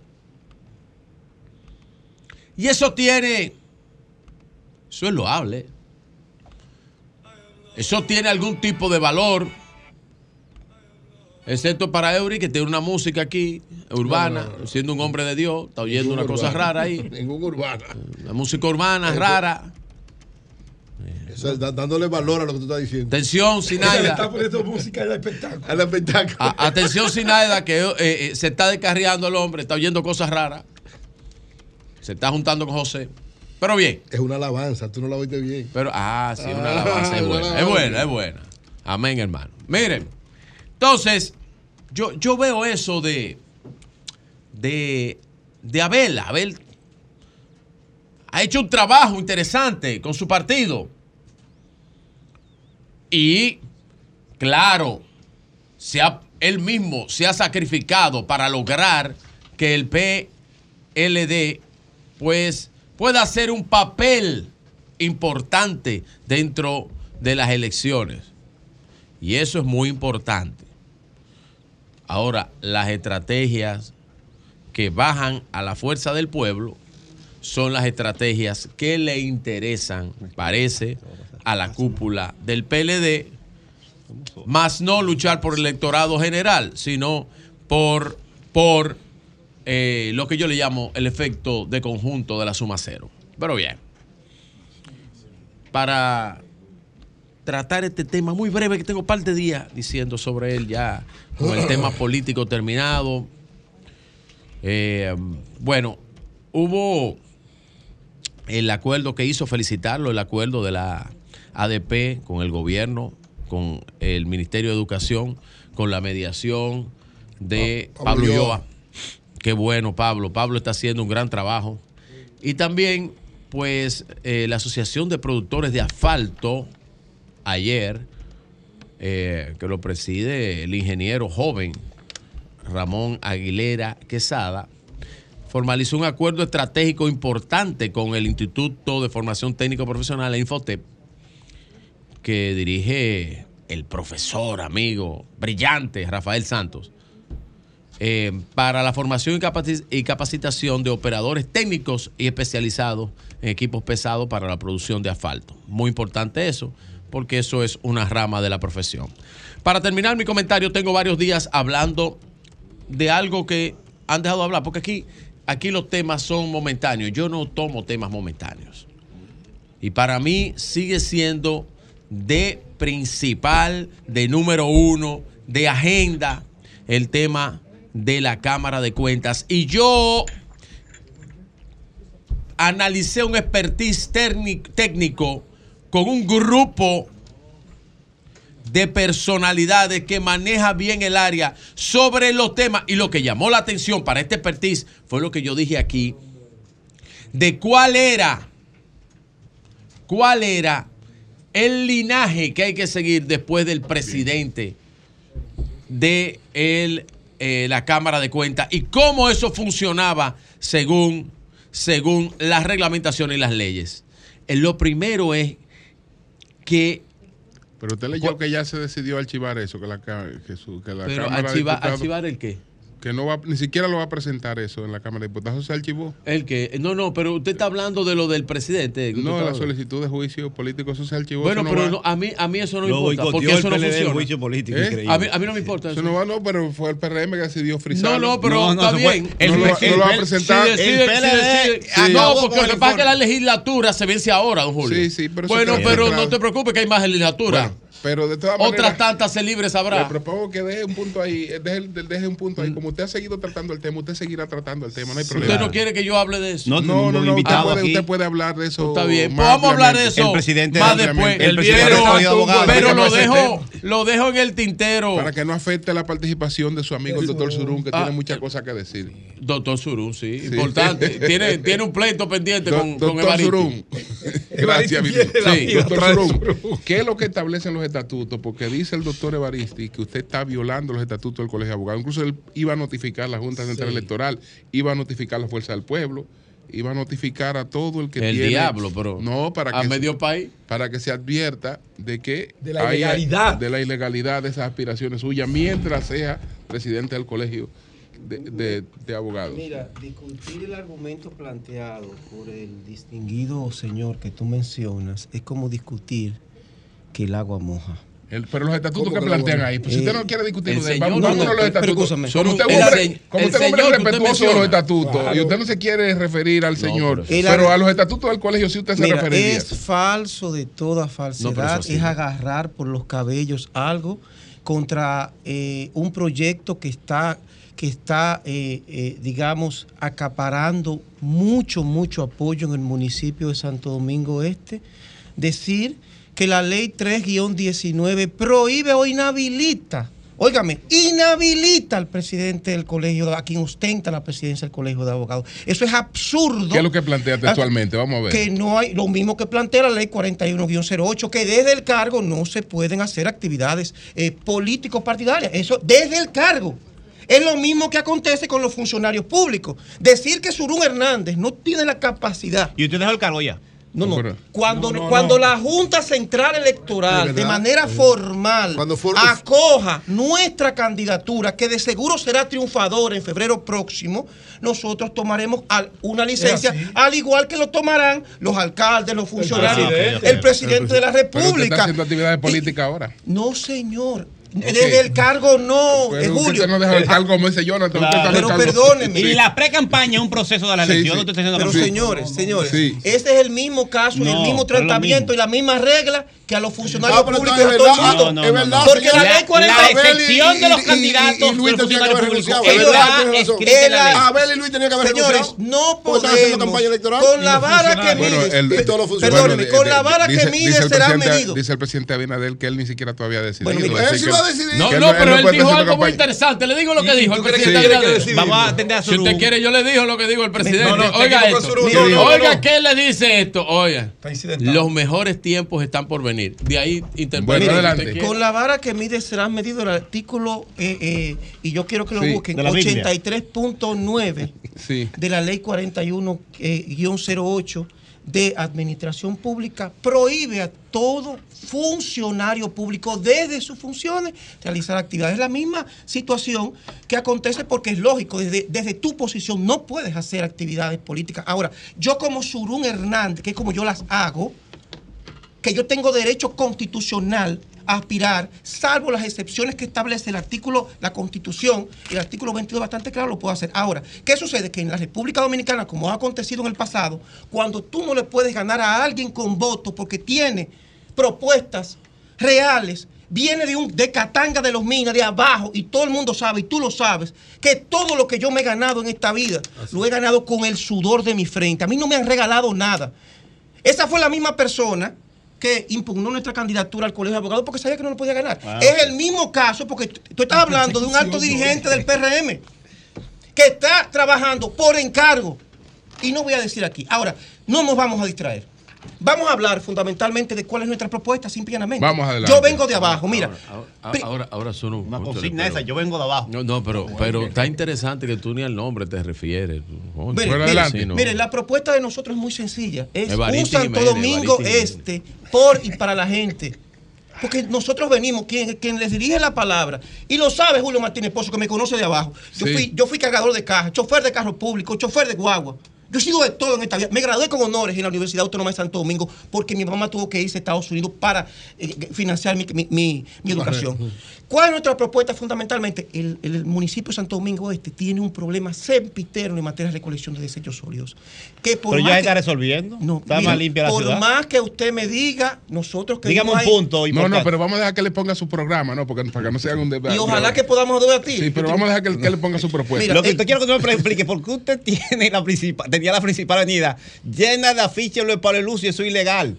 Y eso tiene, eso es loable. Eso tiene algún tipo de valor. Excepto para Eury, que tiene una música aquí, urbana, No, no, no. siendo un hombre de Dios, está oyendo una Ningún cosa rara ahí. *laughs* Ningún urbano. La música urbana Eso- rara. Eso es dándole valor a lo que tú estás diciendo. Atención, *laughs* Sinaida. está poniendo música al espectáculo. Al espectáculo. A- atención, Sinaida, que eh, eh, se está descarriando el hombre, está oyendo cosas raras. Se está juntando con José. Pero bien. Es una alabanza, tú no la oíste bien. Pero, ah, sí, una Ah, alabanza. Es una buena, es alabanza. buena, es buena. Amén, hermano. Miren, entonces, yo, yo veo eso de, de, de Abel. Abel ha hecho un trabajo interesante con su partido. Y, claro, se ha- él mismo se ha sacrificado para lograr que el PLD, pues, pueda hacer un papel importante dentro de las elecciones. Y eso es muy importante. Ahora, las estrategias que bajan a la fuerza del pueblo son las estrategias que le interesan, parece, a la cúpula del PLD, más no luchar por el electorado general, sino por, por eh, lo que yo le llamo el efecto de conjunto de la suma cero. Pero bien, para tratar este tema muy breve, que tengo un par de días diciendo sobre él ya, con el tema *laughs* político terminado. Eh, bueno, hubo el acuerdo que hizo felicitarlo, el acuerdo de la ADP con el gobierno, con el Ministerio de Educación, con la mediación de Pablo Pablo. Ulloa. Qué bueno, Pablo. Pablo está haciendo un gran trabajo. Y también, pues, eh, la Asociación de Productores de Asfalto, ayer, eh, que lo preside el ingeniero joven Ramón Aguilera Quesada, formalizó un acuerdo estratégico importante con el Instituto de Formación Técnico Profesional, Infotep, que dirige el profesor, amigo, brillante Rafael Santos, eh, para la formación y, capaci- y capacitación de operadores técnicos y especializados en equipos pesados para la producción de asfalto. Muy importante eso, porque eso es una rama de la profesión. Para terminar mi comentario, tengo varios días hablando de algo que han dejado de hablar, porque aquí, aquí los temas son momentáneos. Yo no tomo temas momentáneos. Y para mí sigue siendo de principal, de número uno, de agenda, el tema de la Cámara de Cuentas. Y yo analicé un expertise técnic- técnico con un grupo de personalidades que maneja bien el área sobre los temas. Y lo que llamó la atención para este expertise fue lo que yo dije aquí, de cuál era, cuál era el linaje que hay que seguir después del presidente de el, eh, la Cámara de Cuentas y cómo eso funcionaba según, según las reglamentaciones y las leyes. Eh, lo primero es que Pero usted leyó que ya se decidió archivar eso, que la, que su- que la Pero Cámara de archiva- Diputados- archivar el qué? Que no va, ni siquiera lo va a presentar eso en la Cámara de Diputados. ¿Se archivó? El que, no, no, pero usted está hablando de lo del presidente. No, la solicitud de juicio político, eso se archivó. Bueno, eso no pero no, a, mí, a mí eso no Lo importa, porque el eso no PLD, el funciona. juicio político, ¿Eh? A mí, a mí no me importa Eso eso. no va, no, pero fue el PRM que decidió No, frisarlo. no, pero está bien. No, lo va- no lo va a presentar. Si decide- si decide- Sí. no, porque lo que pasa es que la legislatura se vence ahora, don Julio. Sí, sí, pero Bueno, pero no te preocupes que hay más legislatura. Pero de todas Otras maneras, tantas se libres Le sabrá. propongo que deje un punto ahí, eh, deje, deje un punto ahí. Como usted ha seguido tratando el tema, usted seguirá tratando el tema, no hay problema. Usted no quiere que yo hable de eso. No, no, no, usted, puede, usted puede hablar de eso. Está bien, pues vamos a hablar de eso más después. pero pero lo dejo, lo dejo en el tintero. Para que no afecte la participación de su amigo el doctor Surún, que Ah. tiene muchas cosas que decir. Doctor Surún, sí, importante. *laughs* tiene, tiene un pleito pendiente Do- con, con doctor Evaristo. Surún. *laughs* Gracias, Sí, doctor Surún. ¿Qué es lo que establecen los estatutos? Porque dice el doctor Evaristi que usted está violando los estatutos del Colegio de Abogados. Incluso él iba a notificar a la Junta Central Sí. Electoral, iba a notificar a la Fuerza del Pueblo, iba a notificar a todo el que El tiene. diablo, pero No, para a que medio país. Para que se advierta de que De la ilegalidad. de la ilegalidad de esas aspiraciones suyas mientras sea presidente del Colegio de, de- de Abogados. Mira, discutir el argumento planteado por el distinguido señor que tú mencionas es como discutir que el agua moja. El- pero los estatutos ¿Cómo que que plantean ahí, pues si Eh, usted no quiere discutir el señor- vamos, no, vámonos no, a los estatutos. Como usted es hombre, como usted es un hombre respetuoso de los estatutos y usted no se quiere referir al señor, pero- a los estatutos del colegio sí usted se Mira, referiría. es falso de toda falsedad, es agarrar por los cabellos algo contra eh, un proyecto que está, que está eh, eh, digamos, acaparando mucho, mucho apoyo en el municipio de Santo Domingo Este. Decir que la ley 3-19 prohíbe o inhabilita, óigame, inhabilita al presidente del colegio, a quien ostenta la presidencia del colegio de abogados. Eso es absurdo. ¿Qué es lo que plantea textualmente? Vamos a ver. Que no hay, lo mismo que plantea la ley 41-08, que desde el cargo no se pueden hacer actividades eh, político-partidarias. Eso desde el cargo. Es lo mismo que acontece con los funcionarios públicos. Decir que Surún Hernández no tiene la capacidad. Y usted dejó el cargo ya. No, no. Pero- Cuando, No, no, cuando no. la Junta Central Electoral, De manera Sí. formal, for- acoja nuestra candidatura, que de seguro será triunfadora en febrero próximo, nosotros tomaremos al- una licencia, al igual que lo tomarán los alcaldes, los funcionarios, el presidente. presidente, de la Pero usted está República. haciendo actividades políticas ahora. No, señor. Desde el cargo no, Pero eh, usted Julio. no deja el cargo como ese Jonathan. Pero cargo. perdóneme. Y la pre-campaña es un proceso de la elección. sí. no Pero no. señores, señores, Sí. ese es el mismo caso y el No, mismo es tratamiento y la misma regla que a los funcionarios Ah, públicos es todo el mundo. No, no, es no, no. Porque la ley 40 La Abel y- excepción de los y- candidatos y Luis de los tenía que funcionarios haber Señores, no podemos. Con la vara que mide, Bueno, con de- la vara dice- que mide dice será medido. Dice el presidente Abinader que él ni siquiera todavía ha decidido. Va a decidir. No, no, pero él dijo algo muy interesante. Le digo lo que dijo el presidente que? Vamos a atender a Si usted quiere, yo le digo lo que dijo el presidente. No, no, te Oiga equivocó, esto. Surún. No, no, Oiga, no. ¿qué le dice esto? Oiga, los mejores tiempos están por venir. De ahí interpreta Bueno, lo que adelante. usted quiera. Con la vara que mide será medido el artículo, eh, eh, y yo quiero que lo Sí, busquen, de la Biblia. 83.9 Sí. de la ley 41-08 de administración pública prohíbe a todo funcionario público desde sus funciones realizar actividades. Es la misma situación que acontece porque es lógico, desde, desde tu posición no puedes hacer actividades políticas. Ahora, yo como Surún Hernández, que es como yo las hago, que yo tengo derecho constitucional aspirar, salvo las excepciones que establece el artículo, la constitución, el artículo 22 bastante claro, lo puedo hacer. Ahora, ¿qué sucede? Que en la República Dominicana, como ha acontecido en el pasado, cuando tú no le puedes ganar a alguien con votos porque tiene propuestas reales, viene de un de Catanga de los Minas, de abajo, y todo el mundo sabe, y tú lo sabes, que todo lo que yo me he ganado en esta vida, lo he ganado con el sudor de mi frente. A mí no me han regalado nada. Esa fue la misma persona que impugnó nuestra candidatura al colegio de abogados porque sabía que no lo podía ganar. Es el mismo caso, porque tú estás hablando de un alto dirigente del PRM que está trabajando por encargo. Y no voy a decir aquí. Ahora, no nos vamos a distraer. Vamos a hablar fundamentalmente de cuál es nuestra propuesta, simplemente. Vamos adelante. Yo vengo de abajo, mira. Ahora, ahora, ahora son un- Una consigna pero- esa, yo vengo de abajo. No, no, pero, pero está interesante que tú ni al nombre te refieres. Coño, Mire, Bueno, mire, adelante. sí, no. mire, la propuesta de nosotros es muy sencilla. Es un Santo Jiménez, Domingo. Este por y para la gente. Porque nosotros venimos, quien, quien les dirige la palabra, y lo sabe Julio Martínez Pozo, que me conoce de abajo. Yo, Sí. fui, yo fui cargador de caja, chofer de carro público, chofer de guagua. Yo he sido de todo en esta vida. Me gradué con honores en la Universidad Autónoma de Santo Domingo porque mi mamá tuvo que irse a Estados Unidos para eh, financiar mi, mi- mi- mi educación. ¿Cuál es nuestra propuesta fundamentalmente? El, el municipio de Santo Domingo Este tiene un problema sempiterno en materia de recolección de desechos sólidos. Que por Pero más ya que- está resolviendo. no, está mira, más limpia la por ciudad. más que usted me diga, nosotros que Dígame un ahí- punto No, importante. no, pero vamos a dejar que le ponga su programa, ¿no? Porque para que no se haga un debate. Y ojalá que podamos debatir. Sí, pero vamos a dejar que, que le ponga su propuesta. Mira, Lo que eh, usted quiero que usted me explique, ¿por qué usted *laughs* tiene la principal, tenía la principal avenida llena de afiches de Pablo Luz y eso es ilegal?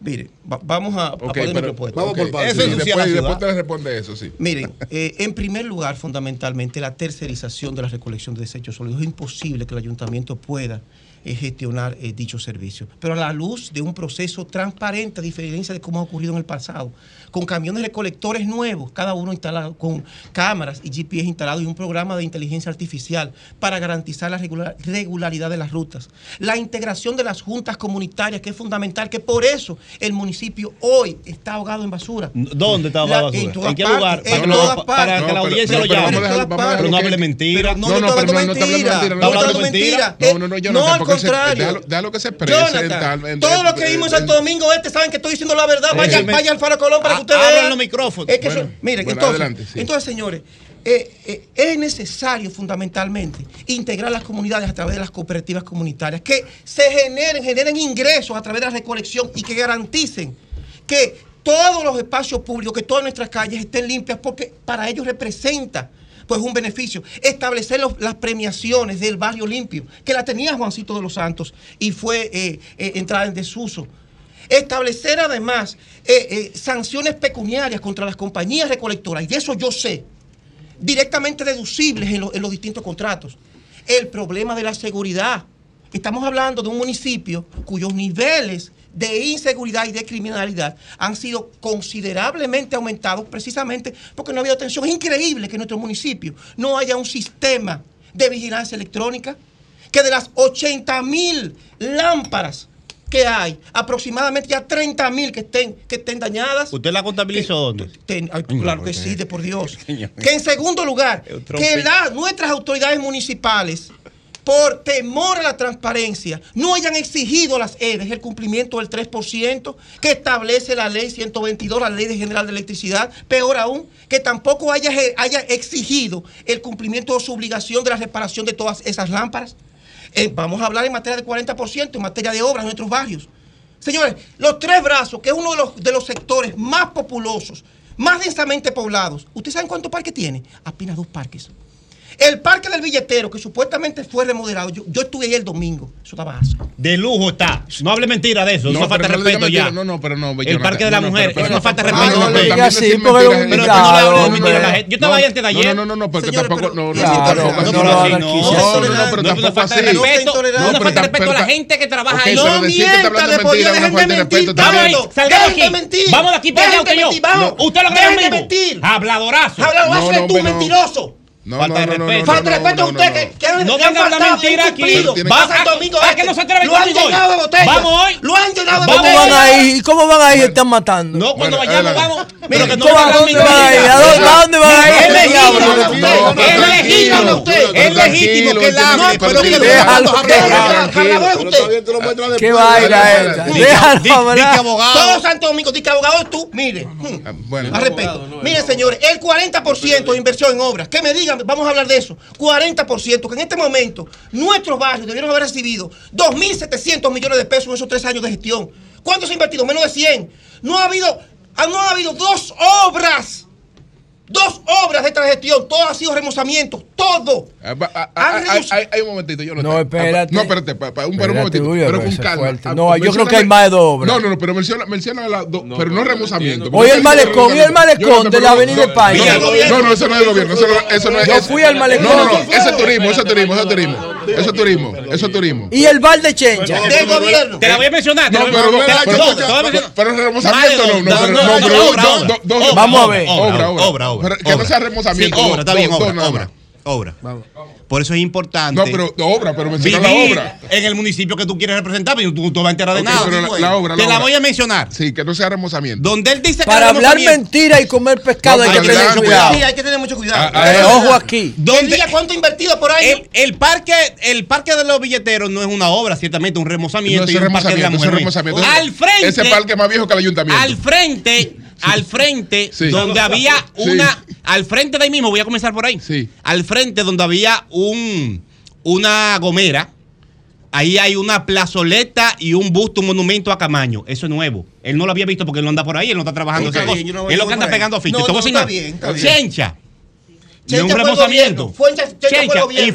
Mire, va- vamos a, a Ok, poner mi propuesta. Vamos por partes. Sí, Eso ensucia después, después te le responde eso, sí. Miren, eh, en primer lugar, fundamentalmente, la tercerización de la recolección de desechos sólidos. Es imposible que el ayuntamiento pueda eh, gestionar eh, dicho servicio. Pero a la luz de un proceso transparente, a diferencia de cómo ha ocurrido en el pasado, con camiones recolectores nuevos, cada uno instalado con cámaras y GPS instalados y un programa de inteligencia artificial para garantizar la regular- regularidad de las rutas. La integración de las juntas comunitarias, que es fundamental, que por eso el municipio hoy está ahogado en basura. ¿Dónde está La- la basura? en todas qué partes, lugar? en Para que, lo- todas para partes. que No, la pero- audiencia no, lo pero llame. dejar- vamos a dejar pero no que- hable mentira. Pero no, No, no, no, pero hablando no, no mentira. mentira, No no mentira. No, no, no, Eh, no, al contrario. déjalo- que se exprese en en- todo lo en- que vimos en en- Santo Domingo Este saben que estoy diciendo la verdad. Vaya, Sí. vaya al Faro Colón para que usted hablan vea. los micrófonos. Es que Bueno, eso- miren, bueno, entonces, adelante, sí. entonces, señores, eh, eh, es necesario fundamentalmente integrar las comunidades a través de las cooperativas comunitarias, que se generen, generen ingresos a través de la recolección y que garanticen que todos los espacios públicos, que todas nuestras calles estén limpias, porque para ellos representa pues un beneficio. Establecer los- las premiaciones del barrio limpio, que la tenía Juancito de los Santos y fue eh, eh, entrada en desuso. Establecer además eh, eh, sanciones pecuniarias contra las compañías recolectoras, y de eso yo sé, directamente deducibles en, lo- en los distintos contratos. El problema de la seguridad. Estamos hablando de un municipio cuyos niveles de inseguridad y de criminalidad han sido considerablemente aumentados precisamente porque no ha habido atención. Es increíble que en nuestro municipio no haya un sistema de vigilancia electrónica, que de las 80 mil lámparas que hay, aproximadamente ya 30 mil que estén, que estén dañadas. ¿Usted la contabilizó dónde? Ten- ay, claro que sí, de por Dios. *laughs* Que en segundo lugar, que la- nuestras autoridades municipales por temor a la transparencia, no hayan exigido a las EDES el cumplimiento del 3% que establece la ley 122, la ley general de electricidad, peor aún, que tampoco haya, haya exigido el cumplimiento de su obligación de la reparación de todas esas lámparas. Eh, vamos a hablar en materia de 40%, en materia de obras en nuestros barrios. Señores, los tres brazos, que es uno de los, de los sectores más populosos, más densamente poblados, ¿ustedes saben cuántos parques tiene? Apenas dos parques. El parque del billetero, que supuestamente fue remodelado, yo, yo estuve ahí el domingo. Eso estaba asco. De lujo está. No hable mentira de eso. No, eso falta no respeto ya. No, no, pero no, El Jonathan, parque de la mujer. pero- eso no falta respeto. no, no, hombre. también Pero no le mentiras. mentira a la gente. Yo estaba ahí antes de ayer. No, no, no, no, porque Señores, tampoco. pero- No, no, Claro, tampoco- no, no no, no, sí. no, no, pero No, no tampoco falta así. No, falta respeto a la gente que trabaja ahí. No mienta, de por Dios, mentira es una dejen de mentir. Vamos ahí, salgamos aquí. mentir. Vamos de aquí para allá, usted yo. Usted lo que vivo. mentir. Habladorazo. Habla, No, eres no, tú, mentiroso. No, Falta de no, no, no, respeto. no, Falta de respeto a no, usted no, que, que venga a hablar mentira aquí. incumplido. Pero Va tiene- a Santo Domingo ¿A Este. qué no se atreve Lo han llenado de botellas. Vamos hoy. Lo han llenado de Vamos ¿Cómo botellas. van ahí? ¿Y cómo van ahí están matando? No, cuando vayamos, vamos. Mira, Pero que no ¿Cómo- venga a ¿A dónde van? ¿A dónde, a dónde van? Es usted. No, Es legítimo Es legítimo que este hable, no, pero que déjalo, es usted. Qué vaina adelante. Déjalo hablar. abogado. Todo Santo Domingo, di que abogado es tú. Mire. Bueno, A respeto. Miren, señores, el 40% de inversión en obras. Que me digan, vamos a hablar de eso. 40%, que en este momento nuestros barrios debieron haber recibido 2.700 millones de pesos en esos tres años de gestión. ¿Cuánto se ha invertido? Menos de 100. No ha habido, ah, no ha habido dos obras. Dos obras de esta gestión. Todo ha sido remozamiento. Todo. Ah, ah, Han ah, hay, reducido- hay- hay un momentito, yo No, espérate. No, espérate, pa- pa- un, pero un Espérate, momentito. Julio, pero con calma. fuerte. No, yo creo que hay más de dos obras. No, no, no, pero menciona, menciona pero no remozamiento. Oye, el malecón, y el malecón de la Avenida España. No, no, eso no es del gobierno. Eso no, es. Yo fui al malecón. No, no, no, eso es turismo, eso es turismo, eso es turismo. Eso es turismo, eso es turismo. Y el bar de Chencha. Del gobierno. Te la voy a mencionar. te No, la voy a- pero, pero, remozamiento no, no, No, no, Vamos a ver. Obra, obra. Que no sea remozamiento. Obra, está bien, obra, obra. Obra. Por eso es importante. No, pero obra, pero menciona la obra. en el municipio que tú quieres representar, pero tú no te vas a enterar de Ok, nada. pero la- la obra, Te la obra. voy a mencionar. Sí, que no sea remozamiento. Donde él dice que Para era hablar remozamiento. mentira y comer pescado No, hay que pero tener adelante. cuidado. Sí, hay que tener mucho cuidado. Ah, Eh, ojo aquí. Que diga cuánto ha invertido por año. el, el parque, el parque de los billeteros no es una obra, ciertamente, un remozamiento No, y ese un parque de la remozamiento, remozamiento. Al frente. Ese parque es más viejo que el ayuntamiento. Al frente, al frente, Sí. donde había Sí. una, al frente de ahí mismo, voy a comenzar por ahí. Sí. Al frente donde había un, una gomera, ahí hay una plazoleta y un busto, un monumento a Camaño. Eso es nuevo. Él no lo había visto porque él no anda por ahí, él no está trabajando Ok, esa cosa. yo no- él yo lo que anda pegando. No, no, está bien, está bien. Chencha. Chencha de un fue el remozamiento. gobierno. Fue Chencha- Chencha fue el Chencha, gobierno.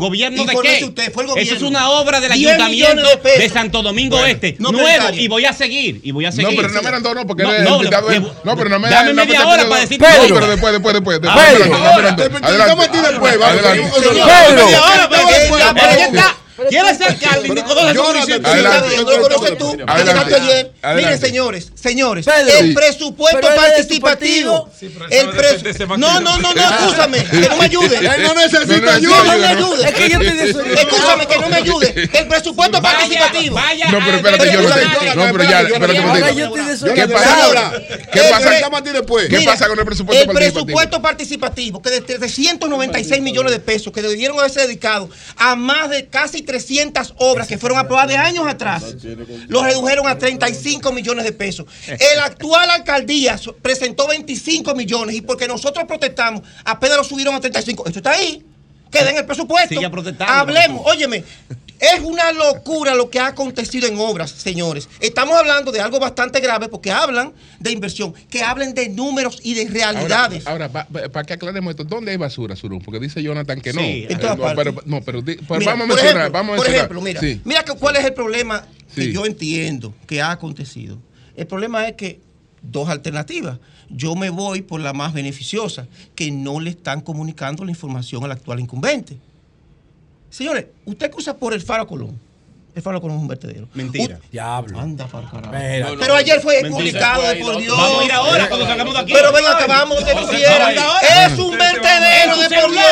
¿Gobierno de qué? usted, fue el Eso es una obra del 10 ayuntamiento de Santo Domingo Bueno, Este. no nuevo. Y voy a seguir. Y voy a seguir. No, pero no me dos, no, porque No, no, el invitado. le- de- No, pero no me Dame no media hora para decir No, pero después, después, después. después, Pedro. adelante, Pedro. media hora, ¿Quieres ser alcalde? Ni conoces su Jonathan, municipio. adelante. Está bien, no lo conoces tú. Ayer. Miren, señores, señores, Pedro. el presupuesto participativo. El eso presu- depende de ese No, no, no, no, escúchame, *laughs* que no me ayude. Él no necesita ayuda. No me ayude. Es que yo estoy Escúchame, que no me ayude. El presupuesto participativo. vaya No, pero espérate, yo no. Jonathan, No, pero ya, espérate, ¿Qué pasa? Ahora, ¿Qué pasa? ¿Qué pasa con el presupuesto El participativo? presupuesto participativo, que de 396 millones de pesos que debieron haberse dedicado a más de casi 300 obras que fueron aprobadas de años atrás, lo redujeron a 35 millones de pesos. El actual alcaldía presentó 25 millones y porque nosotros protestamos, apenas lo subieron a 35. Esto está ahí. Queda en el presupuesto. Siga protestando. Hablemos, óyeme. Es una locura lo que ha acontecido en obras, señores. Estamos hablando de algo bastante grave porque hablan de inversión, que hablen de números y de realidades. Ahora, ahora para que aclaremos esto, ¿dónde hay basura, Surún? Porque dice Jonathan que no. Sí, en todas no, partes. pero, no, pero, Mira, vamos a mencionar, ejemplo, vamos a por mencionar. ejemplo, mira, Sí. mira que, cuál es el problema que Sí. yo entiendo que ha acontecido. El problema es que dos alternativas. Yo me voy por la más beneficiosa, que no le están comunicando la información al actual incumbente. Señores, usted cruza por el Faro Colón. El Faro Colón es un vertedero. Mentira. Diablo. Anda para carajo. Espera. Pero ayer fue Mentira. publicado, de por Dios. Vamos a ir ahora cuando salgamos de aquí. Pero venga, acabamos de. Es un vertedero de por Dios.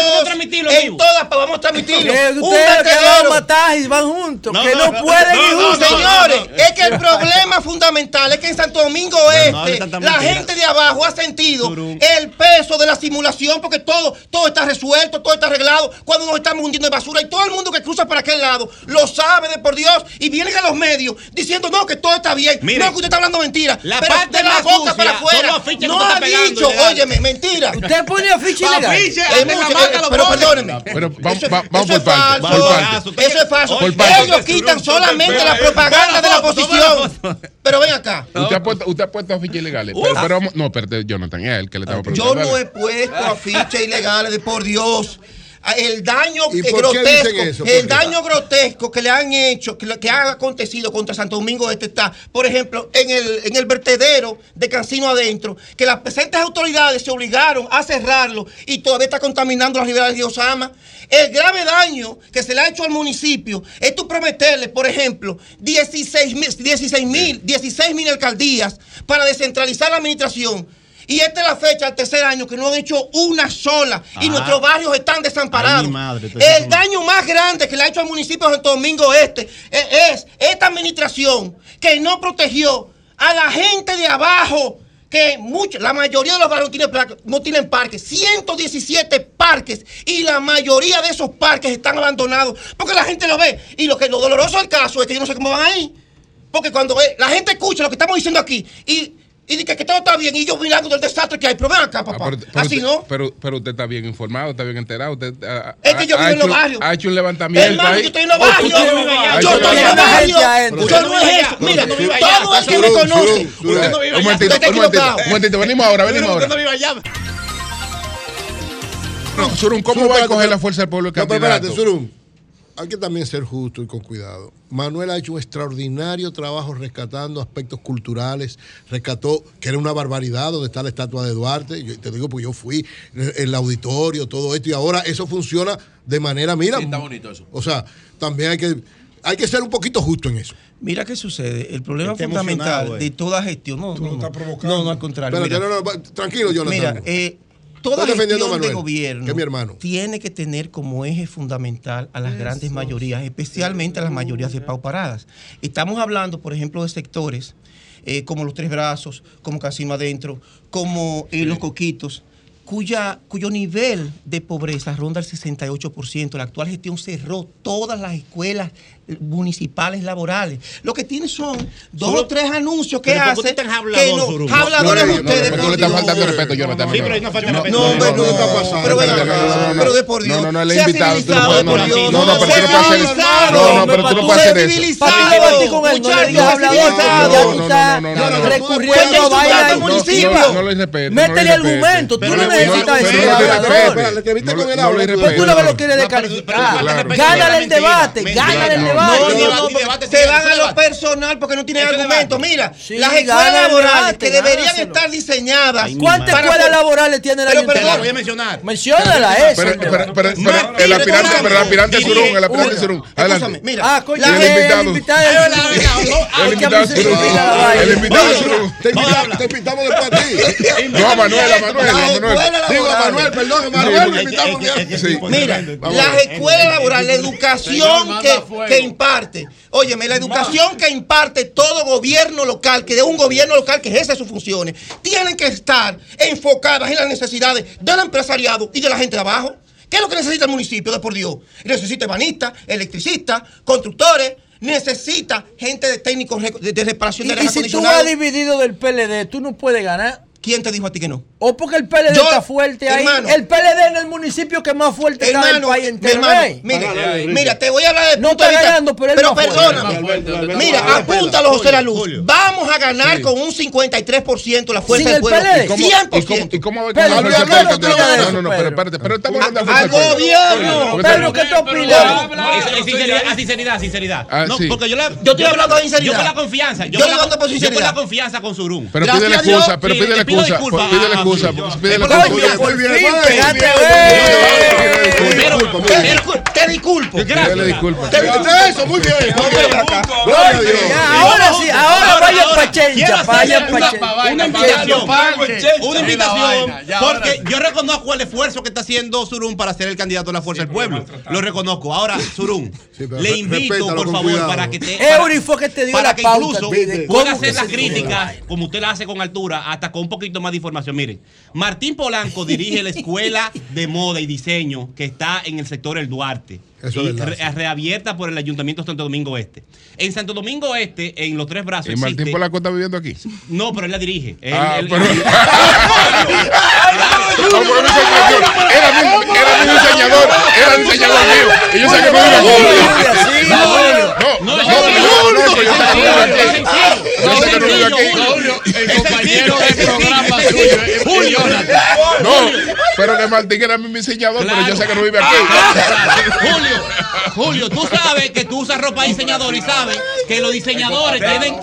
En todas vamos a transmitirlo. Que Un ustedes que van a vertedero. matar y van juntos. Que no, pueden ir juntos. Señores, es que el problema fundamental es que en Santo Domingo Este, la gente de abajo ha sentido el peso de la simulación porque todo, todo está resuelto, todo está arreglado. Cuando nos estamos hundiendo en basura y todo el mundo que cruza para aquel lado lo sabe de por Dios y vienen a los medios diciendo no, que todo está bien. Mire, no, que usted está hablando mentira. la pero parte de la más boca sucia para afuera. No ha pegando, dicho, ilegal. óyeme, mentira. Usted pone afiche ilegal. Afiche, Es mucho, la eh, pero ponen. perdóneme. Pero vamos, Eso- va- vamos eso por es parte. falso. Por parte. Eso es falso. Por. Ellos quitan solamente la propaganda de la oposición. Pero ven acá. Usted ha puesto, usted ha puesto afiches ilegales. Pero, no, espérate, Jonathan, es él que le estaba Yo preguntando. no Dale. he puesto afiches ilegales de por Dios. El daño ¿Y eh, por qué grotesco, el daño grotesco que le han hecho, que, ha acontecido contra Santo Domingo Este está, por ejemplo, en el, en el vertedero de Cancino adentro, que las presentes autoridades se obligaron a cerrarlo y todavía está contaminando las riberas de Osama. El grave daño que se le ha hecho al municipio es tú prometerle, por ejemplo, 16 mil 16 mil 16 mil alcaldías para descentralizar la administración. Y esta es la fecha, el tercer año, que no han hecho una sola. Y nuestros barrios están desamparados. Ay, madre, el daño más grande que le ha hecho al municipio de Santo Domingo Este eh, es esta administración que no protegió a la gente de abajo. Que mucho, la mayoría de los barrios no tienen, placa- no tienen parques, 117 parques, y la mayoría de esos parques están abandonados porque la gente lo ve. Y lo que lo doloroso del caso es que yo no sé cómo van ahí. Porque cuando eh, la gente escucha lo que estamos diciendo aquí y, y dice que, que todo está bien, y yo mirando del desastre que hay, pero ven acá, papá. Pero, pero Así usted, no. Pero, pero usted está bien informado, está bien enterado. Usted, ah, Es que yo vivo en los barrios. Ha hecho un levantamiento Hermano, ahí. yo estoy en los Oh, barrios. Yo estoy en los barrios. Yo no es eso. Mira, todo el que me conoce. Usted no vive Un momentito, Usted está un momentito, equivocado. un momentito. Venimos ahora, venimos ahora. No, ¿cómo Surum, va a coger la fuerza del pueblo No, pero espérate? Surum. Hay que también ser justo y con cuidado. Manuel ha hecho un extraordinario trabajo rescatando aspectos culturales. Rescató, que era una barbaridad, donde está la estatua de Duarte. Yo te digo, porque yo fui en el auditorio, todo esto, y ahora eso funciona de manera, mira. Sí, está bonito eso. O sea, también hay que, hay que ser un poquito justo en eso. Mira qué sucede. El problema Está fundamental emocionado, eh. de toda gestión. No, no, no, no, no, al contrario. Espérate, mira. no, no, va- tranquilo, Jonathan. Mira, eh, toda gestión de gobierno que es mi hermano. tiene que tener como eje fundamental a las grandes mayorías, especialmente a las mayorías depauparadas. Estamos hablando, por ejemplo, de sectores eh, como los Tres Brazos, como Casino Adentro, como eh, Los Coquitos, cuya, cuyo nivel de pobreza ronda el 68%. La actual gestión cerró todas las escuelas municipales laborales. Lo que tiene son dos Solo- o tres anuncios que Pero ¿por qué hace usted es tan que no, habladores No, no, de no, ustedes. pero tú por le Dios. faltando respeto, Jonathan. Sí, pero ahí no falta No, respeto. No, hombre, no. Pero ven acá, no, no, pero de por Dios. No, no, no, Sea invitado. tú no no, por no, Dios. no, no, pero tú no Sea puedes hacer civilizado. No, no, pero tú no puedes hacer eso. Civilizado. Para tú debatir con él, no le digas Muchacho, hablador, porque ya No, tú no, estás no, no, no, no. recurriendo a Tú en No, municipio. no, no le respeto. no Métele argumento. Tú no no, necesitas no, decir no hablador. La entrevista No no. Pues tú lo ves lo quieres No, descalificar. Gánale el debate, gánale el No, debate. No, no, no, debate, se van a lo personal porque no tienen argumento. debate. Mira, Sí, las escuelas el laborales debate, que deberían estar diseñadas. Ay, ¿Cuántas escuelas laborales tiene el Pero, la ayuntamiento? voy a mencionar. Menciónala esa. pero, el aspirante, pero el aspirante. Surún, el aspirante Una. Surún. Escúchame, Adelante. mira, Ah, coño, Y el el invitado. El invitado Surún. la. El invitado Mira, Surún. te, invitamos, después a ti. *laughs* No, a Manuel, a Manuel, a Las Manuel. escuelas Digo a laborales. Manuel, perdón, a Manuel. Mira, las escuelas laborales, la educación que imparte, óyeme, la educación que imparte todo gobierno local, que de un gobierno local que ejerce sus funciones, tienen que estar enfocadas en las necesidades del empresariado y de la gente de abajo. ¿Qué es lo que necesita el municipio, de por Dios? Necesita banistas, electricistas, constructores, necesita gente de técnicos de, reparación Y, de y aire si tú vas dividido del PLD, tú no puedes ganar. ¿Quién te dijo a ti que no? O porque el PLD Yo, está fuerte ahí. hermano. el PLD en el municipio que más fuerte está del Hermano, país mi entero. hermano, ¿eh? mira, mira, te voy a hablar de No de está ganando, pero él pero perdóname. Mira, apúntalo, José La Luz. Vamos a ganar con un 53% la fuerza del el pueblo. PLD. ¿Y cómo- 100%. ¿Y cómo pero del no de No, no, no, pero espérate, pero estamos hablando de Al gobierno. Pedro, ¿qué tú opinas? Sinceridad, a sinceridad, sinceridad. Ah, porque yo le, Yo estoy hablando de sinceridad. Yo con la confianza. Yo, le la, mando por yo con sinceridad. la confianza con Surum. Pero Gracias pídele a Dios, excusa, pero pídele le pido excusa, disculpas pídele a- a- excusa, a muy bien. ten- disculpo. Disculpo. Te viste eso, muy bien. A ahora sí, ahora vayan pa' Quiero Chencha, vayan hacer pa' una, Chencha. una invitación, una invitación, porque yo reconozco el esfuerzo que está haciendo Surún para ser el candidato de la Fuerza del Pueblo. Lo reconozco. Ahora, Surún, le invito, por favor, para que te. Fue que te dio para la que pauta incluso a pueda hacer las críticas, como usted la hace con altura, hasta con un poquito más de información. Miren, Martín Polanco dirige la escuela de moda y diseño que está en el sector El Duarte. Eso y re- reabierta por el Ayuntamiento de Santo Domingo Este. En Santo Domingo Este, en los tres brazos. ¿Y Martín existe- Polanco está viviendo aquí? No, pero él la dirige. Él- Ah, él- pero- *laughs* *laughs* señor, Era mi, diseñador, era diseñador mío. Y yo sé que no vive aquí. No, no, no, no, no no. El compañero del programa suyo Julio. No, pero que Martín era mi diseñador, pero yo sé que no vive aquí. Julio, Julio, tú sabes que tú usas ropa de diseñador y sabes que los diseñadores tienen.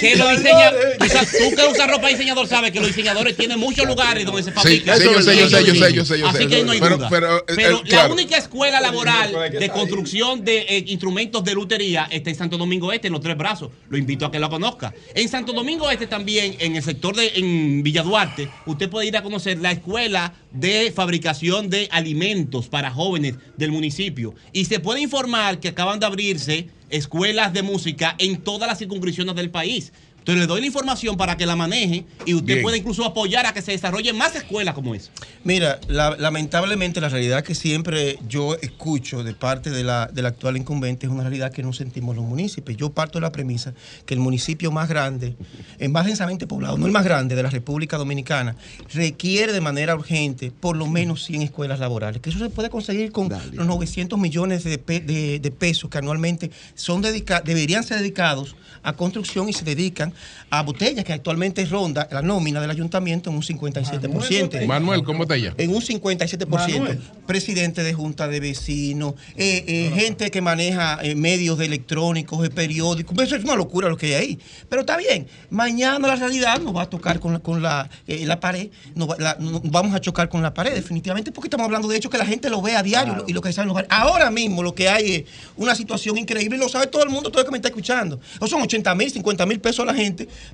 Que los diseñadores. Tú, que usas ropa de diseñador sabes que los diseñadores tienen muchos lugares donde se Sí, fabrica. sí, yo sé, yo sé, yo sé, yo sé, yo Así que ahí no hay Pero- duda. pero, eh, Pero eh, la claro. única escuela laboral de construcción de eh, instrumentos de lutería está en Santo Domingo Este, en los tres brazos. Lo invito a que lo conozca. En Santo Domingo Este también, en el sector de en Villa Duarte, usted puede ir a conocer la escuela de fabricación de alimentos para jóvenes del municipio. Y se puede informar que acaban de abrirse escuelas de música en todas las circunscripciones del país. Entonces le doy la información para que la maneje y usted Bien. pueda incluso apoyar a que se desarrollen más escuelas como esa. Mira, la- lamentablemente la realidad que siempre yo escucho de parte de la, del actual incumbente es una realidad que no sentimos los municipios. Yo parto de la premisa que el municipio más grande, el más densamente poblado, no el más grande de la República Dominicana, requiere de manera urgente por lo menos 100 escuelas laborales, que eso se puede conseguir con los 900 millones de, pe- de- de pesos que anualmente son dedica- deberían ser dedicados a construcción y se dedican a botellas que actualmente ronda la nómina del ayuntamiento en un 57%. Manuel, ¿cómo te llamas? En un 57%. Manuel. Presidente de junta de vecinos, eh, eh, gente que maneja eh, medios de electrónicos, de periódicos. Eso es una locura lo que hay ahí. Pero está bien. Mañana la realidad nos va a tocar con la, con la, eh, la pared. Nos va- la- nos vamos a chocar con la pared, definitivamente, porque estamos hablando de hecho que la gente lo ve a diario y lo que saben los barrios. Ahora mismo lo que hay es una situación increíble y lo sabe todo el mundo, todo el que me está escuchando. O son 80 mil, 50 mil pesos a la gente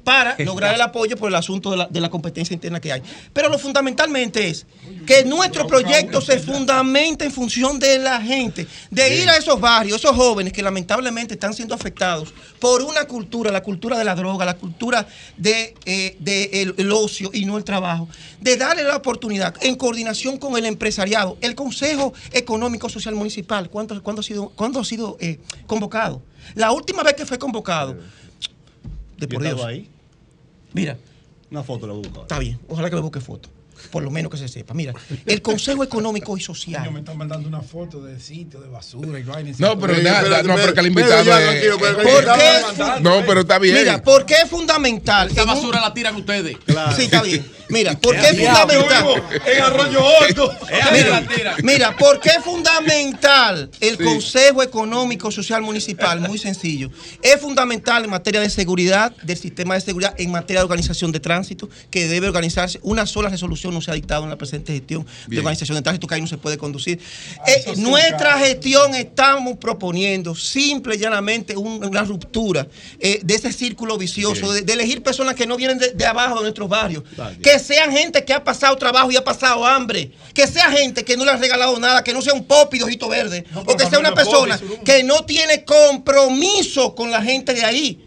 para lograr el apoyo por el asunto de la, de la competencia interna que hay. Pero lo fundamentalmente es que nuestro proyecto se fundamenta en función de la gente, de ir a esos barrios, esos jóvenes que lamentablemente están siendo afectados por una cultura, la cultura de la droga, la cultura de, eh, de el, el ocio y no el trabajo, de darle la oportunidad en coordinación con el empresariado, el Consejo Económico Social Municipal, ¿cuándo, cuándo ha sido, cuándo ha sido eh, convocado? La última vez que fue convocado, de por Dios. ahí. Mira. Una foto la busco. Está bien, ojalá que me busque foto. Por lo menos que se sepa. Mira, el Consejo Económico y Social. me están mandando una foto de sitio, de basura y vaina. No, pero Sí, da- da- no, el invitado es- No, pero está bien. Mira, ¿por qué es fundamental? Esa basura la tiran ustedes. Sí, está bien. Mira, ¿por qué Es fundamental? En Arroyo Hondo. Mira, la tira. mira, ¿por qué es fundamental el Consejo Económico Social Municipal? *laughs* Muy sencillo. Es fundamental en materia de seguridad, del sistema de seguridad, en materia de organización de tránsito, que debe organizarse. Una sola resolución no se ha dictado en la presente gestión de organización de tránsito, que ahí no se puede conducir. Eh, nuestra gestión estamos proponiendo simple y llanamente un- una ruptura eh, de ese círculo vicioso, de, de elegir personas que no vienen de, de abajo de nuestros barrios, que sean gente que ha pasado trabajo y ha pasado hambre, que sea gente que no le ha regalado nada, que no sea un pop y de ojito verde, o que sea una persona que no tiene compromiso con la gente de ahí.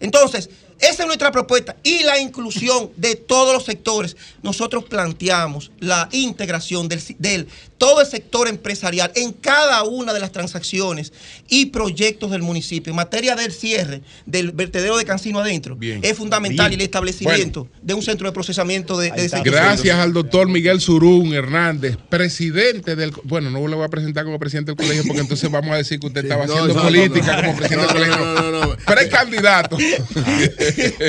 Entonces, esa es nuestra propuesta y la inclusión de todos los sectores. Nosotros planteamos la integración del, del todo el sector empresarial en cada una de las transacciones y proyectos del municipio. En materia del cierre del vertedero de Cancino adentro, es fundamental Bien. el establecimiento de un centro de procesamiento de, de Gracias al doctor Miguel Surún Hernández, presidente del. Bueno, no le voy a presentar como presidente del colegio porque entonces vamos a decir que usted estaba no, haciendo no, política no, como presidente del colegio. no, no, no. Pero es candidato.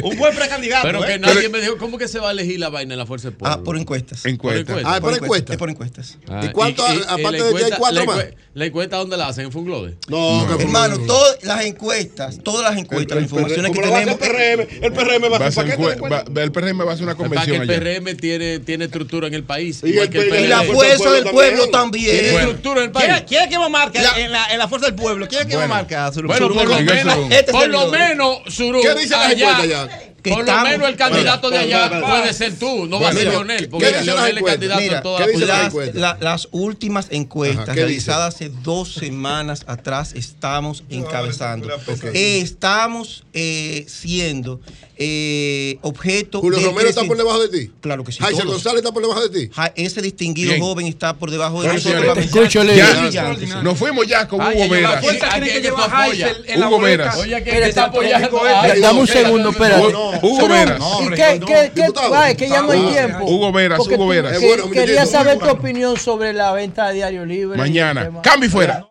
Un buen precandidato. Pero que ¿eh? nadie me dijo, ¿cómo que se va a elegir la vaina en la Fuerza del Pueblo? Ah, por encuestas. Encuesta. encuesta. Ah, por encuesta. Es por encuestas. Ah, ¿Y cuánto, y- y- aparte la de que hay encuesta- cuatro más? ¿La encuesta dónde la hacen? ¿En Funglode? No, que Hermano, todas las encuestas, todas las encuestas, las informaciones que ¿Cómo lo va a hacer tenemos. el PRM? El PRM va a Va a hacer hacer paquete de encue- va- el PRM va a hacer una Para que convención el. PRM tiene, tiene estructura en el país. Y el que el PRM Y la fuerza del pueblo también. también. ¿Tiene Bueno. estructura en el país? ¿Quién, es que va a marcar La- en, la, en la fuerza del pueblo? ¿Quién es que va a marcar? Bueno, por lo menos. Este por lo menos, Surún, ¿Qué dice la allá, encuesta ya? Que por lo menos el candidato de allá puede ser tú, no va a ser Leonel, ¿qué- porque Leonel es candidato Mira, en toda ¿qué la las, la- las últimas encuestas Ajá, ¿qué realizadas hace dos semanas atrás estamos encabezando. Ok. Eh, estamos eh, siendo eh, objeto Julio de Romero está por debajo de ti. Claro que sí. Jaisel. González está por debajo de ti. Ja- Ese distinguido Bien. joven está por debajo de Bueno, nosotros. nos fuimos ya con Hugo la Hugo. Veras. Oye, que está apoyando. Dame un no, segundo, espérate. Hugo Veras. ¿Y qué, qué, qué, ay, que ya no hay tiempo? Hugo Veras, Porque Hugo tú- Veras. que- bueno, quería saber tu opinión sobre la venta de Diario Libre. Mañana. Cambio y fuera.